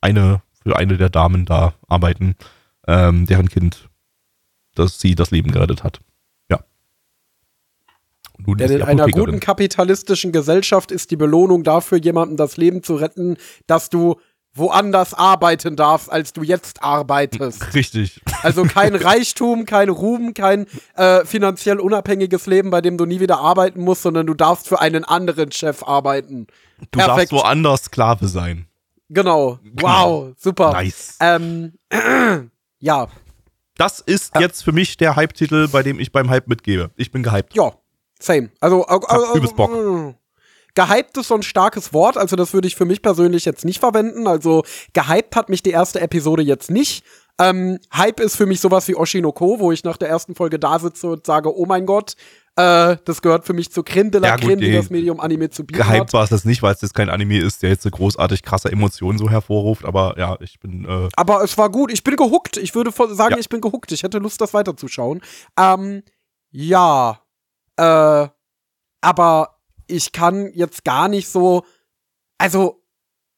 eine, für eine der Damen da arbeiten, ähm, deren Kind, das sie das Leben gerettet hat. Nun Denn in einer guten kapitalistischen Gesellschaft ist die Belohnung dafür, jemandem das Leben zu retten, dass du woanders arbeiten darfst, als du jetzt arbeitest. Richtig. Also kein Reichtum, kein Ruhm, kein äh, finanziell unabhängiges Leben, bei dem du nie wieder arbeiten musst, sondern du darfst für einen anderen Chef arbeiten. Du Perfekt. darfst woanders Sklave sein. Genau. Wow, super. Nice. Ähm, ja. Das ist jetzt für mich der Hype-Titel, bei dem ich beim Hype mitgebe. Ich bin gehypt. Ja, same. Also, äh, äh, übelst Bock. Äh, Gehypt ist so ein starkes Wort, also das würde ich für mich persönlich jetzt nicht verwenden. Also gehypt hat mich die erste Episode jetzt nicht. Ähm, Hype ist für mich sowas wie Oshinoko, wo ich nach der ersten Folge da sitze und sage, oh mein Gott, äh, das gehört für mich zu Creme de la ja, Creme, die das Medium Anime zu bieten Gehypt war es das nicht, weil es jetzt kein Anime ist, der jetzt so großartig krasse Emotionen so hervorruft, aber ja, ich bin äh Aber es war gut, ich bin gehuckt. Ich würde sagen, ja. ich bin gehuckt. Ich hätte Lust, das weiterzuschauen. Ähm, ja. Äh, aber ich kann jetzt gar nicht so, also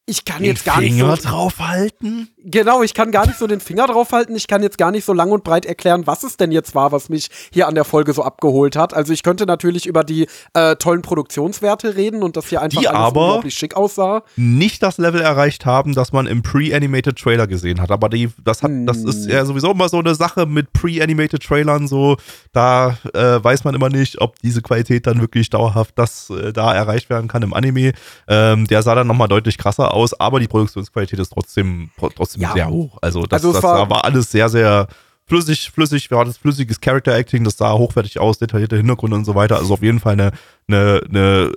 ich kann den jetzt gar Finger nicht so draufhalten. Genau, ich kann gar nicht so den Finger draufhalten. Ich kann jetzt gar nicht so lang und breit erklären, was es denn jetzt war, was mich hier an der Folge so abgeholt hat. Also ich könnte natürlich über die äh, tollen Produktionswerte reden und das hier einfach die alles unglaublich schick aussah. Nicht das Level erreicht haben, das man im Pre-Animated Trailer gesehen hat. Aber die, das hat, hm. das ist hm. ja sowieso immer so eine Sache mit Pre-Animated Trailern. So, da äh, weiß man immer nicht, ob diese Qualität dann wirklich dauerhaft das äh, da erreicht werden kann im Anime. Ähm, der sah dann nochmal deutlich krasser aus, aber die Produktionsqualität ist trotzdem, trotzdem ja. sehr hoch. Also das, also das war, war, alles sehr, sehr flüssig, flüssig, wir hatten flüssiges Character Acting, das sah hochwertig aus, detaillierte Hintergründe und so weiter. Also auf jeden Fall eine, eine, eine,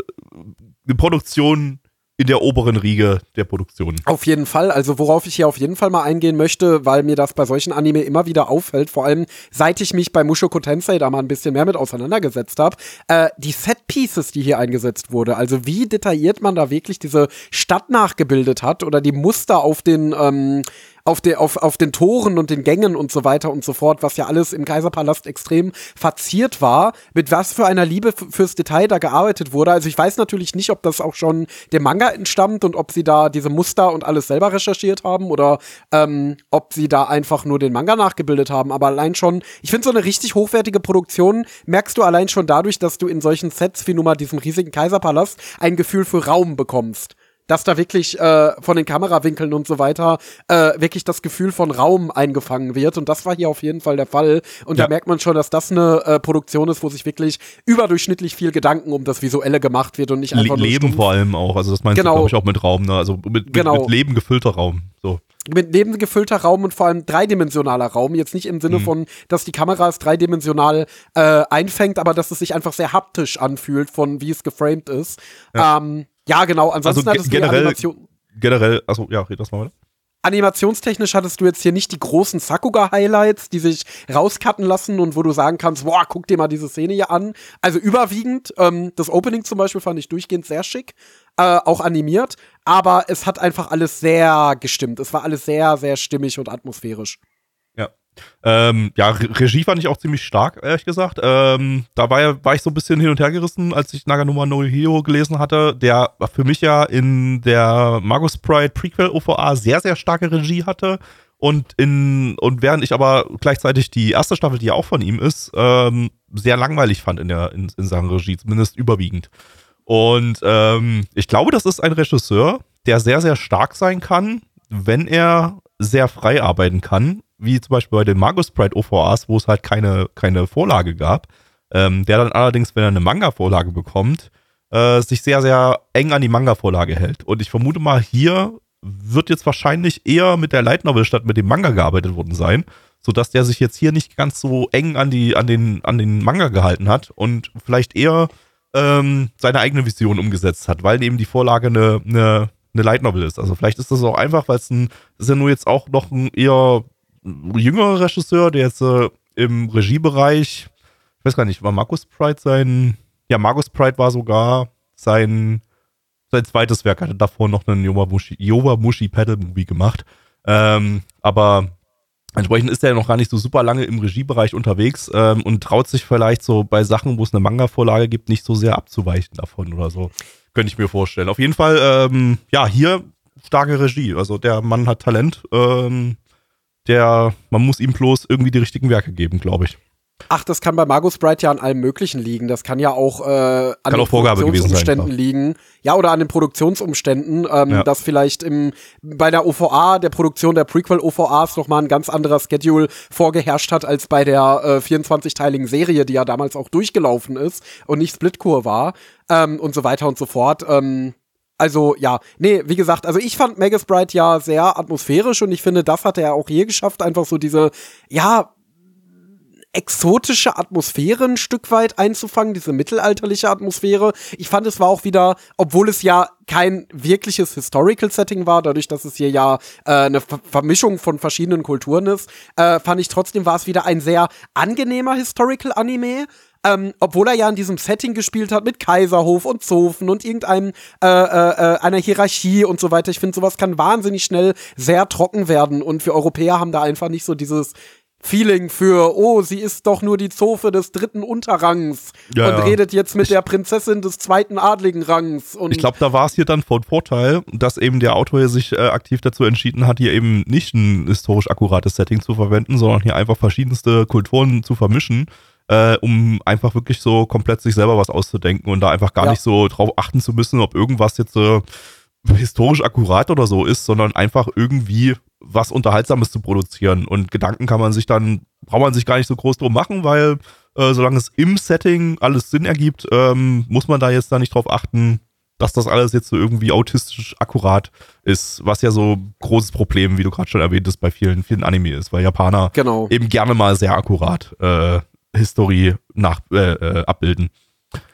eine Produktion, in der oberen Riege der Produktion. Auf jeden Fall. Also worauf ich hier auf jeden Fall mal eingehen möchte, weil mir das bei solchen Anime immer wieder auffällt, vor allem seit ich mich bei Mushoku Tensei da mal ein bisschen mehr mit auseinandergesetzt habe, äh, die Set Pieces, die hier eingesetzt wurde. Also wie detailliert man da wirklich diese Stadt nachgebildet hat oder die Muster auf den ähm, auf, de, auf, auf den Toren und den Gängen und so weiter und so fort, was ja alles im Kaiserpalast extrem verziert war, mit was für einer Liebe fürs Detail da gearbeitet wurde. Also ich weiß natürlich nicht, ob das auch schon dem Manga entstammt und ob sie da diese Muster und alles selber recherchiert haben oder ähm, ob sie da einfach nur den Manga nachgebildet haben. Aber allein schon, ich finde so eine richtig hochwertige Produktion merkst du allein schon dadurch, dass du in solchen Sets wie nun mal diesem riesigen Kaiserpalast ein Gefühl für Raum bekommst dass da wirklich äh, von den Kamerawinkeln und so weiter äh, wirklich das Gefühl von Raum eingefangen wird. Und das war hier auf jeden Fall der Fall. Und ja. da merkt man schon, dass das eine äh, Produktion ist, wo sich wirklich überdurchschnittlich viel Gedanken um das Visuelle gemacht wird und nicht einfach Le Leben stumpf. vor allem auch. Also das meinst genau. du, glaube ich, auch mit Raum, ne? Also mit, genau. mit, mit Leben gefüllter Raum. So mit Leben gefüllter Raum und vor allem dreidimensionaler Raum. Jetzt nicht im Sinne mhm. von, dass die Kamera es dreidimensional äh, einfängt, aber dass es sich einfach sehr haptisch anfühlt, von wie es geframed ist. Ja. Ähm, ja, genau. Ansonsten also generell, Animation generell, also ja, red das mal weiter. Animationstechnisch hattest du jetzt hier nicht die großen Sakuga-Highlights, die sich rauscutten lassen und wo du sagen kannst, boah, guck dir mal diese Szene hier an. Also überwiegend, ähm, das Opening zum Beispiel fand ich durchgehend sehr schick, äh, auch animiert, aber es hat einfach alles sehr gestimmt. Es war alles sehr, sehr stimmig und atmosphärisch. Ähm, ja, Regie fand ich auch ziemlich stark, ehrlich gesagt. Ähm, da war, war ich so ein bisschen hin und her gerissen, als ich Naganuma no Hero gelesen hatte, der für mich ja in der Magus Pride Prequel OVA sehr, sehr starke Regie hatte. Und, in, und während ich aber gleichzeitig die erste Staffel, die ja auch von ihm ist, ähm, sehr langweilig fand in, der, in, in Sachen Regie, zumindest überwiegend. Und ähm, ich glaube, das ist ein Regisseur, der sehr, sehr stark sein kann, wenn er sehr frei arbeiten kann wie zum Beispiel bei den Magus Pride OVAs, wo es halt keine, keine Vorlage gab, ähm, der dann allerdings, wenn er eine Manga-Vorlage bekommt, äh, sich sehr, sehr eng an die Manga-Vorlage hält. Und ich vermute mal, hier wird jetzt wahrscheinlich eher mit der Light Novel statt mit dem Manga gearbeitet worden sein, sodass der sich jetzt hier nicht ganz so eng an, die, an, den, an den Manga gehalten hat und vielleicht eher ähm, seine eigene Vision umgesetzt hat, weil eben die Vorlage eine, eine, eine Light Novel ist. Also vielleicht ist das auch einfach, weil es ein, ist ja nur jetzt auch noch ein eher jüngerer Regisseur, der jetzt äh, im Regiebereich, ich weiß gar nicht, war Markus Pride sein, ja, Markus Pride war sogar sein, sein zweites Werk, hatte davor noch einen Yowamushi, Yowamushi Paddle Movie gemacht. Ähm, aber Entsprechend ist er noch gar nicht so super lange im Regiebereich unterwegs ähm, und traut sich vielleicht so bei Sachen, wo es eine Manga-Vorlage gibt, nicht so sehr abzuweichen davon oder so. Könnte ich mir vorstellen. Auf jeden Fall, ähm, ja, hier starke Regie. Also der Mann hat Talent. Ähm, der, man muss ihm bloß irgendwie die richtigen Werke geben, glaube ich. Ach, das kann bei Margot Sprite ja an allem Möglichen liegen. Das kann ja auch äh, an Kann den auch sein, Produktionsumständen klar. liegen. Ja, oder an den Produktionsumständen, ähm, Ja. dass vielleicht im, bei der OVA, der Produktion der Prequel-OVAs nochmal ein ganz anderer Schedule vorgeherrscht hat als bei der äh, 24-teiligen Serie, die ja damals auch durchgelaufen ist und nicht Splitcore war ähm, und so weiter und so fort. Ähm, also ja, nee, wie gesagt, also ich fand Magus Bright ja sehr atmosphärisch und ich finde, das hat er auch hier geschafft, einfach so diese, ja, exotische Atmosphäre ein Stück weit einzufangen, diese mittelalterliche Atmosphäre. Ich fand, es war auch wieder, obwohl es ja kein wirkliches Historical Setting war, dadurch, dass es hier ja äh, eine Ver Vermischung von verschiedenen Kulturen ist, äh, fand ich trotzdem war es wieder ein sehr angenehmer Historical Anime. Ähm, obwohl er ja in diesem Setting gespielt hat mit Kaiserhof und Zofen und irgendeinem äh, äh, äh, einer Hierarchie und so weiter. Ich finde, sowas kann wahnsinnig schnell sehr trocken werden und wir Europäer haben da einfach nicht so dieses Feeling für, oh, sie ist doch nur die Zofe des dritten Unterrangs Ja, und ja. redet jetzt mit der Prinzessin des zweiten adligen Rangs. Und Ich glaube, da war es hier dann von Vorteil, dass eben der Autor hier sich äh, aktiv dazu entschieden hat, hier eben nicht ein historisch akkurates Setting zu verwenden, sondern hier einfach verschiedenste Kulturen zu vermischen, äh, um einfach wirklich so komplett sich selber was auszudenken und da einfach gar Ja. nicht so drauf achten zu müssen, ob irgendwas jetzt äh, historisch akkurat oder so ist, sondern einfach irgendwie was Unterhaltsames zu produzieren. Und Gedanken kann man sich dann, braucht man sich gar nicht so groß drum machen, weil äh, solange es im Setting alles Sinn ergibt, ähm, muss man da jetzt da nicht drauf achten, dass das alles jetzt so irgendwie autistisch akkurat ist, was ja so ein großes Problem, wie du gerade schon erwähnt hast, bei vielen, vielen Anime ist, weil Japaner genau. eben gerne mal sehr akkurat äh, Historie nach, äh, äh, abbilden.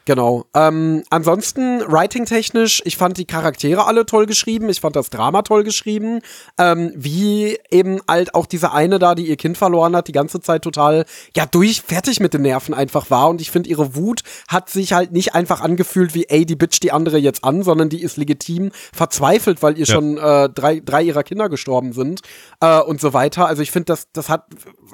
Genau. Ähm, ansonsten, writing-technisch, ich fand die Charaktere alle toll geschrieben, ich fand das Drama toll geschrieben, ähm, wie eben halt auch diese eine da, die ihr Kind verloren hat, die ganze Zeit total, ja, durch, fertig mit den Nerven einfach war und ich finde, ihre Wut hat sich halt nicht einfach angefühlt wie, ey, die bitch die andere jetzt an, sondern die ist legitim verzweifelt, weil ihr Ja. schon äh, drei, drei ihrer Kinder gestorben sind äh, und so weiter. Also ich finde, das, das hat,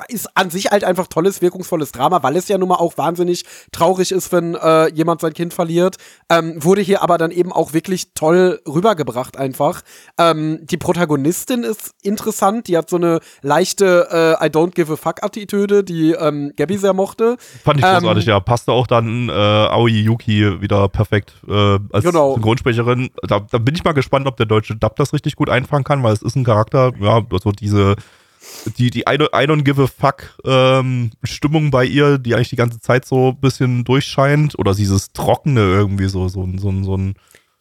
ist an sich halt einfach tolles, wirkungsvolles Drama, weil es ja nun mal auch wahnsinnig traurig ist, wenn äh, jemand sein Kind verliert. Ähm, wurde hier aber dann eben auch wirklich toll rübergebracht einfach. Ähm, die Protagonistin ist interessant, die hat so eine leichte äh, I don't give a fuck Attitüde, die ähm, Gabby sehr mochte. Fand ich Ähm, großartig, ja. Passte auch dann äh, Aoi Yuki wieder perfekt äh, als Genau. Synchronsprecherin. Da, da bin ich mal gespannt, ob der deutsche Dub das richtig gut einfangen kann, weil es ist ein Charakter, ja, so diese die, die I don't, I don't give a fuck ähm, Stimmung bei ihr, die eigentlich die ganze Zeit so ein bisschen durchscheint. Oder dieses Trockene irgendwie so, so, so, ein- so ein.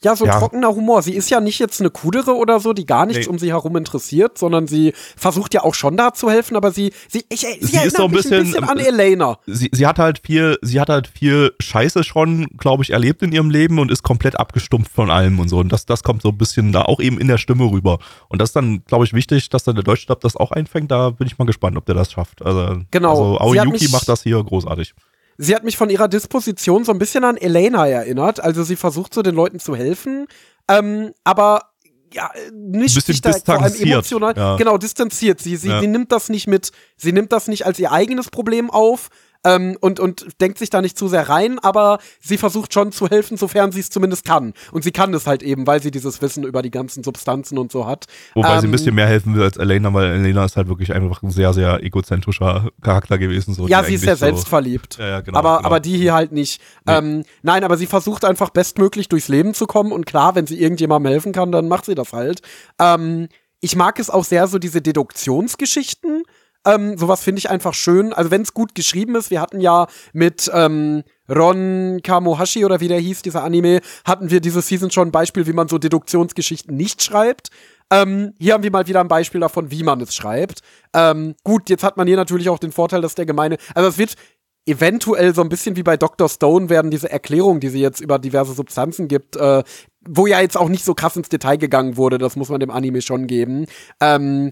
Ja, so Ja. trockener Humor. Sie ist ja nicht jetzt eine Kudere oder so, die gar nichts Nee. um sie herum interessiert, sondern sie versucht ja auch schon da zu helfen, aber sie, sie, ich, sie, Sie ist erinnert so ein mich bisschen, ein bisschen an ähm, Elena. Sie, sie hat halt viel, sie hat halt viel Scheiße schon, glaube ich, erlebt in ihrem Leben und ist komplett abgestumpft von allem und so. Und das, das kommt so ein bisschen da auch eben in der Stimme rüber. Und das ist dann, glaube ich, wichtig, dass dann der deutsche Dub das auch einfängt. Da bin ich mal gespannt, ob der das schafft. Also, Genau. Also Aoyuki mich- macht das hier großartig. Sie hat mich von ihrer Disposition so ein bisschen an Elena erinnert. Also sie versucht so den Leuten zu helfen, ähm, aber ja, nicht Bisschen sich da vor allem emotional, ja. genau, distanziert. Sie, sie, Ja. sie nimmt das nicht mit, sie nimmt das nicht als ihr eigenes Problem auf, ähm, und, und denkt sich da nicht zu sehr rein, aber sie versucht schon zu helfen, sofern sie es zumindest kann. Und sie kann es halt eben, weil sie dieses Wissen über die ganzen Substanzen und so hat. Wobei sie ein Ähm, bisschen mehr helfen will als Elena, weil Elena ist halt wirklich einfach ein sehr, sehr egozentrischer Charakter gewesen. So, ja, sie ist sehr eigentlich so- selbstverliebt. Ja, ja, genau, aber, genau. aber die hier halt nicht. Nee. Ähm, nein, aber sie versucht einfach bestmöglich durchs Leben zu kommen und klar, wenn sie irgendjemandem helfen kann, dann macht sie das halt. Ähm, ich mag es auch sehr, so diese Deduktionsgeschichten. Ähm, sowas finde ich einfach schön. Also wenn es gut geschrieben ist, wir hatten ja mit ähm, Ron Kamohashi oder wie der hieß, dieser Anime, hatten wir diese Season schon ein Beispiel, wie man so Deduktionsgeschichten nicht schreibt. Ähm, hier haben wir mal wieder ein Beispiel davon, wie man es schreibt. Ähm, gut, jetzt hat man hier natürlich auch den Vorteil, dass der gemeine, also es wird eventuell so ein bisschen wie bei Dr. Stone werden diese Erklärungen, die sie jetzt über diverse Substanzen gibt, äh, wo ja jetzt auch nicht so krass ins Detail gegangen wurde, das muss man dem Anime schon geben. Ähm,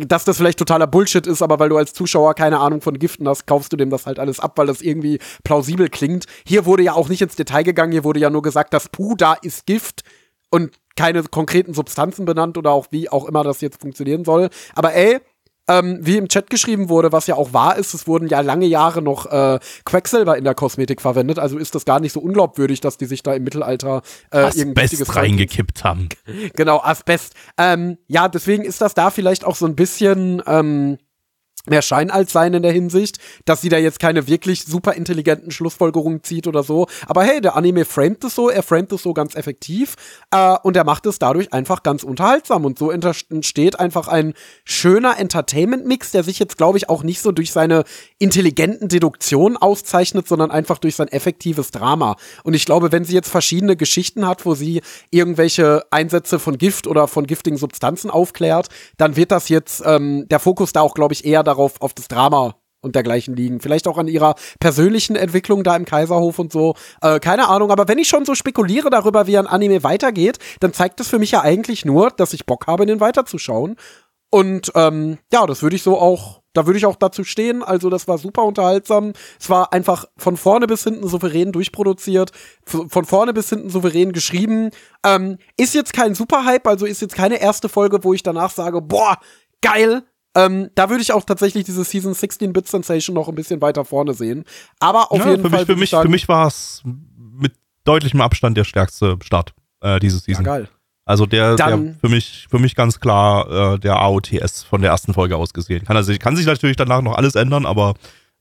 dass das vielleicht totaler Bullshit ist, aber weil du als Zuschauer keine Ahnung von Giften hast, kaufst du dem das halt alles ab, weil das irgendwie plausibel klingt. Hier wurde ja auch nicht ins Detail gegangen, hier wurde ja nur gesagt, das Puh da ist Gift und keine konkreten Substanzen benannt oder auch wie auch immer das jetzt funktionieren soll. Aber ey, ähm, wie im Chat geschrieben wurde, was ja auch wahr ist, es wurden ja lange Jahre noch äh, Quecksilber in der Kosmetik verwendet, also ist das gar nicht so unglaubwürdig, dass die sich da im Mittelalter äh, Asbest reingekippt haben. Genau, Asbest. Ähm, ja, deswegen ist das da vielleicht auch so ein bisschen ähm, mehr Schein als sein in der Hinsicht, dass sie da jetzt keine wirklich super intelligenten Schlussfolgerungen zieht oder so. Aber hey, der Anime framet es so, er framet es so ganz effektiv äh, und er macht es dadurch einfach ganz unterhaltsam und so entsteht einfach ein schöner Entertainment-Mix, der sich jetzt, glaube ich, auch nicht so durch seine intelligenten Deduktionen auszeichnet, sondern einfach durch sein effektives Drama. Und ich glaube, wenn sie jetzt verschiedene Geschichten hat, wo sie irgendwelche Einsätze von Gift oder von giftigen Substanzen aufklärt, dann wird das jetzt ähm, der Fokus da auch, glaube ich, eher darauf, auf das Drama und dergleichen liegen. Vielleicht auch an ihrer persönlichen Entwicklung da im Kaiserhof und so. Äh, keine Ahnung, aber wenn ich schon so spekuliere darüber, wie ein Anime weitergeht, dann zeigt das für mich ja eigentlich nur, dass ich Bock habe, den weiterzuschauen. Und ähm, ja, das würde ich so auch, da würde ich auch dazu stehen. Also, das war super unterhaltsam. Es war einfach von vorne bis hinten souverän durchproduziert, von vorne bis hinten souverän geschrieben. Ähm, ist jetzt kein Superhype, also ist jetzt keine erste Folge, wo ich danach sage, boah, geil, ähm, da würde ich auch tatsächlich diese Season 16-Bit Sensation noch ein bisschen weiter vorne sehen. Aber auf ja, jeden für Fall. Mich, für, mich, sagen, für mich war es mit deutlichem Abstand der stärkste Start äh, dieses Season. Ja, geil. Also der, Dann, der für mich für mich ganz klar äh, der AOTS von der ersten Folge aus gesehen. Kann, also, kann sich natürlich danach noch alles ändern, aber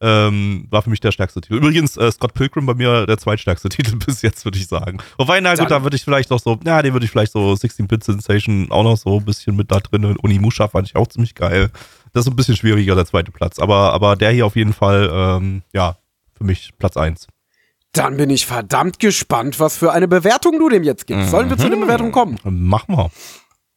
ähm, war für mich der stärkste Titel. Übrigens, äh, Scott Pilgrim bei mir der zweitstärkste Titel bis jetzt, würde ich sagen. Wobei, na gut, da würde ich vielleicht noch so, ja, den würde ich vielleicht so 16-Bit Sensation auch noch so ein bisschen mit da drin. Unimusha fand ich auch ziemlich geil. Das ist ein bisschen schwieriger, der zweite Platz. Aber, aber der hier auf jeden Fall, ähm, ja, für mich Platz 1. Dann bin ich verdammt gespannt, was für eine Bewertung du dem jetzt gibst. Sollen wir zu den mhm. Bewertungen kommen? Machen wir.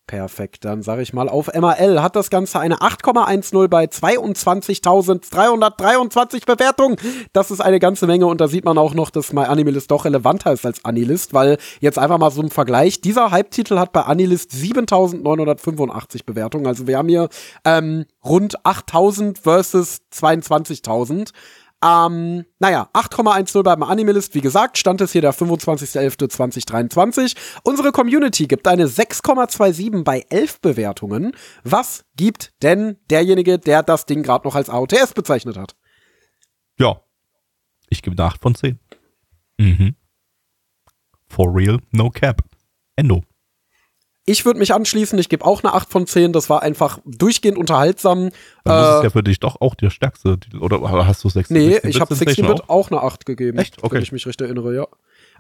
Perfekt, dann sage ich mal, auf MAL hat das Ganze eine 8,10 bei 22.323 Bewertungen. Das ist eine ganze Menge und da sieht man auch noch, dass My Animalist doch relevanter ist als Anilist, weil jetzt einfach mal so ein Vergleich. Dieser Halbtitel hat bei Anilist 7.985 Bewertungen. Also wir haben hier ähm, rund 8.000 versus 22.000. Ähm, naja, 8,10 beim Animalist, wie gesagt, stand es hier der 25.11.2023. Unsere Community gibt eine 6,27 bei 11 Bewertungen. Was gibt denn derjenige, der das Ding gerade noch als AOTS bezeichnet hat? Ja, ich gebe eine 8 von 10. Mhm. For real, no cap. Endo. Ich würde mich anschließen, ich gebe auch eine 8 von 10. Das war einfach durchgehend unterhaltsam. Dann äh, ist es ja für dich doch auch der stärkste Titel. Oder hast du 16 Nee, ich habe 16-Bit auch? eine 8 gegeben. Echt? Okay. Wenn ich mich recht erinnere, ja.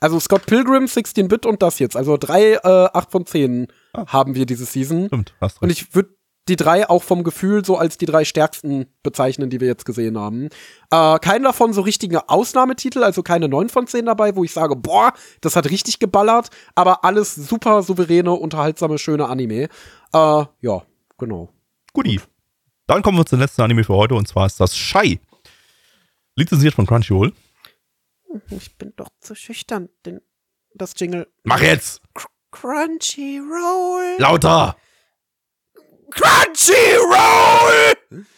Also Scott Pilgrim, 16-Bit und das jetzt. Also drei äh, 8 von 10 ah. haben wir diese Season. Stimmt, hast recht. Und ich würde die drei auch vom Gefühl so als die drei stärksten bezeichnen, die wir jetzt gesehen haben. Äh, kein davon so richtige Ausnahmetitel, also keine 9 von 10 dabei, wo ich sage, boah, das hat richtig geballert, aber alles super souveräne, unterhaltsame, schöne Anime. Äh, ja, genau. Guti. Gut. Dann kommen wir zum letzten Anime für heute und zwar ist das Shai. Lizenziert von Crunchyroll. Ich bin doch zu schüchtern, denn das Jingle. Mach jetzt! Crunchyroll! Lauter! Crunchyroll!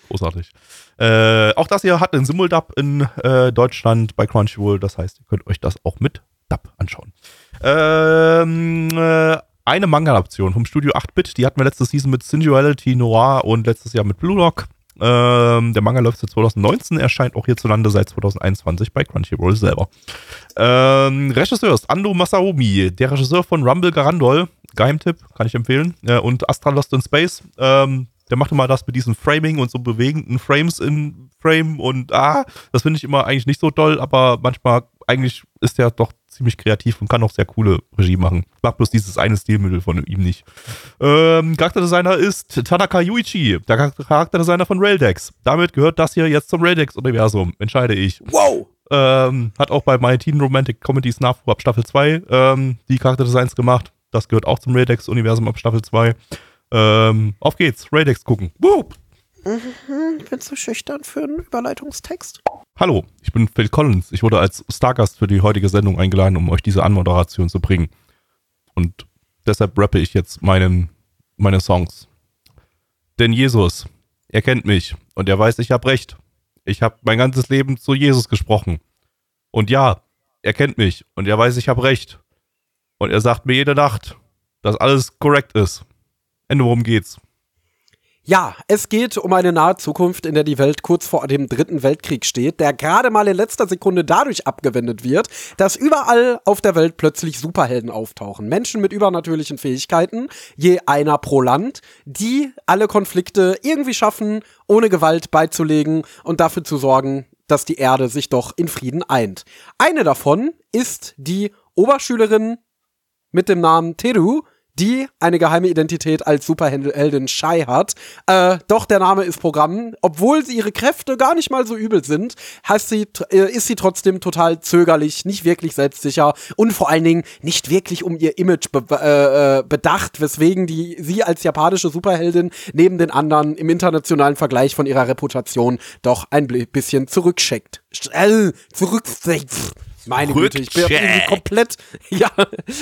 Großartig. Äh, auch das hier hat einen Simuldub in äh, Deutschland bei Crunchyroll. Das heißt, ihr könnt euch das auch mit Dub anschauen. Ähm, äh, eine Manga-Adaption vom Studio 8-Bit. Die hatten wir letzte Season mit Singularity Noir und letztes Jahr mit Blue Lock. Ähm, der Manga läuft seit 2019, erscheint auch hierzulande seit 2021 bei Crunchyroll selber. Ähm, Regisseur ist Ando Masaomi, der Regisseur von Rumble Garandol, Geheimtipp, kann ich empfehlen, äh, und Astra Lost in Space. Ähm, der macht immer das mit diesen Framing und so bewegenden Frames in Frame und ah, das finde ich immer eigentlich nicht so toll, aber manchmal eigentlich ist der doch ziemlich kreativ und kann auch sehr coole Regie machen. Mag bloß dieses eine Stilmittel von ihm nicht. Ähm, Charakterdesigner ist Tanaka Yuichi, der Charakterdesigner von Raildex. Damit gehört das hier jetzt zum Raildex-Universum, entscheide ich. Wow! Ähm, hat auch bei My Teen Romantic Comedies Nachwuchs ab Staffel 2 ähm, die Charakterdesigns gemacht. Das gehört auch zum Raildex-Universum ab Staffel 2. Ähm, auf geht's, Raildex gucken. Woo! Mhm, ich bin zu schüchtern für einen Überleitungstext. Hallo, ich bin Phil Collins. Ich wurde als Stargast für die heutige Sendung eingeladen, um euch diese Anmoderation zu bringen. Und deshalb rappe ich jetzt meinen, meine Songs. Denn Jesus, er kennt mich und er weiß, ich habe recht. Ich habe mein ganzes Leben zu Jesus gesprochen. Und ja, er kennt mich und er weiß, ich habe recht. Und er sagt mir jede Nacht, dass alles korrekt ist. Ende, worum geht's? Ja, es geht um eine nahe Zukunft, in der die Welt kurz vor dem Dritten Weltkrieg steht, der gerade mal in letzter Sekunde dadurch abgewendet wird, dass überall auf der Welt plötzlich Superhelden auftauchen. Menschen mit übernatürlichen Fähigkeiten, je einer pro Land, die alle Konflikte irgendwie schaffen, ohne Gewalt beizulegen und dafür zu sorgen, dass die Erde sich doch in Frieden eint. Eine davon ist die Oberschülerin mit dem Namen Teru, die eine geheime Identität als Superheldin Shai hat. Äh, doch der Name ist Programm. Obwohl sie ihre Kräfte gar nicht mal so übel sind, sie, äh, ist sie trotzdem total zögerlich, nicht wirklich selbstsicher und vor allen Dingen nicht wirklich um ihr Image be äh, äh bedacht, weswegen die sie als japanische Superheldin neben den anderen im internationalen Vergleich von ihrer Reputation doch ein bisschen zurückschickt. Äh, zurückschickt. Meine Güte, ich bin irgendwie komplett, ja,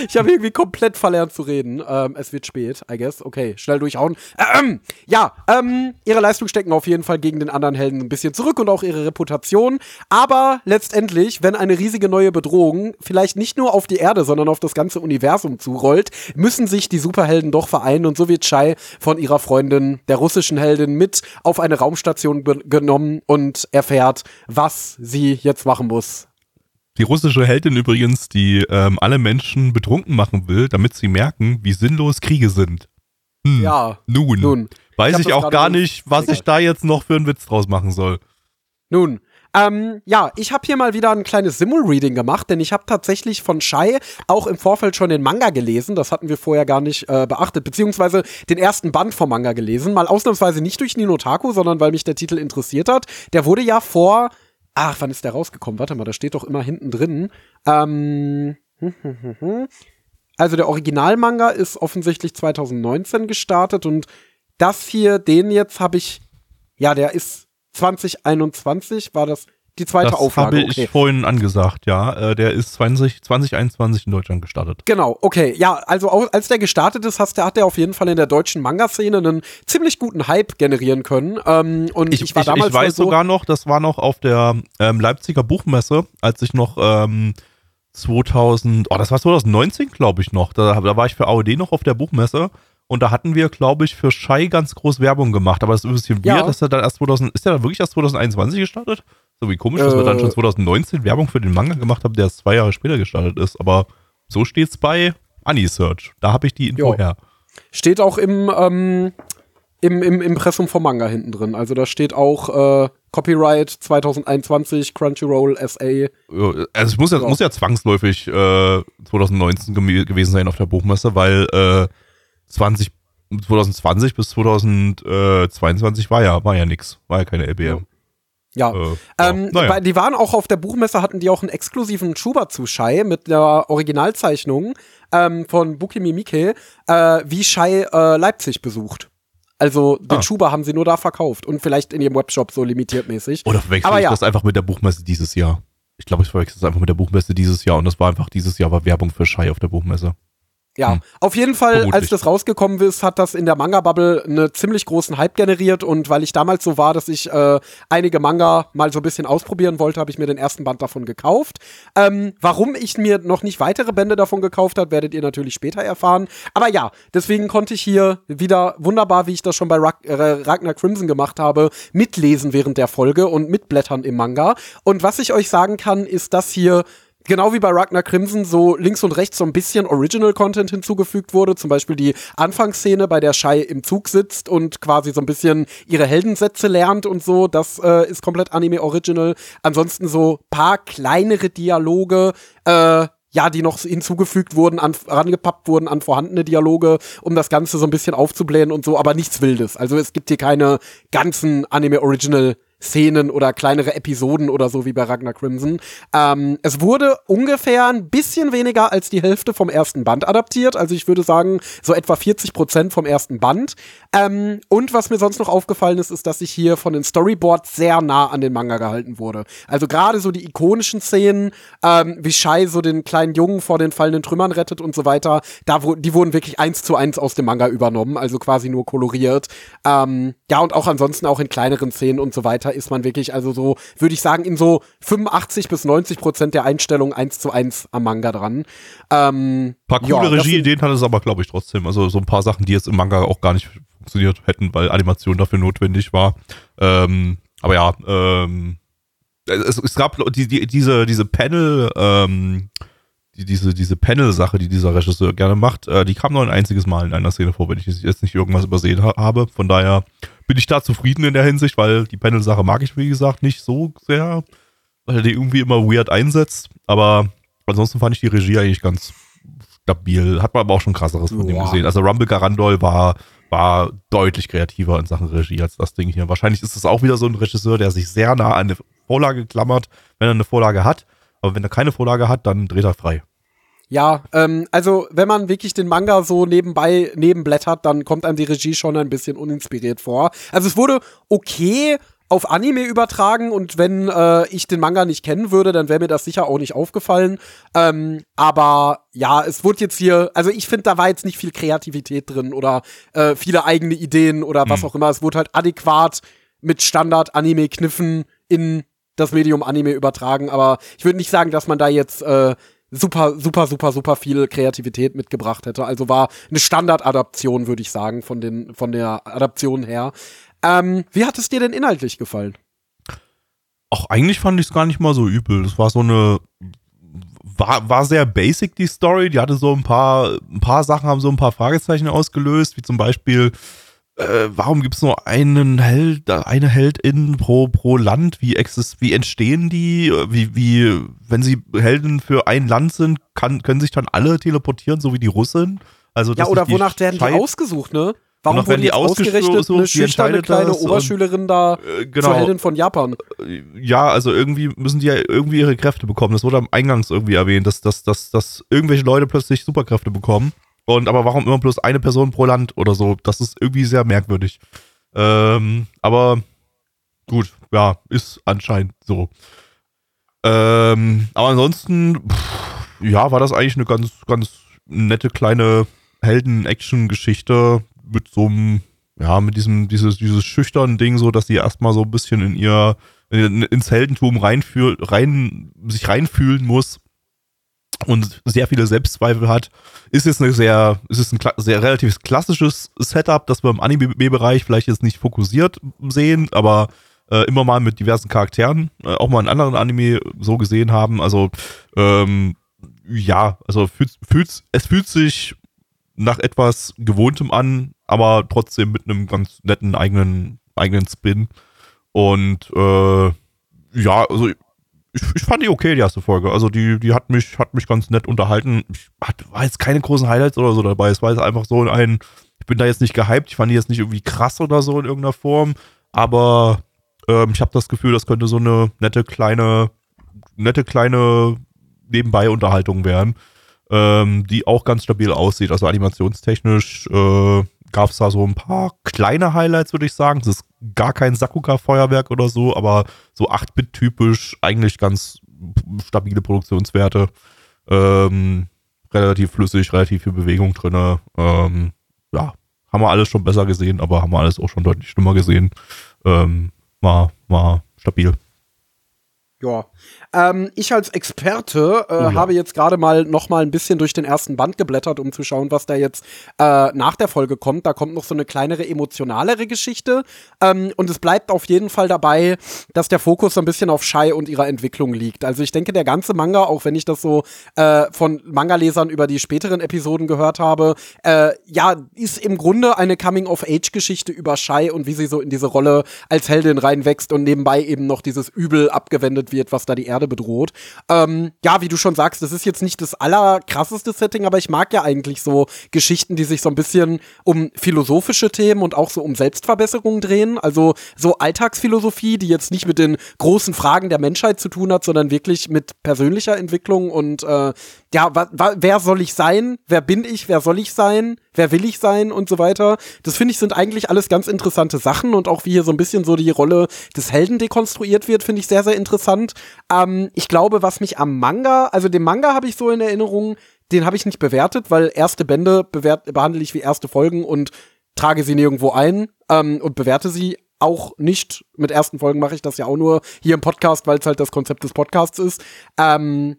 ich habe irgendwie komplett verlernt zu reden. Ähm, es wird spät, I guess. Okay, schnell durchhauen. Ähm, ja, ähm, ihre Leistung stecken auf jeden Fall gegen den anderen Helden ein bisschen zurück und auch ihre Reputation. Aber letztendlich, wenn eine riesige neue Bedrohung vielleicht nicht nur auf die Erde, sondern auf das ganze Universum zurollt, müssen sich die Superhelden doch vereinen und so wird Shai von ihrer Freundin, der russischen Heldin, mit auf eine Raumstation genommen und erfährt, was sie jetzt machen muss die russische Heldin übrigens, die ähm, alle Menschen betrunken machen will, damit sie merken, wie sinnlos Kriege sind. Hm. Ja. Nun. nun. Weiß ich, ich auch gar nicht, was ich da jetzt noch für einen Witz draus machen soll. Nun, ähm, ja, ich habe hier mal wieder ein kleines Simul-Reading gemacht, denn ich habe tatsächlich von Shai auch im Vorfeld schon den Manga gelesen. Das hatten wir vorher gar nicht äh, beachtet, beziehungsweise den ersten Band vom Manga gelesen. Mal ausnahmsweise nicht durch Ninotaku, sondern weil mich der Titel interessiert hat. Der wurde ja vor Ach, wann ist der rausgekommen? Warte mal, da steht doch immer hinten drin. Ähm, also der Originalmanga ist offensichtlich 2019 gestartet und das hier, den jetzt habe ich, ja, der ist 2021, war das die zweite das Auflage. Das habe ich okay. vorhin angesagt, ja. Äh, der ist 20, 2021 in Deutschland gestartet. Genau, okay. Ja, also als der gestartet ist, hast, hat er auf jeden Fall in der deutschen Manga-Szene einen ziemlich guten Hype generieren können. Ähm, und ich, ich war damals ich weiß so sogar noch, das war noch auf der ähm, Leipziger Buchmesse, als ich noch ähm, 2000, oh, das war 2019, glaube ich noch. Da, da war ich für AOD noch auf der Buchmesse. Und da hatten wir, glaube ich, für Shai ganz groß Werbung gemacht. Aber das ist ein bisschen ja. weird, dass er dann erst 2000, ist der dann wirklich erst 2021 gestartet? So wie komisch, dass wir dann schon 2019 äh. Werbung für den Manga gemacht haben, der zwei Jahre später gestartet ist. Aber so steht's bei Anisearch. Da habe ich die Info jo. her. Steht auch im, ähm, im, im Impressum vom Manga hinten drin. Also da steht auch äh, Copyright 2021, Crunchyroll SA. Also es muss ja, ja. Muss ja zwangsläufig äh, 2019 gewesen sein auf der Buchmesse, weil äh, 20, 2020 bis 2022 war ja, war ja nix. War ja keine LBM. Ja. Ja, äh, ähm, naja. die waren auch auf der Buchmesse, hatten die auch einen exklusiven Schuber zu Shai mit der Originalzeichnung ähm, von Buki Mimike, äh, wie Shai äh, Leipzig besucht. Also den ah. Schuber haben sie nur da verkauft und vielleicht in ihrem Webshop so limitiert mäßig. Oder verwechsel Aber ich ja. das einfach mit der Buchmesse dieses Jahr? Ich glaube, ich verwechsel das einfach mit der Buchmesse dieses Jahr und das war einfach dieses Jahr war Werbung für Shai auf der Buchmesse. Ja, hm. auf jeden Fall, Vermutlich. als das rausgekommen ist, hat das in der Manga-Bubble einen ziemlich großen Hype generiert und weil ich damals so war, dass ich äh, einige Manga mal so ein bisschen ausprobieren wollte, habe ich mir den ersten Band davon gekauft. Ähm, warum ich mir noch nicht weitere Bände davon gekauft habe, werdet ihr natürlich später erfahren. Aber ja, deswegen konnte ich hier wieder wunderbar, wie ich das schon bei Rag äh, Ragnar Crimson gemacht habe, mitlesen während der Folge und mitblättern im Manga. Und was ich euch sagen kann, ist, dass hier genau wie bei Ragnar Crimson so links und rechts so ein bisschen Original Content hinzugefügt wurde. Zum Beispiel die Anfangsszene, bei der Shai im Zug sitzt und quasi so ein bisschen ihre Heldensätze lernt und so. Das äh, ist komplett Anime Original. Ansonsten so paar kleinere Dialoge, äh, ja, die noch hinzugefügt wurden, an, rangepappt wurden an vorhandene Dialoge, um das Ganze so ein bisschen aufzublähen und so, aber nichts Wildes. Also es gibt hier keine ganzen Anime Original Szenen oder kleinere Episoden oder so wie bei Ragnar Crimson. Ähm, es wurde ungefähr ein bisschen weniger als die Hälfte vom ersten Band adaptiert. Also ich würde sagen, so etwa 40 Prozent vom ersten Band. Ähm, und was mir sonst noch aufgefallen ist, ist, dass sich hier von den Storyboards sehr nah an den Manga gehalten wurde. Also gerade so die ikonischen Szenen, ähm, wie Shai so den kleinen Jungen vor den fallenden Trümmern rettet und so weiter, da wo, die wurden wirklich eins zu eins aus dem Manga übernommen, also quasi nur koloriert. Ähm, ja, und auch ansonsten auch in kleineren Szenen und so weiter ist man wirklich, also so, würde ich sagen, in so 85 bis 90 Prozent der Einstellungen eins zu eins am Manga dran. Ähm, ein paar coole ja, Regieideen hat es aber, glaube ich, trotzdem. Also so ein paar Sachen, die jetzt im Manga auch gar nicht funktioniert hätten, weil Animation dafür notwendig war. Ähm, aber ja, ähm, es, es gab die, die, diese, diese Panel, ähm, die, diese, diese Panel-Sache, die dieser Regisseur gerne macht, äh, die kam nur ein einziges Mal in einer Szene vor, wenn ich jetzt nicht irgendwas übersehen ha habe. Von daher bin ich da zufrieden in der Hinsicht, weil die Panel-Sache mag ich, wie gesagt, nicht so sehr, weil er die irgendwie immer weird einsetzt. Aber ansonsten fand ich die Regie eigentlich ganz stabil. Hat man aber auch schon krasseres von ihm gesehen. Also Rumble Garandol war, war deutlich kreativer in Sachen Regie als das Ding hier. Wahrscheinlich ist es auch wieder so ein Regisseur, der sich sehr nah an eine Vorlage klammert, wenn er eine Vorlage hat. Aber wenn er keine Vorlage hat, dann dreht er frei. Ja, ähm, also wenn man wirklich den Manga so nebenbei nebenblättert, dann kommt einem die Regie schon ein bisschen uninspiriert vor. Also es wurde okay auf Anime übertragen und wenn äh, ich den Manga nicht kennen würde, dann wäre mir das sicher auch nicht aufgefallen. Ähm, aber ja, es wurde jetzt hier, also ich finde, da war jetzt nicht viel Kreativität drin oder äh, viele eigene Ideen oder was Hm. auch immer. Es wurde halt adäquat mit Standard-Anime-Kniffen in das Medium Anime übertragen, aber ich würde nicht sagen, dass man da jetzt äh, super, super, super, super viel Kreativität mitgebracht hätte. Also war eine Standardadaption, würde ich sagen, von, den, von der Adaption her. Ähm, wie hat es dir denn inhaltlich gefallen? Auch eigentlich fand ich es gar nicht mal so übel. Das war so eine, war, war sehr basic, die Story. Die hatte so ein paar, ein paar Sachen haben so ein paar Fragezeichen ausgelöst, wie zum Beispiel, äh, warum gibt es nur einen Held, eine Heldin pro, pro Land? Wie, exist, wie entstehen die? Wie, wie, wenn sie Helden für ein Land sind, kann, können sich dann alle teleportieren, so wie die Russen? Also, Ja, oder wonach werden die ausgesucht, ne? Warum wurde werden die ausgesucht? eine schüchterne kleine Oberschülerin da Äh, zur genau. Heldin von Japan? ja, also irgendwie müssen die ja irgendwie ihre Kräfte bekommen. Das wurde am Eingangs irgendwie erwähnt, dass, dass, dass, dass irgendwelche Leute plötzlich Superkräfte bekommen. Und aber warum immer bloß eine Person pro Land oder so? Das ist irgendwie sehr merkwürdig. Ähm, aber gut, ja, ist anscheinend so. Ähm, aber ansonsten, pff, ja, war das eigentlich eine ganz, ganz nette kleine Helden-Action-Geschichte mit so einem, ja, mit diesem, dieses, dieses schüchternen Ding, so, dass sie erstmal so ein bisschen in ihr, in, ins Heldentum reinfühl, rein, sich reinfühlen muss und sehr viele Selbstzweifel hat, ist jetzt eine sehr, ist es ein sehr relativ klassisches Setup, das wir im Anime-Bereich vielleicht jetzt nicht fokussiert sehen, aber äh, immer mal mit diversen Charakteren, äh, auch mal in anderen Anime so gesehen haben. Also ähm, ja, also fühlt, fühlt, es fühlt sich nach etwas Gewohntem an, aber trotzdem mit einem ganz netten eigenen, eigenen Spin. Und äh, ja, also ich, ich fand die okay, die erste Folge. Also die, die hat mich, hat mich ganz nett unterhalten. Ich hat, war jetzt keine großen Highlights oder so dabei. Es war jetzt einfach so ein, ich bin da jetzt nicht gehypt, ich fand die jetzt nicht irgendwie krass oder so in irgendeiner Form, aber ähm, ich habe das Gefühl, das könnte so eine nette kleine, nette kleine Nebenbei-Unterhaltung werden, ähm, die auch ganz stabil aussieht. Also animationstechnisch äh, gab es da so ein paar kleine Highlights, würde ich sagen. Es ist gar kein Sakuga-Feuerwerk oder so, aber so 8-Bit-typisch eigentlich ganz stabile Produktionswerte. Ähm, relativ flüssig, relativ viel Bewegung drin. Ähm, ja, haben wir alles schon besser gesehen, aber haben wir alles auch schon deutlich schlimmer gesehen. Ähm, war, war stabil. Ja. Ähm, ich als Experte äh, Oh ja. habe jetzt gerade mal noch mal ein bisschen durch den ersten Band geblättert, um zu schauen, was da jetzt äh, nach der Folge kommt. Da kommt noch so eine kleinere, emotionalere Geschichte. Ähm, und es bleibt auf jeden Fall dabei, dass der Fokus so ein bisschen auf Shai und ihrer Entwicklung liegt. Also ich denke, der ganze Manga, auch wenn ich das so äh, von Manga-Lesern über die späteren Episoden gehört habe, äh, ja, ist im Grunde eine Coming-of-Age-Geschichte über Shai und wie sie so in diese Rolle als Heldin reinwächst und nebenbei eben noch dieses Übel abgewendet wird, was da die Erde bedroht. Ähm, ja, wie du schon sagst, das ist jetzt nicht das allerkrasseste Setting, aber ich mag ja eigentlich so Geschichten, die sich so ein bisschen um philosophische Themen und auch so um Selbstverbesserung drehen. Also so Alltagsphilosophie, die jetzt nicht mit den großen Fragen der Menschheit zu tun hat, sondern wirklich mit persönlicher Entwicklung und äh, ja, wa, wa, wer soll ich sein? Wer bin ich? Wer soll ich sein? Wer will ich sein? Und so weiter. Das finde ich sind eigentlich alles ganz interessante Sachen und auch wie hier so ein bisschen so die Rolle des Helden dekonstruiert wird, finde ich sehr, sehr interessant. Ähm, ich glaube, was mich am Manga, also den Manga habe ich so in Erinnerung, den habe ich nicht bewertet, weil erste Bände bewert, behandle ich wie erste Folgen und trage sie nirgendwo ein ähm, und bewerte sie auch nicht. Mit ersten Folgen mache ich das ja auch nur hier im Podcast, weil es halt das Konzept des Podcasts ist. Ähm,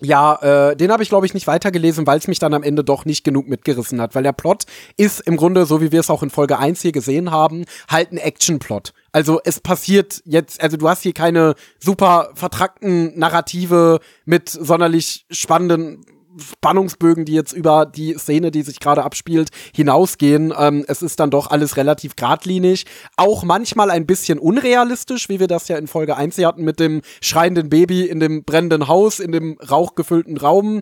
Ja, äh, den habe ich, glaube ich, nicht weitergelesen, weil es mich dann am Ende doch nicht genug mitgerissen hat. Weil der Plot ist im Grunde, so wie wir es auch in Folge 1 hier gesehen haben, halt ein Action-Plot. Also es passiert jetzt, also du hast hier keine super vertrackten Narrative mit sonderlich spannenden Spannungsbögen, die jetzt über die Szene, die sich gerade abspielt, hinausgehen. Ähm, es ist dann doch alles relativ geradlinig. Auch manchmal ein bisschen unrealistisch, wie wir das ja in Folge 1 hatten mit dem schreienden Baby in dem brennenden Haus, in dem rauchgefüllten Raum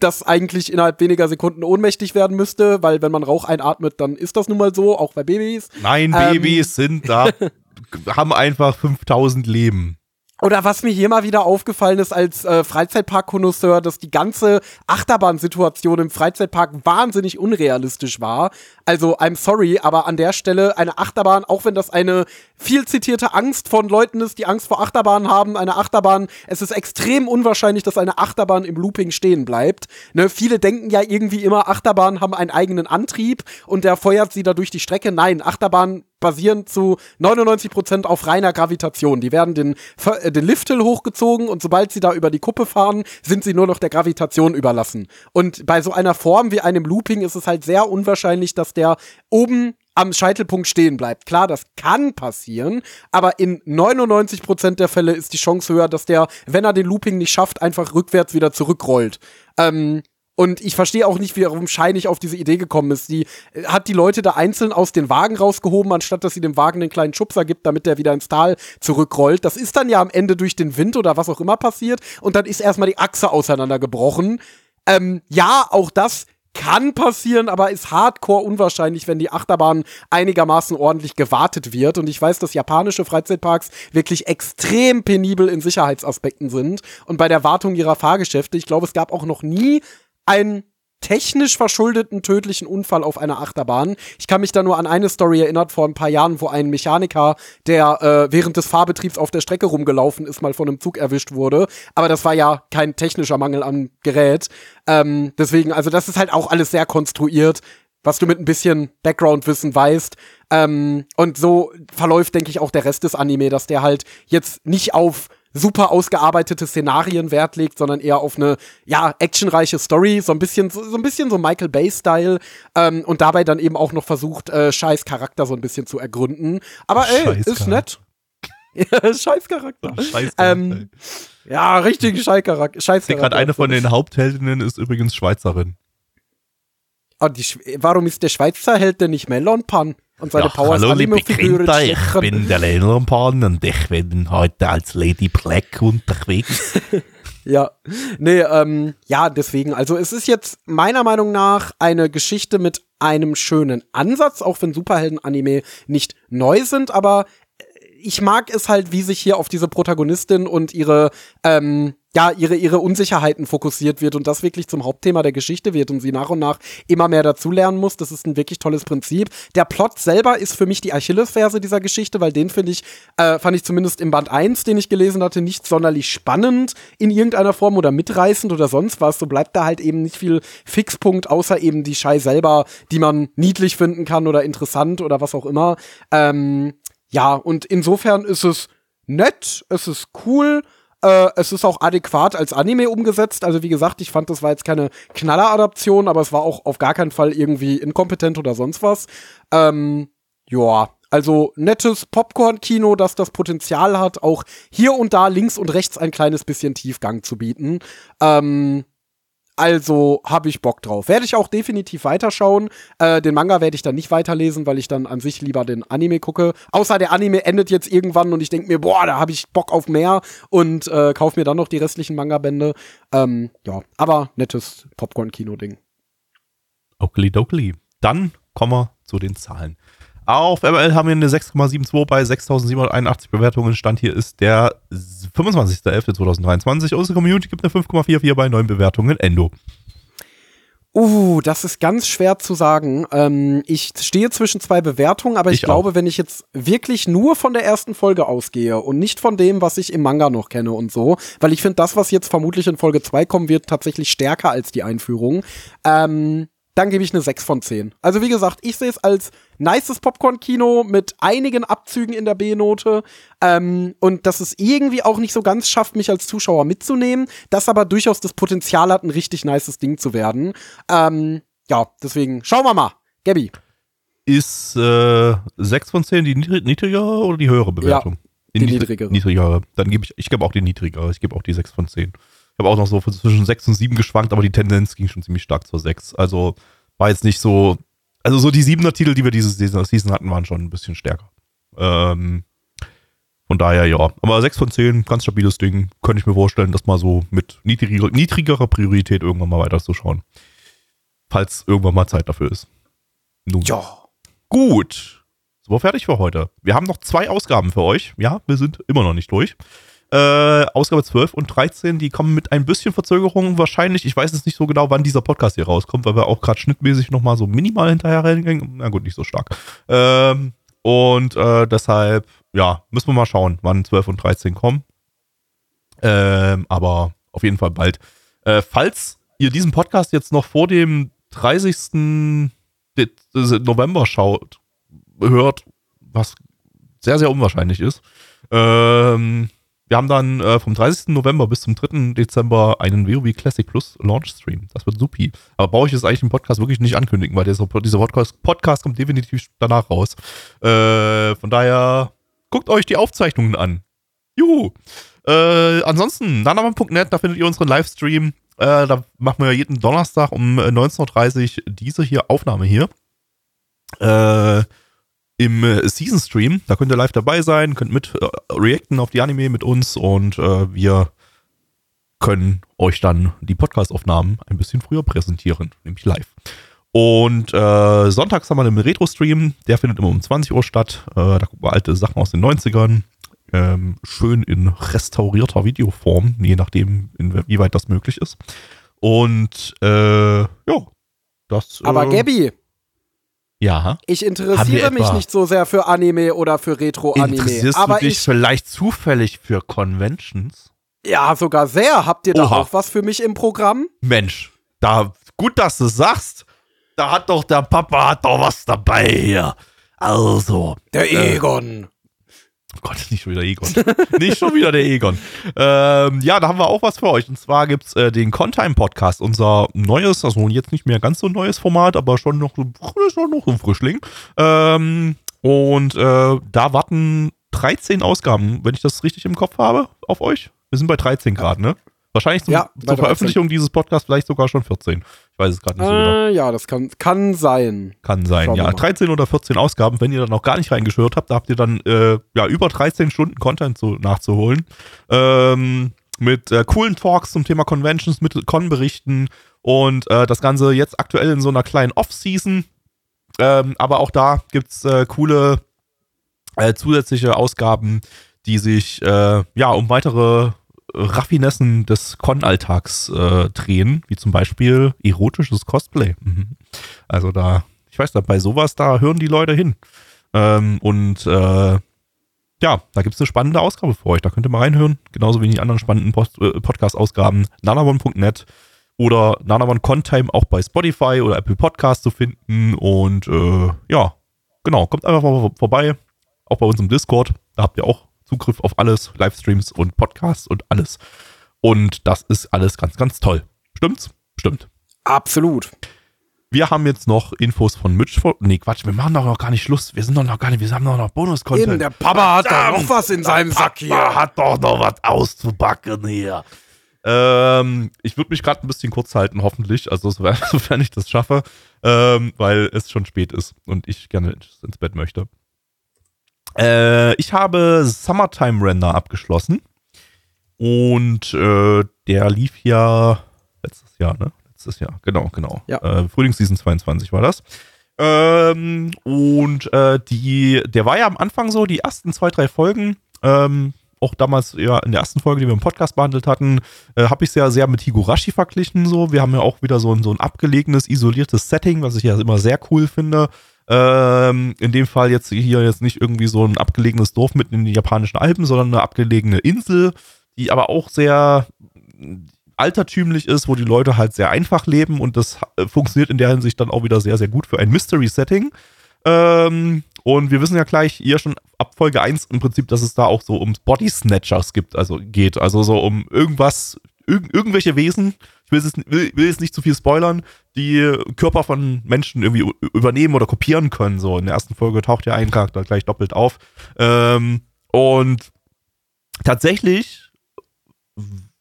das eigentlich innerhalb weniger Sekunden ohnmächtig werden müsste, weil wenn man Rauch einatmet, dann ist das nun mal so, auch bei Babys. Nein, Ähm. Babys sind da, haben einfach 5000 Leben. Oder was mir hier mal wieder aufgefallen ist als äh, Freizeitpark-Konnoisseur, dass die ganze Achterbahnsituation im Freizeitpark wahnsinnig unrealistisch war. Also, I'm sorry, aber an der Stelle eine Achterbahn, auch wenn das eine viel zitierte Angst von Leuten ist, die Angst vor Achterbahnen haben, eine Achterbahn, es ist extrem unwahrscheinlich, dass eine Achterbahn im Looping stehen bleibt. Ne, viele denken ja irgendwie immer, Achterbahnen haben einen eigenen Antrieb und der feuert sie da durch die Strecke. Nein, Achterbahnen basieren zu 99% auf reiner Gravitation. Die werden den, äh, den Lifthill hochgezogen und sobald sie da über die Kuppe fahren, sind sie nur noch der Gravitation überlassen. Und bei so einer Form wie einem Looping ist es halt sehr unwahrscheinlich, dass der oben am Scheitelpunkt stehen bleibt. Klar, das kann passieren, aber in 99% der Fälle ist die Chance höher, dass der, wenn er den Looping nicht schafft, einfach rückwärts wieder zurückrollt. Ähm, und ich verstehe auch nicht, warum Scheinig auf diese Idee gekommen ist. Die äh, hat die Leute da einzeln aus den Wagen rausgehoben, anstatt dass sie dem Wagen einen kleinen Schubser gibt, damit der wieder ins Tal zurückrollt. Das ist dann ja am Ende durch den Wind oder was auch immer passiert. Und dann ist erstmal die Achse auseinandergebrochen. Ähm, ja, auch das kann passieren, aber ist hardcore unwahrscheinlich, wenn die Achterbahn einigermaßen ordentlich gewartet wird. Und ich weiß, dass japanische Freizeitparks wirklich extrem penibel in Sicherheitsaspekten sind und bei der Wartung ihrer Fahrgeschäfte. Ich glaube, es gab auch noch nie einen technisch verschuldeten tödlichen Unfall auf einer Achterbahn. Ich kann mich da nur an eine Story erinnert vor ein paar Jahren, wo ein Mechaniker, der äh, während des Fahrbetriebs auf der Strecke rumgelaufen ist, mal von einem Zug erwischt wurde. Aber das war ja kein technischer Mangel am Gerät. Ähm, deswegen, also das ist halt auch alles sehr konstruiert, was du mit ein bisschen Background-Wissen weißt. Ähm, und so verläuft, denke ich, auch der Rest des Anime, dass der halt jetzt nicht auf super ausgearbeitete Szenarien Wert legt, sondern eher auf eine ja actionreiche Story, so ein bisschen so, so ein bisschen so Michael Bay Style ähm, und dabei dann eben auch noch versucht äh, scheiß Charakter so ein bisschen zu ergründen. Aber ey, Scheiß ist Charakter. nett. Scheiß Charakter. Scheiße. Ähm, ja, richtig scheiß Charakter. Scheiß Ich sehe gerade, eine von den Hauptheldinnen ist übrigens Schweizerin. Ah, die, Sch- warum ist der Schweizer Held denn nicht Melon Pan? Und seine Ja, Power hallo, liebe Kinder, ich stechen? bin der Lennerpan und ich bin heute als Lady Black unterwegs. Ja, nee, ähm, ja, deswegen. Also es ist jetzt meiner Meinung nach eine Geschichte mit einem schönen Ansatz, auch wenn Superhelden-Anime nicht neu sind, aber ich mag es halt, wie sich hier auf diese Protagonistin und ihre, ähm, ja, ihre, ihre Unsicherheiten fokussiert wird und das wirklich zum Hauptthema der Geschichte wird und sie nach und nach immer mehr dazulernen muss. Das ist ein wirklich tolles Prinzip. Der Plot selber ist für mich die Achillesferse dieser Geschichte, weil den finde ich, äh, fand ich zumindest im Band 1, den ich gelesen hatte, nicht sonderlich spannend in irgendeiner Form oder mitreißend oder sonst was. So bleibt da halt eben nicht viel Fixpunkt, außer eben die Schei selber, die man niedlich finden kann oder interessant oder was auch immer. Ähm, ja, und insofern ist es nett, es ist cool, äh, es ist auch adäquat als Anime umgesetzt. Also wie gesagt, ich fand, das war jetzt keine Knaller-Adaption, aber es war auch auf gar keinen Fall irgendwie inkompetent oder sonst was. Ähm, ja, also nettes Popcorn-Kino, das das Potenzial hat, auch hier und da links und rechts ein kleines bisschen Tiefgang zu bieten. Ähm, also habe ich Bock drauf. Werde ich auch definitiv weiterschauen. Äh, den Manga werde ich dann nicht weiterlesen, weil ich dann an sich lieber den Anime gucke. Außer der Anime endet jetzt irgendwann und ich denke mir, boah, da habe ich Bock auf mehr und äh, kaufe mir dann noch die restlichen Manga-Bände. Ähm, ja, aber nettes Popcorn-Kino-Ding. Oakley Dann kommen wir zu den Zahlen. Auf ML haben wir eine 6,72 bei 6.781 Bewertungen. Stand hier ist der 25.11.2023. Unsere Community gibt eine 5,44 bei 9 Bewertungen. Endo. Uh, das ist ganz schwer zu sagen. Ähm, ich stehe zwischen zwei Bewertungen, aber ich, Ich glaube, auch. wenn ich jetzt wirklich nur von der ersten Folge ausgehe und nicht von dem, was ich im Manga noch kenne und so, weil ich finde, das, was jetzt vermutlich in Folge 2 kommen wird, tatsächlich stärker als die Einführung, ähm, dann gebe ich eine 6 von 10. Also wie gesagt, ich sehe es als nices Popcorn-Kino mit einigen Abzügen in der B-Note ähm, und dass es irgendwie auch nicht so ganz schafft, mich als Zuschauer mitzunehmen, das aber durchaus das Potenzial hat, ein richtig nices Ding zu werden. Ähm, ja, deswegen schauen wir mal. Gabby. Ist äh, 6 von 10 die niedrig niedrigere oder die höhere Bewertung? die niedrigere. Niedrigere. Dann gebe ich, ich gebe auch die niedrigere. Ich gebe auch die 6 von 10. Ich habe auch noch so zwischen 6 und 7 geschwankt, aber die Tendenz ging schon ziemlich stark zur 6. Also war jetzt nicht so. Also so die 7er Titel, die wir diese Season hatten, waren schon ein bisschen stärker. Ähm, von daher ja. Aber 6 von 10, ganz stabiles Ding. Könnte ich mir vorstellen, das mal so mit niedriger, niedrigerer Priorität irgendwann mal weiterzuschauen. Falls irgendwann mal Zeit dafür ist. Nun. Ja. Gut. So, fertig für heute. Wir haben noch zwei Ausgaben für euch. Ja, wir sind immer noch nicht durch. Äh, Ausgabe 12 und 13, die kommen mit ein bisschen Verzögerung wahrscheinlich. Ich weiß jetzt nicht so genau, wann dieser Podcast hier rauskommt, weil wir auch gerade schnittmäßig nochmal so minimal hinterher reingehen. Na gut, nicht so stark. Ähm, und äh, deshalb, ja, müssen wir mal schauen, wann 12 und 13 kommen. Ähm, aber auf jeden Fall bald. Äh, falls ihr diesen Podcast jetzt noch vor dem 30. November schaut, hört, was sehr, sehr unwahrscheinlich ist. Ähm, wir haben dann äh, vom 30. November bis zum 3. Dezember einen WoW Classic Plus Launch Stream. Das wird supi. Aber brauche ich jetzt eigentlich im Podcast wirklich nicht ankündigen, weil dieser, dieser Podcast, Podcast kommt definitiv danach raus. Äh, von daher guckt euch die Aufzeichnungen an. Juhu. Äh, ansonsten, nanaman.net, da findet ihr unseren Livestream. Äh, da machen wir jeden Donnerstag um 19.30 Uhr diese hier Aufnahme hier. Äh, im äh, Season Stream. Da könnt ihr live dabei sein, könnt mit äh, reacten auf die Anime mit uns und äh, wir können euch dann die Podcast-Aufnahmen ein bisschen früher präsentieren, nämlich live. Und äh, sonntags haben wir einen Retro-Stream, der findet immer um 20 Uhr statt. Äh, da gucken wir alte Sachen aus den 90ern. Ähm, schön in restaurierter Videoform, je nachdem, inwieweit das möglich ist. Und äh, ja, das. Aber Gabby, Ja. ich interessiere mich etwa- nicht so sehr für Anime oder für Retro-Anime. Interessierst Aber du dich ich, vielleicht zufällig für Conventions? ja, sogar sehr. Habt ihr da Oha. auch was für mich im Programm? Mensch, da gut, dass du sagst. Da hat doch der Papa hat doch was dabei hier. Also, Der Äh, Egon. oh Gott, nicht schon wieder Egon. nicht schon wieder der Egon. Ähm, ja, da haben wir auch was für euch. Und zwar gibt's äh, den Contime Podcast, unser neues, also jetzt nicht mehr ganz so neues Format, aber schon noch, schon noch ein Frischling. Ähm, und äh, da warten 13 Ausgaben, wenn ich das richtig im Kopf habe, auf euch. Wir sind bei 13 Grad, ne? Wahrscheinlich zum, Ja, zur 13. Veröffentlichung dieses Podcasts vielleicht sogar schon 14. Weiß es gerade nicht so genau. Äh, ja, das kann, kann sein. Kann sein, Schauen ja. mal. 13 oder 14 Ausgaben, wenn ihr dann noch gar nicht reingeschwört habt, da habt ihr dann äh, ja über 13 Stunden Content so nachzuholen. Ähm, mit äh, coolen Talks zum Thema Conventions, mit Con-Berichten und äh, das Ganze jetzt aktuell in so einer kleinen Off-Season. Ähm, aber auch da gibt's äh, coole zusätzliche Ausgaben, die sich ja um weitere Raffinessen des Con-Alltags äh, drehen, wie zum Beispiel erotisches Cosplay. Mhm. Also da, ich weiß da, bei sowas, da hören die Leute hin. Ähm, und äh, ja, da gibt es eine spannende Ausgabe für euch. Da könnt ihr mal reinhören. Genauso wie in die anderen spannenden äh, Podcast-Ausgaben. nanavon.net oder Nanavon Contime auch bei Spotify oder Apple Podcast zu finden. Und äh, ja, genau, kommt einfach mal vorbei. Auch bei uns im Discord. Da habt ihr auch Zugriff auf alles, Livestreams und Podcasts und alles. Und das ist alles ganz, ganz toll. Stimmt's? Stimmt. Absolut. Wir haben jetzt noch Infos von Mitch. vor- Nee, Quatsch, wir machen doch noch gar nicht Schluss. Wir sind doch noch gar nicht, wir haben doch noch Bonus-Content. Eben, der Papa hat da noch was in seinem Sack hier. Hat doch noch was auszubacken hier. Ähm, ich würde mich gerade ein bisschen kurz halten, hoffentlich. Also, sofern, ich das schaffe. Ähm, weil es schon spät ist und ich gerne ins Bett möchte. Äh, ich habe Summertime Render abgeschlossen. Und äh, der lief ja letztes Jahr, ne? Letztes Jahr, genau, genau. Ja. Äh, Frühlingsseason 22 war das. Ähm, und äh, die, der war ja am Anfang so, die ersten zwei, drei Folgen, ähm, auch damals ja in der ersten Folge, die wir im Podcast behandelt hatten, äh, habe ich es ja sehr mit Higurashi verglichen. So, wir haben ja auch wieder so ein, so ein abgelegenes, isoliertes Setting, was ich ja immer sehr cool finde. Ähm, in dem Fall jetzt hier jetzt nicht irgendwie so ein abgelegenes Dorf mitten in den japanischen Alpen, sondern eine abgelegene Insel, die aber auch sehr altertümlich ist, wo die Leute halt sehr einfach leben und das äh, funktioniert in der Hinsicht dann auch wieder sehr, sehr gut für ein Mystery-Setting. Ähm, und wir wissen ja gleich hier schon ab Folge 1 im Prinzip, dass es da auch so um Body Snatchers gibt, also geht. Also so um irgendwas, irg irgendwelche Wesen, ich will jetzt, will, will jetzt nicht zu viel spoilern, die Körper von Menschen irgendwie übernehmen oder kopieren können. So in der ersten Folge taucht ja ein Charakter gleich doppelt auf. Ähm, und tatsächlich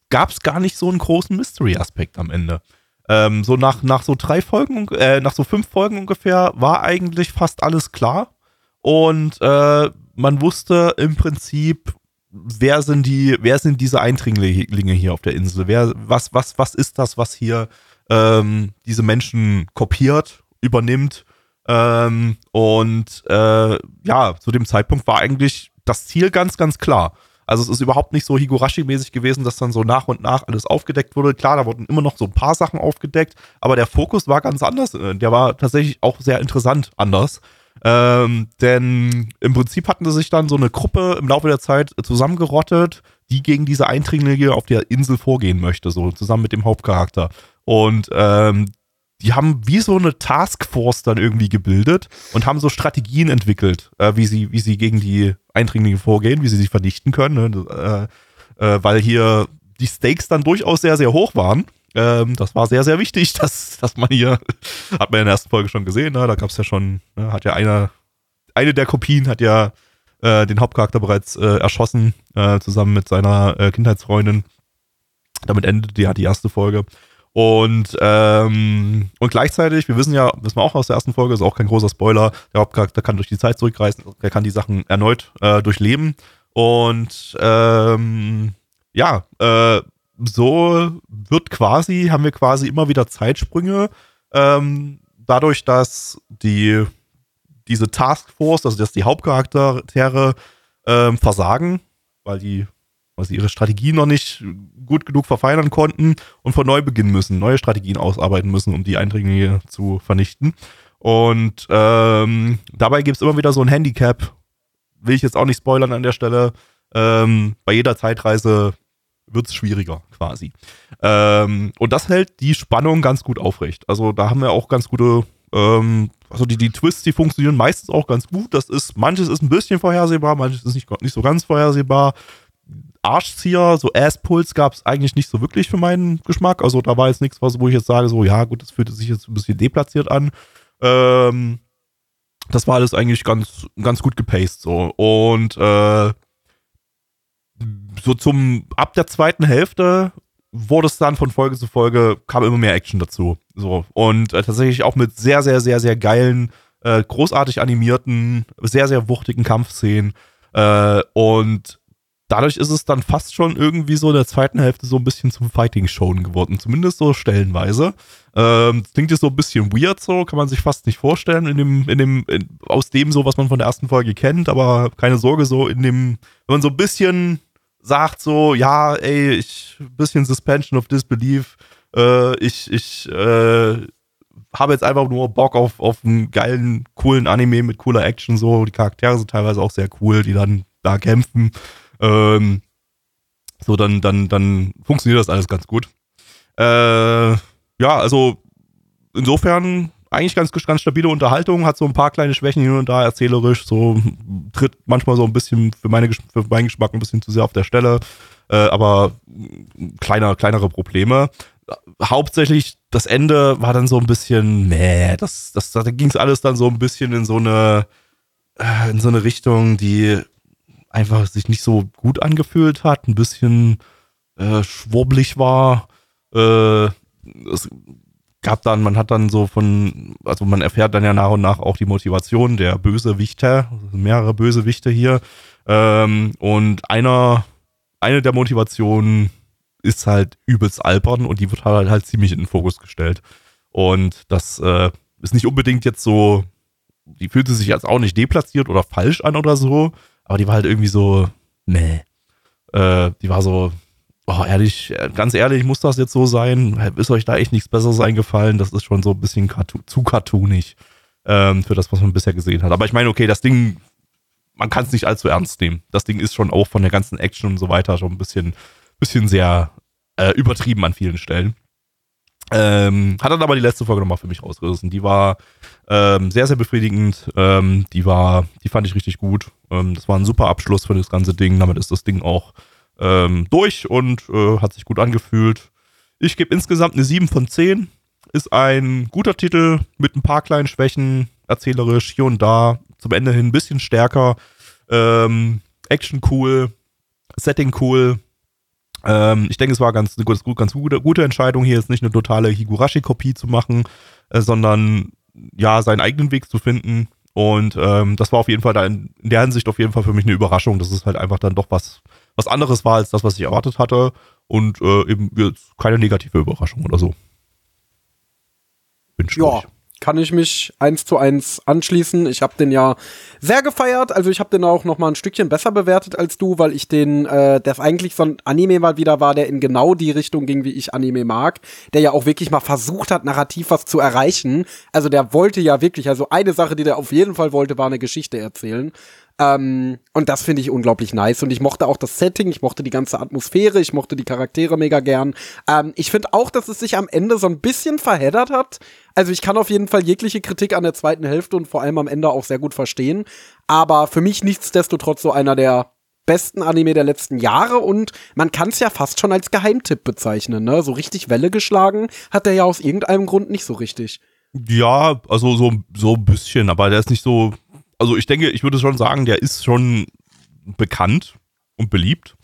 gab es gar nicht so einen großen Mystery-Aspekt am Ende. Ähm, so nach, nach so drei Folgen, äh, nach so fünf Folgen ungefähr, war eigentlich fast alles klar. Und äh, man wusste im Prinzip, wer sind die, wer sind diese Eindringlinge hier auf der Insel? Wer, was, was, was ist das, was hier ähm, diese Menschen kopiert, übernimmt? Ähm, und äh, ja, zu dem Zeitpunkt war eigentlich das Ziel ganz, ganz klar. Also es ist überhaupt nicht so Higurashi-mäßig gewesen, dass dann so nach und nach alles aufgedeckt wurde. Klar, da wurden immer noch so ein paar Sachen aufgedeckt, aber der Fokus war ganz anders. Der war tatsächlich auch sehr interessant anders. Ähm, denn im Prinzip hatten sie sich dann so eine Gruppe im Laufe der Zeit zusammengerottet, die gegen diese Eindringlinge auf der Insel vorgehen möchte, so zusammen mit dem Hauptcharakter. Und ähm, die haben wie so eine Taskforce dann irgendwie gebildet und haben so Strategien entwickelt, äh, wie sie, wie sie gegen die Eindringlinge vorgehen, wie sie sie vernichten können, ne? äh, äh, weil hier die Stakes dann durchaus sehr, sehr hoch waren. Ähm, das war sehr, sehr wichtig, dass, dass man hier, hat man in der ersten Folge schon gesehen, ne? da gab es ja schon, ne? hat ja einer, eine der Kopien hat ja äh, den Hauptcharakter bereits äh, erschossen, äh, zusammen mit seiner äh, Kindheitsfreundin. Damit endete ja die erste Folge. Und, ähm, und gleichzeitig, wir wissen ja, wissen wir auch aus der ersten Folge, ist auch kein großer Spoiler, der Hauptcharakter kann durch die Zeit zurückreisen, er kann die Sachen erneut äh, durchleben. Und ähm, ja, äh, so wird quasi, haben wir quasi immer wieder Zeitsprünge. Ähm, dadurch, dass die diese Taskforce, also dass die Hauptcharaktere ähm, versagen, weil die weil sie ihre Strategie noch nicht gut genug verfeinern konnten und von neu beginnen müssen, neue Strategien ausarbeiten müssen, um die Eindringlinge zu vernichten. Und ähm, dabei gibt es immer wieder so ein Handicap, will ich jetzt auch nicht spoilern an der Stelle. Ähm, bei jeder Zeitreise wird es schwieriger quasi. Ähm, und das hält die Spannung ganz gut aufrecht. Also da haben wir auch ganz gute, ähm, also die, die Twists, die funktionieren meistens auch ganz gut. Das ist, manches ist ein bisschen vorhersehbar, manches ist nicht, nicht so ganz vorhersehbar. Arschzieher, so Ass-Puls gab es eigentlich nicht so wirklich für meinen Geschmack. Also da war jetzt nichts, wo ich jetzt sage, so, ja, gut, das fühlte sich jetzt ein bisschen deplatziert an. Ähm, das war alles eigentlich ganz, ganz gut gepaced so. Und äh, so zum, ab der zweiten Hälfte wurde es dann von Folge zu Folge, kam immer mehr Action dazu. So. Und äh, tatsächlich auch mit sehr, sehr, sehr, sehr geilen, äh, großartig animierten, sehr, sehr wuchtigen Kampfszenen. Äh, und dadurch ist es dann fast schon irgendwie so in der zweiten Hälfte so ein bisschen zum Fighting-Shown geworden. Zumindest so stellenweise. Ähm, klingt jetzt so ein bisschen weird so, kann man sich fast nicht vorstellen in dem, in dem, in, aus dem so, was man von der ersten Folge kennt, aber keine Sorge, so in dem, wenn man so ein bisschen sagt so, ja, ey, ich, bisschen Suspension of Disbelief, äh, ich, ich, äh, habe jetzt einfach nur Bock auf, auf einen geilen, coolen Anime mit cooler Action, so. Die Charaktere sind teilweise auch sehr cool, die dann da kämpfen. Ähm, so, dann, dann, dann funktioniert das alles ganz gut. Äh, ja, also insofern eigentlich ganz, ganz stabile Unterhaltung, hat so ein paar kleine Schwächen hier und da erzählerisch, so tritt manchmal so ein bisschen für, meine, für meinen Geschmack ein bisschen zu sehr auf der Stelle, äh, aber kleiner, kleinere Probleme. Hauptsächlich das Ende war dann so ein bisschen, nee, das, das, da ging es alles dann so ein bisschen in so eine, äh, in so eine Richtung, die einfach sich nicht so gut angefühlt hat, ein bisschen äh, schwurblig war. Äh, es gab dann, man hat dann so von, also man erfährt dann ja nach und nach auch die Motivation der Bösewichte, mehrere Bösewichte hier. Ähm, und einer, eine der Motivationen ist halt übelst albern und die wird halt, halt ziemlich in den Fokus gestellt. Und das äh, ist nicht unbedingt jetzt so, die fühlte sich jetzt auch nicht deplatziert oder falsch an oder so, aber die war halt irgendwie so, nee. Äh, die war so, oh, ehrlich, ganz ehrlich, muss das jetzt so sein? Ist euch da echt nichts Besseres eingefallen? Das ist schon so ein bisschen cartoon, zu cartoonig ähm, für das, was man bisher gesehen hat. Aber ich meine, okay, das Ding, man kann es nicht allzu ernst nehmen. Das Ding ist schon auch von der ganzen Action und so weiter schon ein bisschen, bisschen sehr äh, übertrieben an vielen Stellen. Ähm, hat dann aber die letzte Folge nochmal für mich rausgerissen. Die war ähm, sehr, sehr befriedigend. Ähm, die war, die fand ich richtig gut. Ähm, das war ein super Abschluss für das ganze Ding. Damit ist das Ding auch ähm, durch und äh, hat sich gut angefühlt. Ich gebe insgesamt eine 7 von 10. Ist ein guter Titel mit ein paar kleinen Schwächen, erzählerisch hier und da. Zum Ende hin ein bisschen stärker. Ähm, Action cool, Setting cool. Ähm, ich denke, es war ganz, ganz, ganz gute, gute Entscheidung, hier jetzt nicht eine totale Higurashi-Kopie zu machen, äh, sondern ja, seinen eigenen Weg zu finden. Und ähm, das war auf jeden Fall da in, in, der Hinsicht auf jeden Fall für mich eine Überraschung, dass es halt einfach dann doch was, was anderes war als das, was ich erwartet hatte. Und äh, eben jetzt keine negative Überraschung oder so. Bin ja, kann ich mich eins zu eins anschließen. Ich habe den ja sehr gefeiert. Also ich habe den auch noch mal ein Stückchen besser bewertet als du, weil ich den, äh, der eigentlich so ein Anime mal wieder war, der in genau die Richtung ging, wie ich Anime mag. Der ja auch wirklich mal versucht hat, narrativ was zu erreichen. Also der wollte ja wirklich, also eine Sache, die der auf jeden Fall wollte, war eine Geschichte erzählen. Ähm, und das finde ich unglaublich nice. Und ich mochte auch das Setting, ich mochte die ganze Atmosphäre, ich mochte die Charaktere mega gern. Ähm, ich finde auch, dass es sich am Ende so ein bisschen verheddert hat. Also ich kann auf jeden Fall jegliche Kritik an der zweiten Hälfte und vor allem am Ende auch sehr gut verstehen. Aber für mich nichtsdestotrotz so einer der besten Anime der letzten Jahre und man kann es ja fast schon als Geheimtipp bezeichnen, ne? So richtig Welle geschlagen hat er ja aus irgendeinem Grund nicht so richtig. Ja, also so, so ein bisschen, aber der ist nicht so, also ich denke, ich würde schon sagen, der ist schon bekannt und beliebt.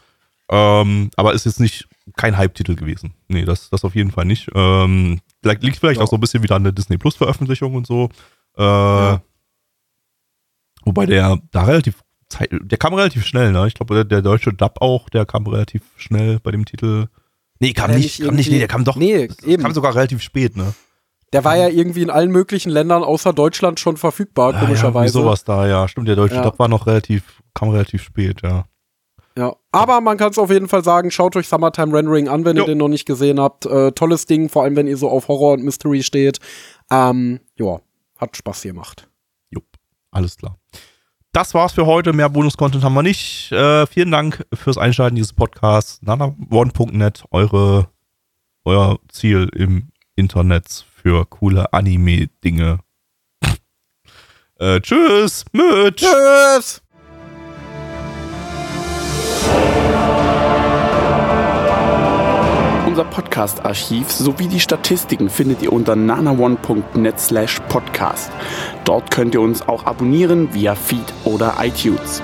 Ähm, aber ist jetzt nicht kein Hype-Titel gewesen. Nee, das, das auf jeden Fall nicht. Ähm, liegt vielleicht ja. auch so ein bisschen wieder an der Disney Plus Veröffentlichung und so. Äh, ja. Wobei der da relativ Zeit, der kam relativ schnell, ne? Ich glaube, der, der, deutsche Dub auch, der kam relativ schnell bei dem Titel. Nee, kam ja, nicht, kam nicht, nee, der kam doch. Nee, eben. Kam sogar relativ spät, ne? Der war ja irgendwie in allen möglichen Ländern außer Deutschland schon verfügbar, ja, komischerweise. Ja, sowas da, ja. Stimmt, der deutsche ja. Dub war noch relativ, kam relativ spät, ja. Ja, aber man kann es auf jeden Fall sagen, schaut euch Summertime Rendering an, wenn jo. ihr den noch nicht gesehen habt. Äh, tolles Ding, vor allem wenn ihr so auf Horror und Mystery steht. Ähm, ja, hat Spaß gemacht. Jupp, alles klar. Das war's für heute. Mehr Bonus-Content haben wir nicht. Äh, vielen Dank fürs Einschalten dieses Podcasts. nanaone.net, eure, euer Ziel im Internet für coole Anime-Dinge. äh, tschüss, Mitch. Tschüss. Unser Podcast-Archiv sowie die Statistiken findet ihr unter nanaone.net slash podcast. Dort könnt ihr uns auch abonnieren via Feed oder iTunes.